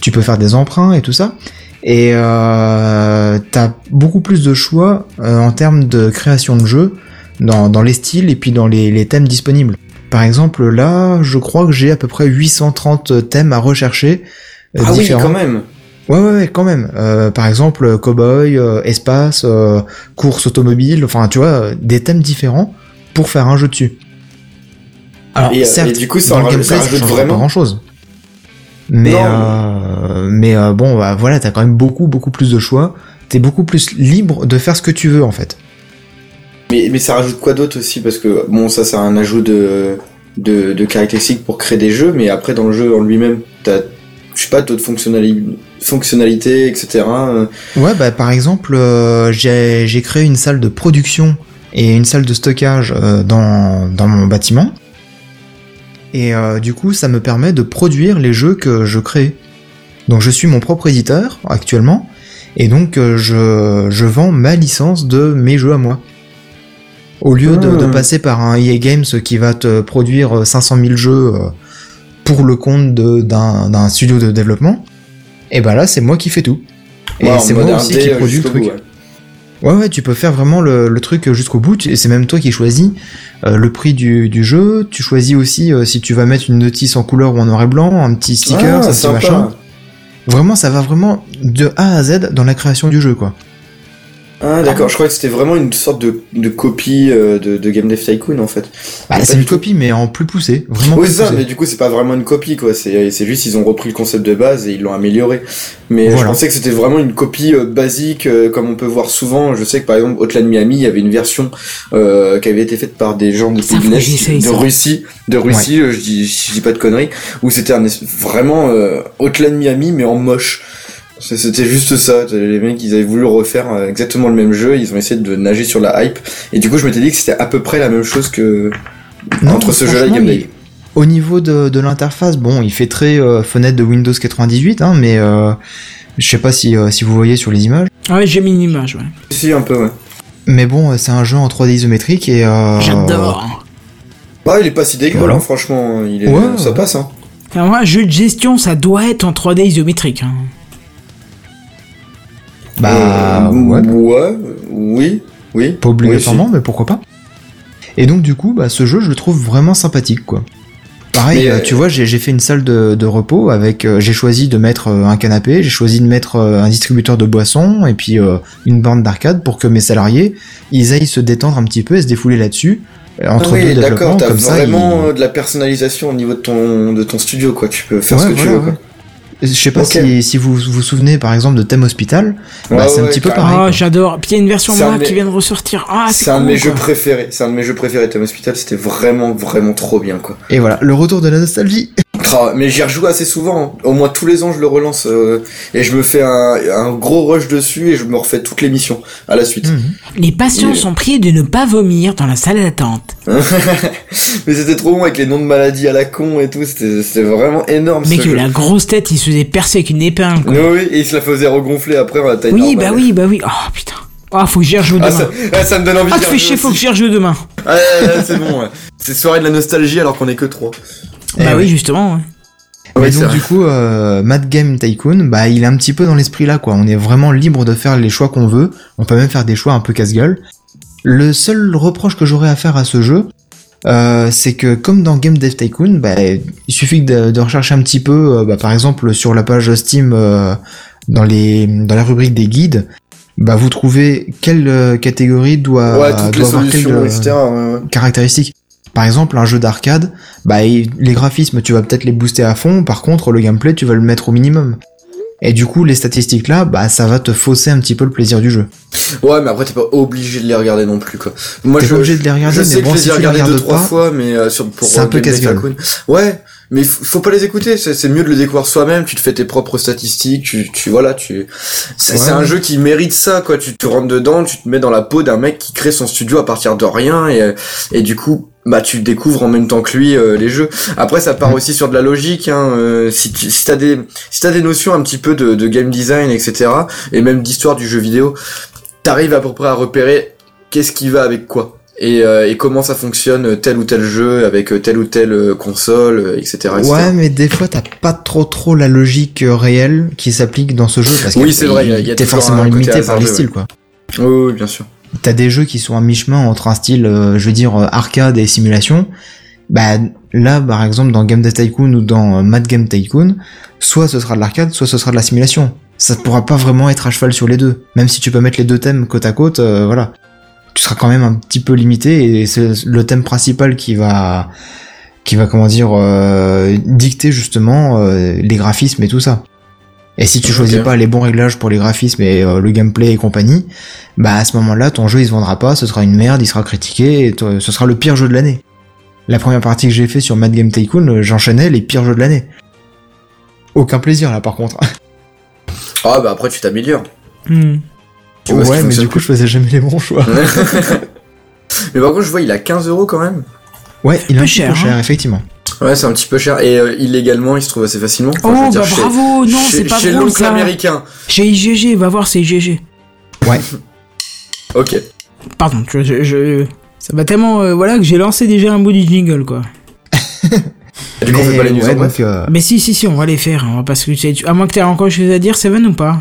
Tu peux faire des emprunts et tout ça. Et t'as beaucoup plus de choix en termes de création de jeu dans, dans les styles et puis dans les, les thèmes disponibles. Par exemple, là, je crois que j'ai à peu près 830 thèmes à rechercher. euh, Ah oui, quand même. Ouais, ouais, ouais, quand même. Euh, par exemple, cowboy, euh, espace, euh, course automobile, enfin, tu vois, des thèmes différents pour faire un jeu dessus. Alors, Et, euh, certes, et du coup, ça dans le gameplay, ça change vraiment pas grand chose. Mais, euh, mais euh, bon, bah, voilà, t'as quand même beaucoup, beaucoup plus de choix. T'es beaucoup plus libre de faire ce que tu veux, en fait. Mais, ça rajoute quoi d'autre aussi? Parce que, bon, ça, c'est un ajout de, de, caractéristiques pour créer des jeux, mais après, dans le jeu en lui-même, t'as, je sais pas, d'autres fonctionnali- fonctionnalités, etc. euh, Ouais, bah par exemple, euh, j'ai créé une salle de production et une salle de stockage euh, dans, dans mon bâtiment. Et du coup, ça me permet de produire les jeux que je crée. Donc je suis mon propre éditeur actuellement, et donc je, je vends ma licence de mes jeux à moi. Au lieu de, de Ah. passer par un EA Games qui va te produire 500 000 jeux euh, pour le compte de- d'un studio de développement, et bah là c'est moi qui fais tout. Et en c'est moi aussi qui euh, produis le truc. bout, ouais. Ouais, ouais, tu peux faire vraiment le, le truc jusqu'au bout, et c'est même toi qui choisis euh, le prix du, du jeu. Tu choisis aussi euh, si tu vas mettre une notice en couleur ou en noir et blanc, un petit sticker, Ah, ça, petit sympa. machin. Vraiment, ça va vraiment de A à Z dans la création du jeu, quoi. Ah d'accord, je crois que c'était vraiment une sorte de, de copie euh, de, de Game Dev Tycoon en fait. Bah, c'est une tout. copie, mais en plus poussé. Vraiment Oui ça, mais du coup c'est pas vraiment une copie quoi, c'est c'est juste ils ont repris le concept de base et ils l'ont amélioré. Mais je pensais que c'était vraiment une copie euh, basique euh, comme on peut voir souvent. Je sais que par exemple Hotline Miami, il y avait une version euh, qui avait été faite par des gens de, Ça, de. Russie, de Russie, euh, je dis je dis pas de conneries, où c'était vraiment euh, Hotline Miami mais en moche. C'était juste ça. Les mecs, ils avaient voulu refaire euh, exactement le même jeu. Ils ont essayé de nager sur la hype. Et du coup, je m'étais dit que c'était à peu près la même chose que Non, entre ce jeu-là et Game Day. Au niveau de, de l'interface, bon, il fait très euh, fenêtre de Windows 98, hein, mais euh, je sais pas si, euh, si vous voyez sur les images. Ah Ouais, j'ai mis une image, ouais. Si, un peu, ouais. Mais bon, c'est un jeu en 3D isométrique et... Euh, J'adore. Ah, il est pas si dégueu, Voilà. hein, franchement. Il est, Ouais, ça ouais. passe, hein. Enfin, moi, jeu de gestion, ça doit être en 3D isométrique. Hein. Bah, Euh, ouais. ouais, oui, oui. Pas obligatoirement, mais pourquoi pas. Et donc du coup, bah, ce jeu, je le trouve vraiment sympathique, quoi. Pareil, euh, euh, tu vois, j'ai fait une salle de, de repos avec, euh, j'ai choisi de mettre un canapé, j'ai choisi de mettre un distributeur de boissons et puis une borne d'arcade pour que mes salariés, ils aillent se détendre un petit peu et se défouler là-dessus euh, Ah entre oui, d'accord, t'as ça. vraiment de la personnalisation au niveau de ton, de ton studio, quoi. Tu peux faire ce que tu veux, quoi. Je sais pas si, si vous vous souvenez par exemple de Thème Hospital, bah, Ouais, c'est un petit peu pareil. Ah, j'adore. Puis il y a une version moi qui mes- vient de ressortir. Ah, c'est C'est un de mes jeux préférés. C'est un de mes jeux préférés, Thème Hospital. C'était vraiment, vraiment trop bien, quoi. Et voilà, le retour de la nostalgie. Mais j'y rejoue assez souvent. hein. Au moins tous les ans, je le relance euh, et je me fais un, un gros rush dessus et je me refais toutes les missions à la suite. Mhm. Les patients sont priés de ne pas vomir dans la salle d'attente. mais c'était trop bon avec les noms de maladies à la con et tout. C'était vraiment énorme. Ce jeu. la grosse tête, il se faisait percer avec une épingle. quoi. Oui, et il se la faisait regonfler après à la taille Oui, normale. bah oui, bah oui. Oh putain. Ah, faut que j'y rejoue Ah, demain. ça, ah, ça me donne envie Ah, d'y tu fais chier, faut que j'y rejoue demain. Ah, c'est bon. ouais. C'est soirée de la nostalgie alors qu'on est que trois. Eh bah ouais. oui, justement. ouais. C'est donc du coup, euh, Mad Game Tycoon, bah il est un petit peu dans l'esprit là quoi. On est vraiment libre de faire les choix qu'on veut. On peut même faire des choix un peu casse-gueule. Le seul reproche que j'aurais à faire à ce jeu, euh, c'est que comme dans Game Dev Tycoon, bah, il suffit de, de rechercher un petit peu, euh, bah, par exemple sur la page Steam, euh, dans les dans la rubrique des guides, bah vous trouvez quelle euh, catégorie doit, ouais, toutes les doit avoir quelle, euh, etc. ouais, ouais. Par exemple, un jeu d'arcade, bah, les graphismes, tu vas peut-être les booster à fond, par contre, le gameplay, tu vas le mettre au minimum. Et du coup, les statistiques là, bah, ça va te fausser un petit peu le plaisir du jeu. Ouais, mais après t'es pas obligé de les regarder non plus quoi. Moi T'es je pas obligé de les regarder, je mais sais bon, que si les tu les deux trois pas, fois, mais euh, sur pour c'est un peu. Tycoon. Ouais, mais faut pas les écouter. C'est c'est mieux de le découvrir soi-même. Tu te fais tes propres statistiques. Tu tu voilà tu. C'est c'est un jeu qui mérite ça quoi. Tu te rentres dedans, tu te mets dans la peau d'un mec qui crée son studio à partir de rien et et du coup bah tu découvres en même temps que lui euh, les jeux. Après ça part Mm. aussi sur de la logique. Hein, euh, si tu si des si t'as des notions un petit peu de, de game design etc et même d'histoire du jeu vidéo, t'arrives à peu près à repérer qu'est-ce qui va avec quoi. Et, euh, et comment ça fonctionne euh, tel ou tel jeu avec euh, telle ou telle euh, console, etc. etc. Ouais, mais des fois, t'as pas trop trop la logique réelle qui s'applique dans ce jeu, parce que Oui, c'est vrai, t'es forcément limité par les styles, quoi. Oui, oui, bien sûr. T'as des jeux qui sont à mi-chemin entre un style, euh, je veux dire, euh, arcade et simulation. Bah là, par exemple, dans Game Dev Tycoon ou dans euh, Mad Game Tycoon, soit ce sera de l'arcade, soit ce sera de la simulation. Ça ne pourra pas vraiment être à cheval sur les deux. Même si tu peux mettre les deux thèmes côte à côte, voilà. Tu seras quand même un petit peu limité et c'est le thème principal qui va, qui va comment dire, dicter justement les graphismes et tout ça. Et si tu choisis pas les bons réglages pour les graphismes et euh, le gameplay et compagnie, bah à ce moment-là, ton jeu il se vendra pas, ce sera une merde, il sera critiqué, et toi- ce sera le pire jeu de l'année. La première partie que j'ai fait sur Mad Game Tycoon, euh, j'enchaînais les pires jeux de l'année. Aucun plaisir là par contre. Ah bah après tu t'améliores. Hmm. Tu vois ouais, mais du coup je faisais jamais les bons choix. mais par contre je vois il a 15 euros quand même. Ouais, il est un Peu petit cher, peu cher, hein. effectivement. Ouais c'est un petit peu cher et euh, illégalement il se trouve assez facilement. Enfin, je Oh, veux dire, bah chez- bravo, non, c'est pas Chez l'oncle ça. américain. Chez IGG, va voir, c'est IGG. Ouais. Ok. Pardon, je, je, je- ça va tellement, euh, voilà, que j'ai lancé déjà un bout du jingle, quoi. Du coup on fait Mais pas les news ouais, en bref. donc, euh, Mais si, si, si, on va les faire, on va pas se. À moins que t'aies encore quelque chose à dire, Seven ou pas?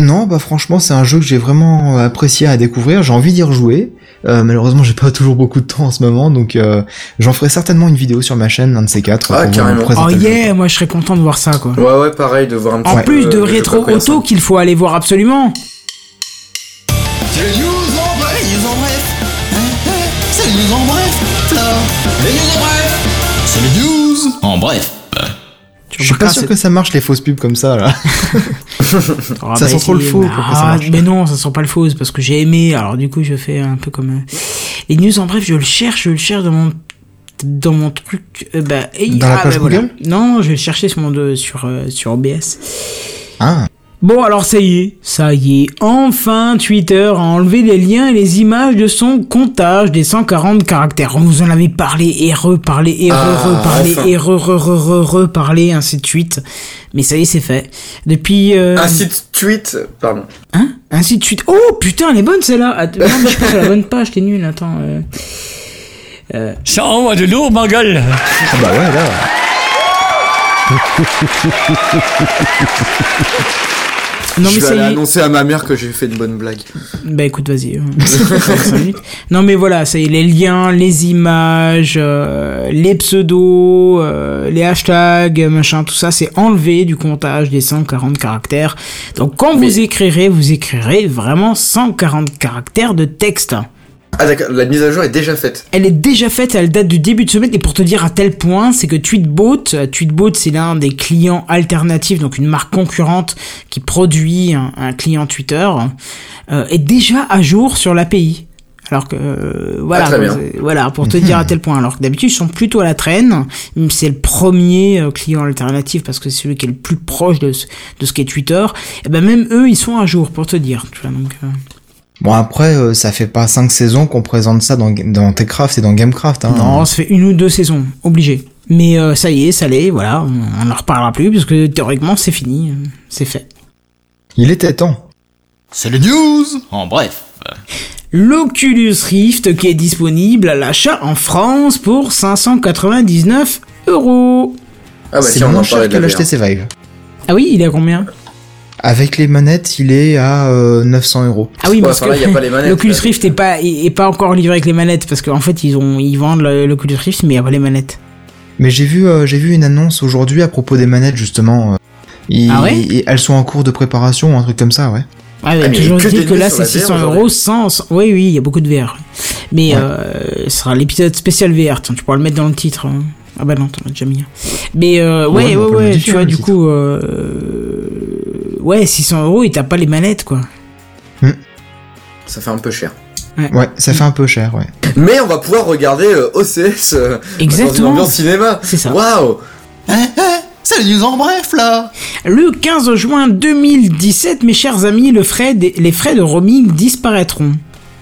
Non, bah franchement, c'est un jeu que j'ai vraiment euh, apprécié à découvrir. J'ai envie d'y rejouer. Euh, malheureusement, j'ai pas toujours beaucoup de temps en ce moment, donc euh, j'en ferai certainement une vidéo sur ma chaîne, l'un de ces quatre. Ah, carrément. Oh yeah, moi je serais content de voir ça, quoi. Ouais, ouais, pareil, de voir un petit En plus de euh, Retro Auto qu'il faut aller voir absolument. C'est news en hein, hein, news en bref. C'est en bref. Les news en bref. C'est les news en bref. Je suis pas sûr que ça marche les fausses pubs comme ça là. ça sent trop le faux ça Ah, mais non, ça sent pas le faux, c'est parce que j'ai aimé. Alors du coup, je fais un peu comme euh, les news en bref. Je le cherche, je le cherche dans mon dans mon truc. euh, bah, et- Dans la ah, page bah, voilà. Non, je vais le chercher sur mon de- sur euh, sur OBS. Ah, Bon, alors ça y est, ça y est. Enfin, Twitter a enlevé les liens et les images de son comptage des 140 caractères. On vous en avait parlé et reparlé et Ah, re-reparlé enfin. et re-re-re-re-reparlé, ainsi de suite. Mais ça y est, c'est fait. Depuis... euh, Un site tweet, pardon. Hein? Ainsi de suite. Oh putain, elle est bonne celle-là. Non, mais je pas sur la bonne page, t'es nul, attends. euh. Ça envoie de lourd, ma gueule. ah bah ouais là. Non je mais vais ça aller y est. annoncer à ma mère que j'ai fait une bonne blague. Bah écoute, vas-y. minutes. non mais voilà, ça y est, les liens, les images, euh, les pseudos, euh, les hashtags, machin, tout ça, c'est enlevé du comptage des 140 caractères. Donc quand Mais- vous écrirez, vous écrirez vraiment 140 caractères de texte. Ah d'accord, la mise à jour est déjà faite. Elle est déjà faite, elle date du début de semaine, et pour te dire à tel point, c'est que Tweetbot, euh, Tweetbot c'est l'un des clients alternatifs, donc une marque concurrente qui produit un, un client Twitter, euh, est déjà à jour sur l'API. Alors que euh, voilà, Ah, voilà pour te dire à tel point. Alors que d'habitude ils sont plutôt à la traîne. C'est le premier client alternatif parce que c'est celui qui est le plus proche de ce, de ce qu'est Twitter. Et ben même eux ils sont à jour pour te dire. Tu vois, donc, euh, Bon après, euh, ça fait pas cinq saisons qu'on présente ça dans, dans Techcraft et dans Gamecraft. Hein. Non, ça fait une ou deux saisons, obligé. Mais euh, ça y est, ça l'est, voilà, on on en reparlera plus, parce que théoriquement c'est fini, euh, c'est fait. Il était temps. C'est les news en bref. L'Oculus Rift qui est disponible à l'achat en France pour 599 euros. Ah bah c'est tiens, on moins en cher parlait de que la VR. l'HTC Vive. Ah oui, il est à combien? Avec les manettes, il est à euh, 900 euros. Ah oui, Ouais, parce enfin, là, que y a pas les manettes, l'Oculus. Rift est pas, est, est pas encore livré avec les manettes, parce qu'en fait ils ont, ils vendent le- l'Oculus Rift, mais il y a pas les manettes. Mais j'ai vu, euh, j'ai vu une annonce aujourd'hui à propos des manettes justement. euh, ils- Ah ouais elles sont en cours de préparation ou un truc comme ça, ouais. Ouais, mais Ah, toujours que dit que là c'est la VR 600 aujourd'hui. euros sans, sans- Oui, oui, il y a beaucoup de VR. Mais Ouais. euh, ce sera l'épisode spécial VR. Tiens, tu pourras le mettre dans le titre. hein. Ah bah non, t'en as déjà mis. un. Mais euh, Ouais, ouais, ouais, ouais, tu vois, du titre. coup, euh, ouais, 600 euros et t'as pas les manettes, quoi. Ça fait un peu cher. Ouais, ça fait un peu cher, ouais. Mais on va pouvoir regarder euh, OCS euh, dans une Exactement. ambiance cinéma. C'est ça. Waouh Eh, eh, c'est les news en bref, là. Le 15 juin 2017, mes chers amis, le frais des- les frais de roaming disparaîtront.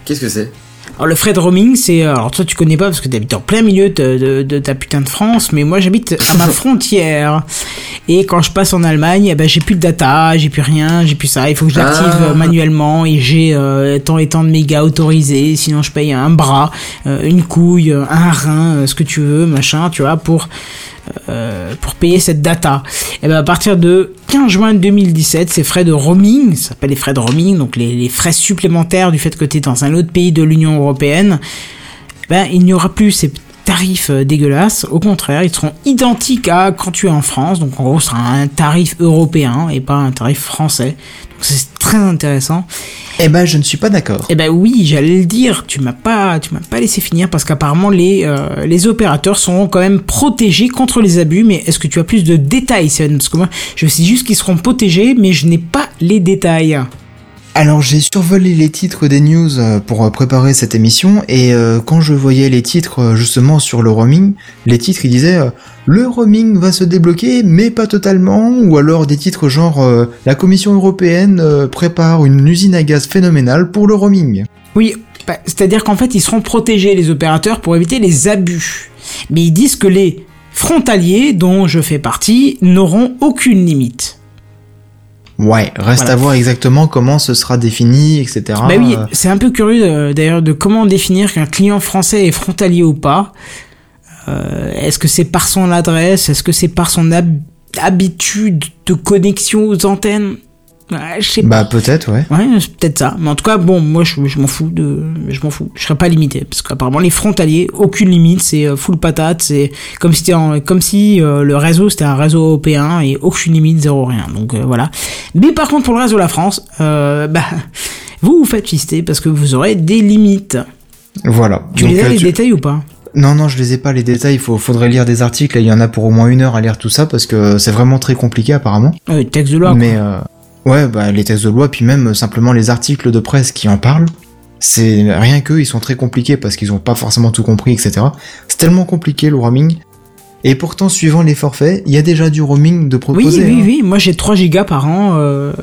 Qu'est-ce que c'est? Alors le frais de roaming, c'est alors toi tu connais pas parce que t'habites en plein milieu de, de- de ta putain de France, mais moi j'habite à ma frontière et quand je passe en Allemagne, eh ben j'ai plus de data, j'ai plus rien, j'ai plus ça. Il faut que je l'active Ah. euh, manuellement et j'ai euh, tant et tant de mégas autorisés, sinon je paye un bras, euh, une couille, euh, un rein, euh, ce que tu veux, machin, tu vois, pour euh, pour payer cette data. Et ben à partir de 15 juin 2017, ces frais de roaming, ça s'appelle les frais de roaming, donc les, les frais supplémentaires du fait que tu es dans un autre pays de l'Union européenne, ben il n'y aura plus ces tarifs euh, dégueulasses. Au contraire, ils seront identiques à quand tu es en France. Donc en gros, ce sera un tarif européen et pas un tarif français. Donc c'est très intéressant. Eh ben, je ne suis pas d'accord. Eh ben oui, j'allais le dire, tu m'as pas, tu m'as pas laissé finir parce qu'apparemment les euh, les opérateurs seront quand même protégés contre les abus. Mais est-ce que tu as plus de détails, Sven? Parce que moi, je sais juste qu'ils seront protégés, mais je n'ai pas les détails. Alors j'ai survolé les titres des news euh, pour euh, préparer cette émission et euh, quand je voyais les titres justement sur le roaming, les titres ils disaient le roaming va se débloquer mais pas totalement ou alors des titres genre la Commission européenne prépare une usine à gaz phénoménale pour le roaming. Oui, bah, c'est-à-dire qu'en fait, ils seront protégés les opérateurs pour éviter les abus. Mais ils disent que les frontaliers, dont je fais partie, n'auront aucune limite. Ouais, reste Voilà. à voir exactement comment ce sera défini, etc. bah oui, c'est un peu curieux euh, d'ailleurs de comment définir qu'un client français est frontalier ou pas. Euh, Est-ce que c'est par son adresse? Est-ce que c'est par son hab- habitude de connexion aux antennes? Ouais, Je sais pas. Bah peut-être, ouais. Ouais, c'est peut-être ça. Mais en tout cas, bon, moi, je, je m'en fous de, je m'en fous. Je serais pas limité parce qu'apparemment les frontaliers, aucune limite, c'est euh, full patate. C'est comme si en- comme si euh, le réseau c'était un réseau européen et aucune limite, zéro rien. Donc euh, voilà. Mais par contre, pour le reste de la France, euh, bah, vous vous faites fister parce que vous aurez des limites. Voilà. Tu Donc, les as euh, les tu- détails ou pas? Non, non, je les ai pas les détails. Il faudrait lire des articles. et Il y en a pour au moins une heure à lire tout ça parce que c'est vraiment très compliqué apparemment. Ouais, texte de loi. Mais euh, ouais, bah les textes de loi, puis même euh, simplement les articles de presse qui en parlent. C'est rien qu'eux, ils sont très compliqués parce qu'ils ont pas forcément tout compris, etc. C'est tellement compliqué le roaming. Et pourtant, suivant les forfaits, il y a déjà du roaming de Oui, proposer oui, hein. oui. Moi, j'ai 3 gigas par an. Euh...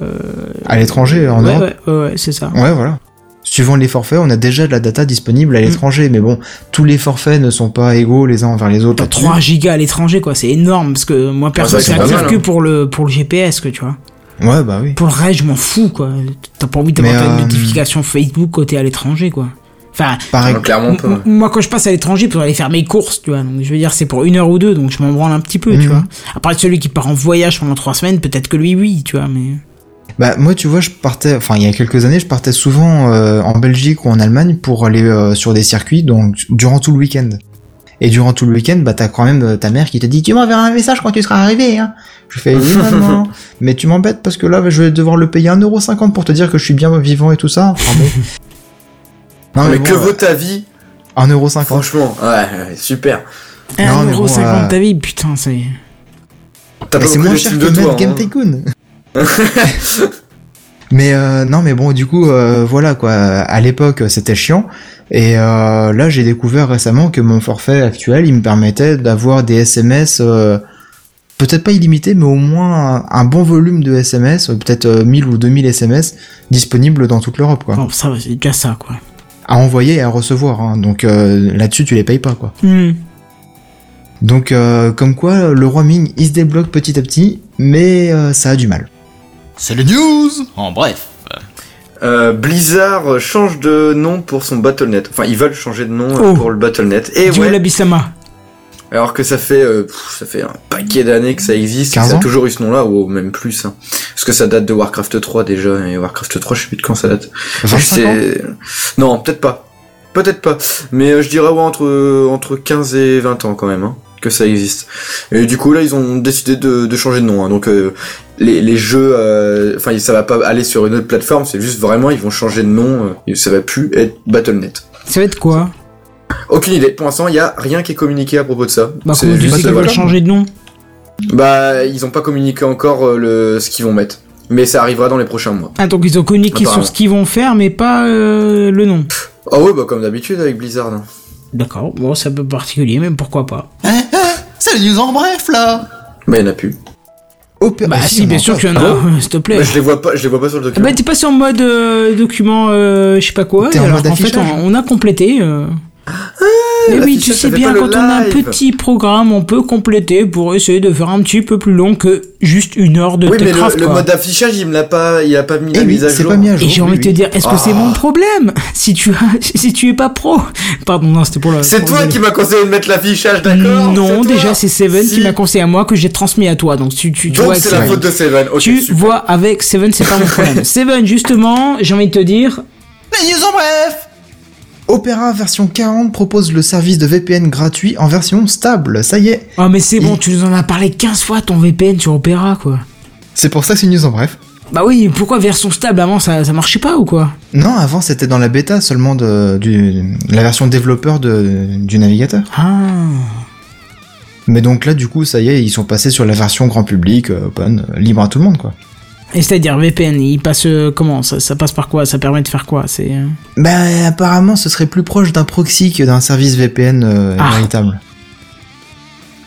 à l'étranger, en ouais, Europe. ouais, ouais, ouais, c'est ça. Ouais, voilà. Suivant les forfaits, on a déjà de la data disponible Mm. à l'étranger, mais bon, tous les forfaits ne sont pas égaux les uns envers les autres. T'as là-dessus. 3 gigas à l'étranger, quoi. C'est énorme. Parce que moi, perso, c'est mal, que hein. pour le, pour le GPS, que tu vois. Ouais, bah oui. Pour le reste, je m'en fous, quoi. T'as pas envie d'avoir euh, notification Facebook côté à l'étranger, quoi. Enfin, Pareil. Clairement pas. moi, quand je passe à l'étranger pour aller faire mes courses, tu vois, donc je veux dire, c'est pour une heure ou deux, donc je m'en branle un petit peu, tu Mhm. vois. Après, celui qui part en voyage pendant trois semaines, peut-être que lui, oui, tu vois, mais. Bah moi tu vois je partais enfin il y a quelques années je partais souvent euh, en Belgique ou en Allemagne pour aller euh, sur des circuits donc durant tout le week-end. Et durant tout le week-end bah t'as quand même euh, ta mère qui te dit tu m'enverras un message quand tu seras arrivé hein. Je fais oui maman mais tu m'embêtes parce que là je vais devoir le payer 1,50€ pour te dire que je suis bien vivant et tout ça. Enfin, bon. Non, mais bon, que euh, vaut ta vie 1,50€. Franchement, ouais, ouais, super. Non, mais 1,50€ bon, euh, ta vie, putain, c'est. T'as Mais pas c'est moins de cher que de toi. Game hein. Tycoon. mais euh, non, mais bon, du coup, euh, voilà quoi. À l'époque, c'était chiant. Et euh, là, j'ai découvert récemment que mon forfait actuel, il me permettait d'avoir des SMS, euh, peut-être pas illimités, mais au moins un, un bon volume de SMS, euh, peut-être euh, 1000 ou 2000 SMS disponibles dans toute l'Europe, quoi. Bon, ça va, c'est déjà ça, quoi. À envoyer et à recevoir. Hein. Donc euh, là-dessus, tu les payes pas, quoi. Hmm. Donc, euh, comme quoi, le roaming, il se débloque petit à petit, mais euh, ça a du mal. C'est les news En bref. Euh, Blizzard change de nom pour son Battle.net. Enfin, ils veulent changer de nom euh, Oh. pour le Battle.net. Et Dis-moi ouais, alors que ça fait euh, pff, ça fait un paquet d'années que ça existe, 15 ça a toujours eu ce nom-là ou même plus. hein. Parce que ça date de Warcraft 3 déjà et Warcraft 3, je sais plus de quand ça date. 25 ans C'est- Non, peut-être pas. Peut-être pas. Mais euh, je dirais ouais, entre entre 15 et 20 ans quand même hein, que ça existe. Et du coup là, ils ont décidé de, de changer de nom. hein. Donc euh, les, les jeux, euh, enfin ça va pas aller sur une autre plateforme. C'est juste vraiment ils vont changer de nom. euh, ça va plus être Battle.net. Ça va être quoi? Aucune idée. Pour l'instant, il y a rien qui est communiqué à propos de ça. Bah, C'est comment tu juste, sais qu'ils veulent changer de nom Bah, ils ont pas communiqué encore euh, le ce qu'ils vont mettre. Mais ça arrivera dans les prochains mois. Ah, donc ils ont communiqué sur ce qu'ils vont faire, mais pas euh, le nom. Ah ouais, bah comme d'habitude avec Blizzard. hein. D'accord, bon, c'est un peu particulier, mais pourquoi pas. Eh, c'est les news en bref là Mais il y en a plus. Opéra- Bah, Ah, si, bien en sûr qu'il y en a, Ah s'il te plaît. Bah, je les vois pas, je les vois pas sur le Ah document. Bah, t'es passé en mode euh, document, euh, je sais pas quoi, T'es en alors mode qu'en fait, on, on a complété. euh. Mais oui, tu sais bien, quand on a un petit programme, on peut compléter pour essayer de faire un petit peu plus long que juste une heure de Oui, mais le, mode affichage, il me l'a pas, il a pas mis Eh la oui, mise à c'est jour. pas mis à jour. Et j'ai envie de te dire, est-ce que c'est Ah. mon problème si tu as, si tu es pas pro Pardon, non, c'était pour le. C'est toi qui m'as conseillé de mettre l'affichage, d'accord Non, déjà c'est Seven Si. qui m'a conseillé à moi que j'ai transmis à toi. Donc tu, tu, tu Donc vois, c'est la Seven. faute de Seven. Ok, tu super. vois avec Seven, c'est pas mon problème. Seven, justement, j'ai envie de te dire, Les news en bref Opera version 40 propose le service de VPN gratuit en version stable. Ça y est. oh mais c'est bon, Il- tu nous en as parlé 15 fois ton VPN sur Opera quoi. C'est pour ça que c'est une news en bref. Bah oui, pourquoi version stable? Avant ça, ça marchait pas ou quoi? Non, avant c'était dans la bêta seulement de du, la version développeur de, du navigateur. Ah. Mais donc là, du coup, ça y est, ils sont passés sur la version grand public, euh, open, euh, libre à tout le monde, quoi. Et c'est-à-dire VPN, il passe euh, comment ça, ça passe par quoi? Ça permet de faire quoi? C'est euh, Bah, apparemment, ce serait plus proche d'un proxy que d'un service VPN euh, Ah. véritable.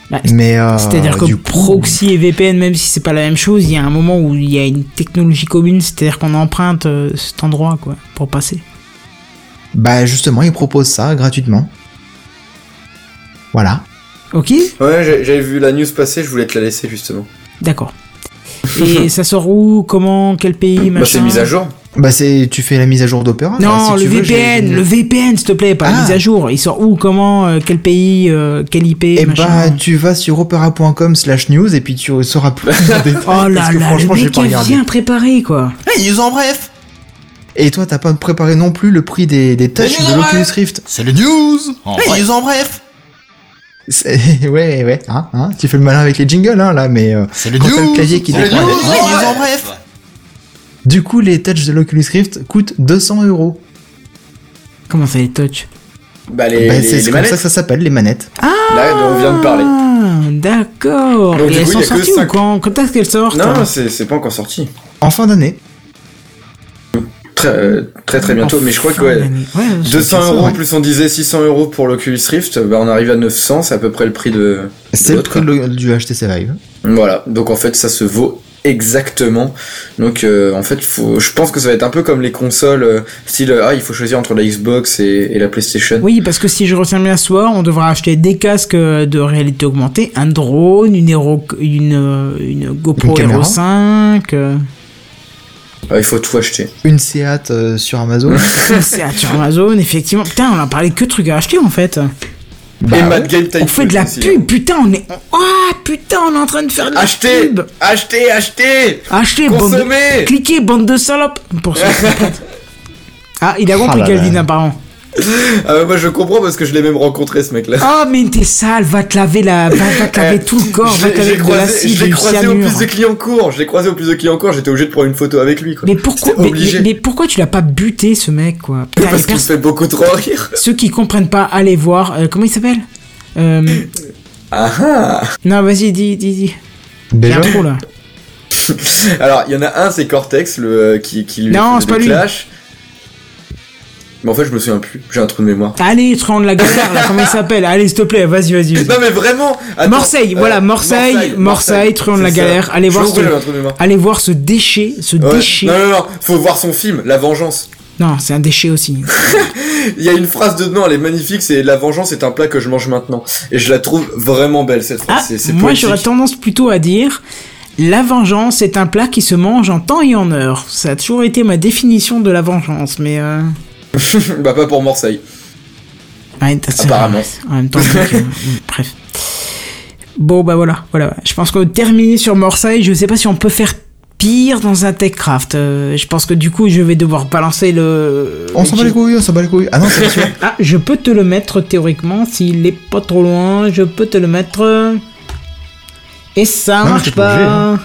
bah, Mais euh, C'est-à-dire que coup- proxy et VPN, même si c'est pas la même chose, il y a un moment où il y a une technologie commune, c'est-à-dire qu'on emprunte euh, cet endroit quoi pour passer. Bah, justement, ils proposent ça gratuitement. Voilà. Ok, Ouais, j'avais vu la news passer, je voulais te la laisser justement. d'accord. Et ça sort où Comment Quel pays Bah, c'est mise à jour. Bah, c'est, tu fais la mise à jour d'Opera. Non, là, si le tu veux, j'ai- VPN, le VPN, s'il te plaît, pas la Ah. mise à jour. Il sort où Comment euh, Quel pays euh, Quel IP Eh machin. bah, tu vas sur opera.com slash news et puis tu sauras plus. en détail, Oh là là, le franchement, j'ai mec pas est regardé. bien préparé quoi. Les news en bref Et toi, t'as pas préparé non plus le prix des, des touchs Mais de l'Oculus. Rift C'est les news En Les news en bref Ouais, ouais, hein, hein, tu fais le malin avec les jingles, hein, là, mais euh, C'est les Quand news le clavier qui déconne. news news en bref du coup, les touchs de l'Oculus Rift coûtent 200 euros. Comment ça les touch Bah les, Bah, les- c'est les comme manettes. ça que ça s'appelle, les manettes. Là dont on vient de parler. Ah, d'accord. Donc, Et du elles coup, sont il y a que sorties ou quand Quand est-ce qu'elles sortent? Non, c'est c'est pas encore sorti. En fin d'année. Très euh, très très bientôt, mais je crois que ouais. d'année. Ouais, c'est 200 ça, euros ouais. plus on disait 600 euros pour l'Oculus Rift, bah on arrive à 900, c'est à peu près le prix de. C'est le prix de du HTC Vive. Voilà, donc en fait ça se vaut exactement. Donc euh, en fait, faut, je pense que ça va être un peu comme les consoles, euh, style ah il faut choisir entre la Xbox et, et la PlayStation. Oui, parce que si je retiens bien ce soir, on devra acheter des casques de réalité augmentée, un drone, une, Hero, une, une GoPro Une. Hero 5, euh, Ah, il faut tout acheter. Une Seat euh, sur Amazon. c'est sur Amazon, effectivement. Putain, on a parlé que de trucs à acheter en fait. Bah et. Mad Game Type On fait de la aussi, pub, hein. putain, on est. Ah, putain, on est en train de faire de la Achetez, pub. achetez, achetez. Achetez, bande de... Consommez. Cliquez, bande de salopes. Pour comprennent. Ah, il a compris Ah Calvin apparemment. Ah bah, moi je comprends parce que je l'ai même rencontré ce mec-là. Oh, mais t'es sale, va te laver la, va, va te laver Eh, tout le corps, va J'ai te laver j'ai de l'acide, je l'ai croisé au plus de clients court. Je l'ai croisé au plus de clients court. J'étais obligé de prendre une photo avec lui. Quoi. Mais pourquoi, mais, obligé. mais- mais pourquoi tu l'as pas buté ce mec quoi? Putain, Parce qu'il fait beaucoup trop rire. Ceux qui comprennent pas, allez voir. euh, comment il s'appelle? Euh, Ah ah. Non, vas-y, dis, dis, dis. Déjà trou là. Alors, il y en a un, c'est Cortex, le euh, qui, qui lui Non, lui. Mais en fait, je me souviens plus. J'ai un trou de mémoire. Allez, Truand de la galère là, comment il s'appelle Allez, s'il te plaît, vas-y, vas-y. Non, mais vraiment. attends, Marseille, euh, voilà, Marseille, Marseille, Truand de la galère. Allez voir ce-. Allez voir déchet, ce Ouais. déchet. Non, non, non, faut voir son film, La Vengeance. Non, c'est un déchet aussi. Il y a une phrase dedans, elle est magnifique, c'est La Vengeance est un plat que je mange maintenant. Et je la trouve vraiment belle, cette phrase. Ah, moi j'aurais tendance plutôt à dire la vengeance est un plat qui se mange en temps et en heure. Ça a toujours été ma définition de la vengeance, mais euh... bah, pas pour Marseille. ouais, t'as- c'est- Apparemment. En même temps, donc, euh, bref. Bon bah voilà, voilà. Je pense que terminer sur Marseille, je sais pas si on peut faire pire dans un Techcraft. Euh, je pense que du coup, je vais devoir balancer le. On s'en bat les couilles, on s'en bat les couilles. Ah non, c'est sûr. Ah, je peux te le mettre théoriquement s'il est pas trop loin. Je peux te le mettre. Et ça Non, marche pas hein.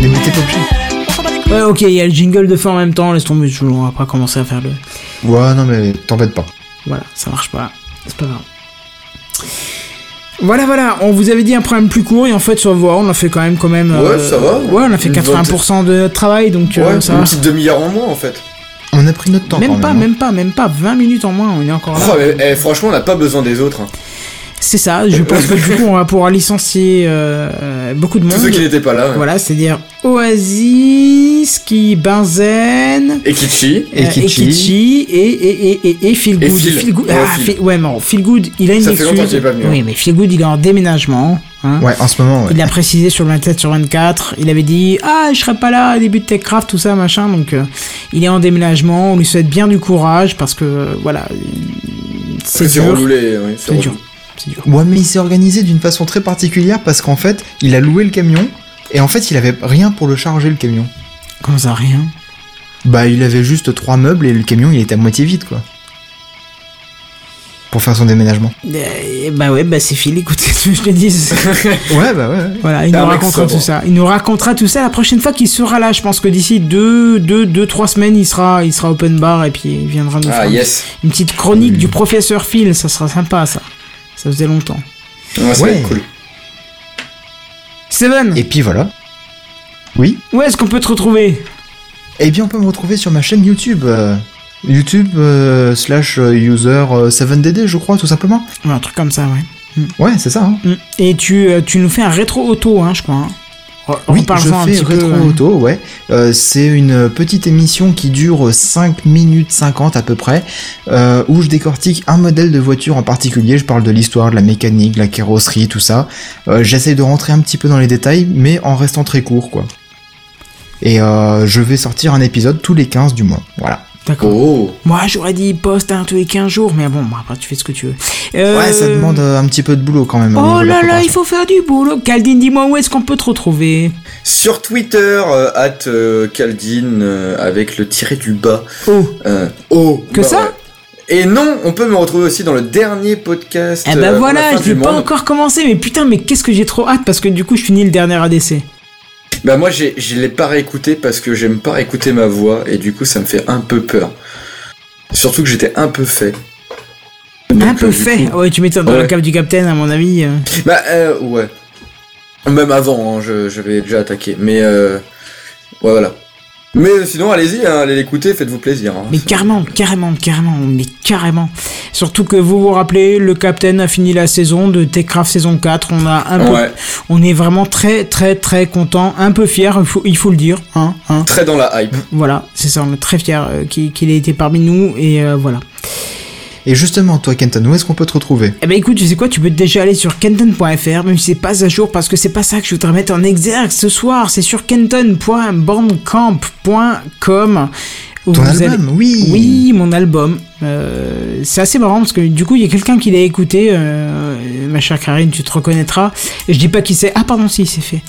Mais mettez pas obligé. Ouais, ok, il y a le jingle de fin en même temps. Laisse tomber, je- on va pas commencer à faire le. Ouais, non, mais t'embête pas. Voilà, ça marche pas. C'est pas grave. Voilà, voilà, on vous avait dit un programme plus court et en fait, on a fait quand même, quand même. Ouais, ça va. Ouais, on a fait Une 80% de notre travail, donc euh, Ouais, ça une va. petite demi-heure en moins, en fait. On a pris notre temps Même quand pas, même. hein. même pas, même pas, 20 minutes en moins, on est encore là. Oh, mais, eh, franchement, on n'a pas besoin des autres. hein. C'est ça, je pense que du coup, on va pouvoir licencier euh, euh, beaucoup de monde. Tous ceux qui n'étaient pas là. ouais. Voilà, c'est-à-dire Oasis, Ski, Benzen, Et Kichi. Et euh, Kichi. Kichi, et, et, et, et, et Feel Et Good. Phil. Good- Ouais, ah, Phil. Ouais, non, Feel Good, il a une Ça fait longtemps qu'il est pas venu, hein. Oui, mais Feel Good, il est en déménagement. Hein. Ouais, en ce moment, ouais. Il l'a précisé sur le 27 sur 24. Il avait dit Ah, je serai pas là au début de Techcraft, tout ça, machin. Donc, euh, il est en déménagement. On lui souhaite bien du courage parce que, euh, voilà, c'est C'est dur. C'est dur. Ouais, mais il s'est organisé d'une façon très particulière parce qu'en fait, il a loué le camion et en fait, il avait rien pour le charger le camion. Comment ça, rien Bah, il avait juste trois meubles et le camion, il était à moitié vide, quoi. Pour faire son déménagement. Euh, Bah ouais, bah c'est Phil, écoute, ce que je te dis. Ouais, bah ouais. Voilà, il nous mec racontera tout ça. Il nous racontera tout ça la prochaine fois qu'il sera là. Je pense que d'ici deux, deux, deux, trois semaines, il sera, il sera open bar et puis il viendra nous Ah, faire yes. une petite chronique du professeur Phil. Ça sera sympa, ça. Ça faisait longtemps. Ouais, ça va Ouais. être cool. Seven, Et puis voilà. Oui. où est-ce qu'on peut te retrouver? Eh bien, on peut me retrouver sur ma chaîne YouTube. euh, YouTube euh, slash euh, user euh, 7DD, je crois, tout simplement. Ouais, Un truc comme ça, ouais. Ouais, c'est ça. Hein. Mm. Et tu, tu nous fais un rétro auto, hein, je crois. hein. Oui, je un petit peu, Rétro. Auto, ouais. Euh, c'est une petite émission qui dure 5 minutes 50 à peu près, euh, où je décortique un modèle de voiture en particulier. Je parle de l'histoire, de la mécanique, de la carrosserie, tout ça. Euh, J'essaie de rentrer un petit peu dans les détails, mais en restant très court, quoi. Et euh, je vais sortir un épisode tous les 15 du mois. Voilà. D'accord. Oh. Moi, j'aurais dit poste un tous les 15 jours, mais bon, après, tu fais ce que tu veux. Euh, Ouais, ça demande euh, un petit peu de boulot quand même. niveau Oh là là, il faut faire du boulot. Caldine, dis-moi où est-ce qu'on peut te retrouver? Sur Twitter, euh, at euh, Caldine, euh, avec le tiré du bas. Oh, Euh, oh. Que bah ça? ouais. Et non, on peut me retrouver aussi dans le dernier podcast. eh ben voilà, je l'ai pas monde. encore commencé, mais putain, mais qu'est-ce que j'ai trop hâte parce que du coup, je finis le dernier ADC. Bah moi, j'ai- je l'ai pas réécouté parce que j'aime pas écouter ma voix et du coup, ça me fait un peu peur. Surtout que j'étais un peu fait. Un peu euh, fait? coup- Ouais, tu m'étonnes dans Ouais. la cave du capitaine, à mon avis. euh. Bah, euh, ouais. Même avant, hein, je, l'ai déjà attaqué. Mais, euh, ouais, voilà. Mais sinon, allez-y, hein, allez l'écouter, faites-vous plaisir. hein. Mais carrément, carrément, carrément, mais carrément. Surtout que vous vous rappelez, le Captain a fini la saison de Techcraft saison 4. On a un peu, on est vraiment très, très, très content, un peu fier, il faut, il faut le dire, hein, hein. Très dans la hype. Voilà, c'est ça, on est très fier euh, qu'il qu'il ait été parmi nous et euh, voilà. Et justement, toi, Kenton, où est-ce qu'on peut te retrouver? Eh ben écoute, tu sais quoi, tu peux déjà aller sur kenton.fr, même si c'est pas à jour, parce que c'est pas ça que je voudrais mettre en exergue ce soir, c'est sur kenton.bandcamp.com. Ton album, oui Oui, mon album. Euh, c'est assez marrant parce que du coup, il y a quelqu'un qui l'a écouté. euh, ma chère Karine, tu te reconnaîtras. Et je dis pas qui c'est. Ah, pardon, si, c'est fait.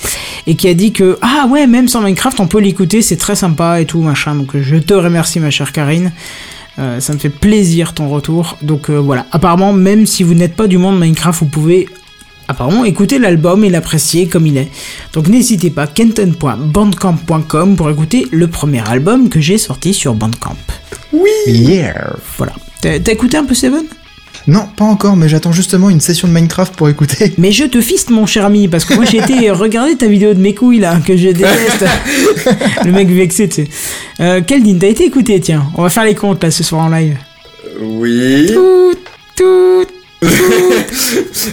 Et qui a dit que, ah ouais, même sans Minecraft, on peut l'écouter, c'est très sympa et tout, machin. Donc je te remercie, ma chère Karine. Euh, ça me fait plaisir ton retour. Donc euh, voilà. Apparemment, même si vous n'êtes pas du monde Minecraft, vous pouvez apparemment écouter l'album et l'apprécier comme il est. Donc n'hésitez pas, kenton.bandcamp.com pour écouter le premier album que j'ai sorti sur Bandcamp. Yeah Voilà. T'as t'as écouté un peu Seven? Non, pas encore, mais j'attends justement une session de Minecraft pour écouter. Mais je te fiste mon cher ami, parce que moi j'ai été regarder ta vidéo de mes couilles là, que je déteste. le mec vexé, tu sais. Euh, Keldin, t'as été écouté, tiens. On va faire les comptes là ce soir en live. Oui. Tout, tout.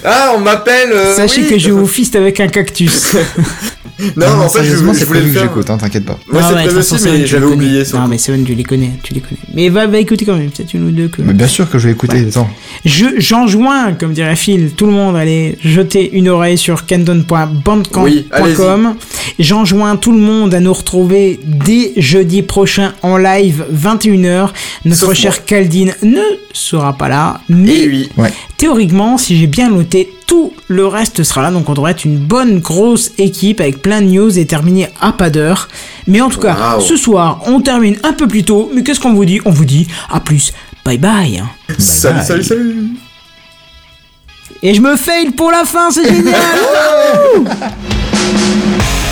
Ah, on m'appelle. euh, Sachez oui. que je vous fiste avec un cactus. Non, Ah, en fait, je, sérieusement, je c'est voulais prévu le que faire. j'écoute, hein, t'inquiète pas. Moi, Non, c'est prévu aussi, mais j'avais oublié. Non, mais Seven, tu les connais, tu les connais. Mais va, va écouter quand même, peut-être une ou deux que. Mais bien sûr que je vais écouter, attends. Je, j'enjoins, comme dirait Phil, tout le monde allez jeter une oreille sur Oui, candon.bandcamp.com. J'enjoins tout le monde à nous retrouver dès jeudi prochain en live 21h. Notre cher. Caldine ne sera pas là, mais oui. théoriquement, si j'ai bien noté, tout le reste sera là. Donc on devrait être une bonne grosse équipe avec plein de news et terminer à pas d'heure. Mais en tout cas, ce soir, on termine un peu plus tôt. Mais qu'est-ce qu'on vous dit? On vous dit à plus. Bye bye. Salut, bye. salut, salut. Et je me fail pour la fin, c'est génial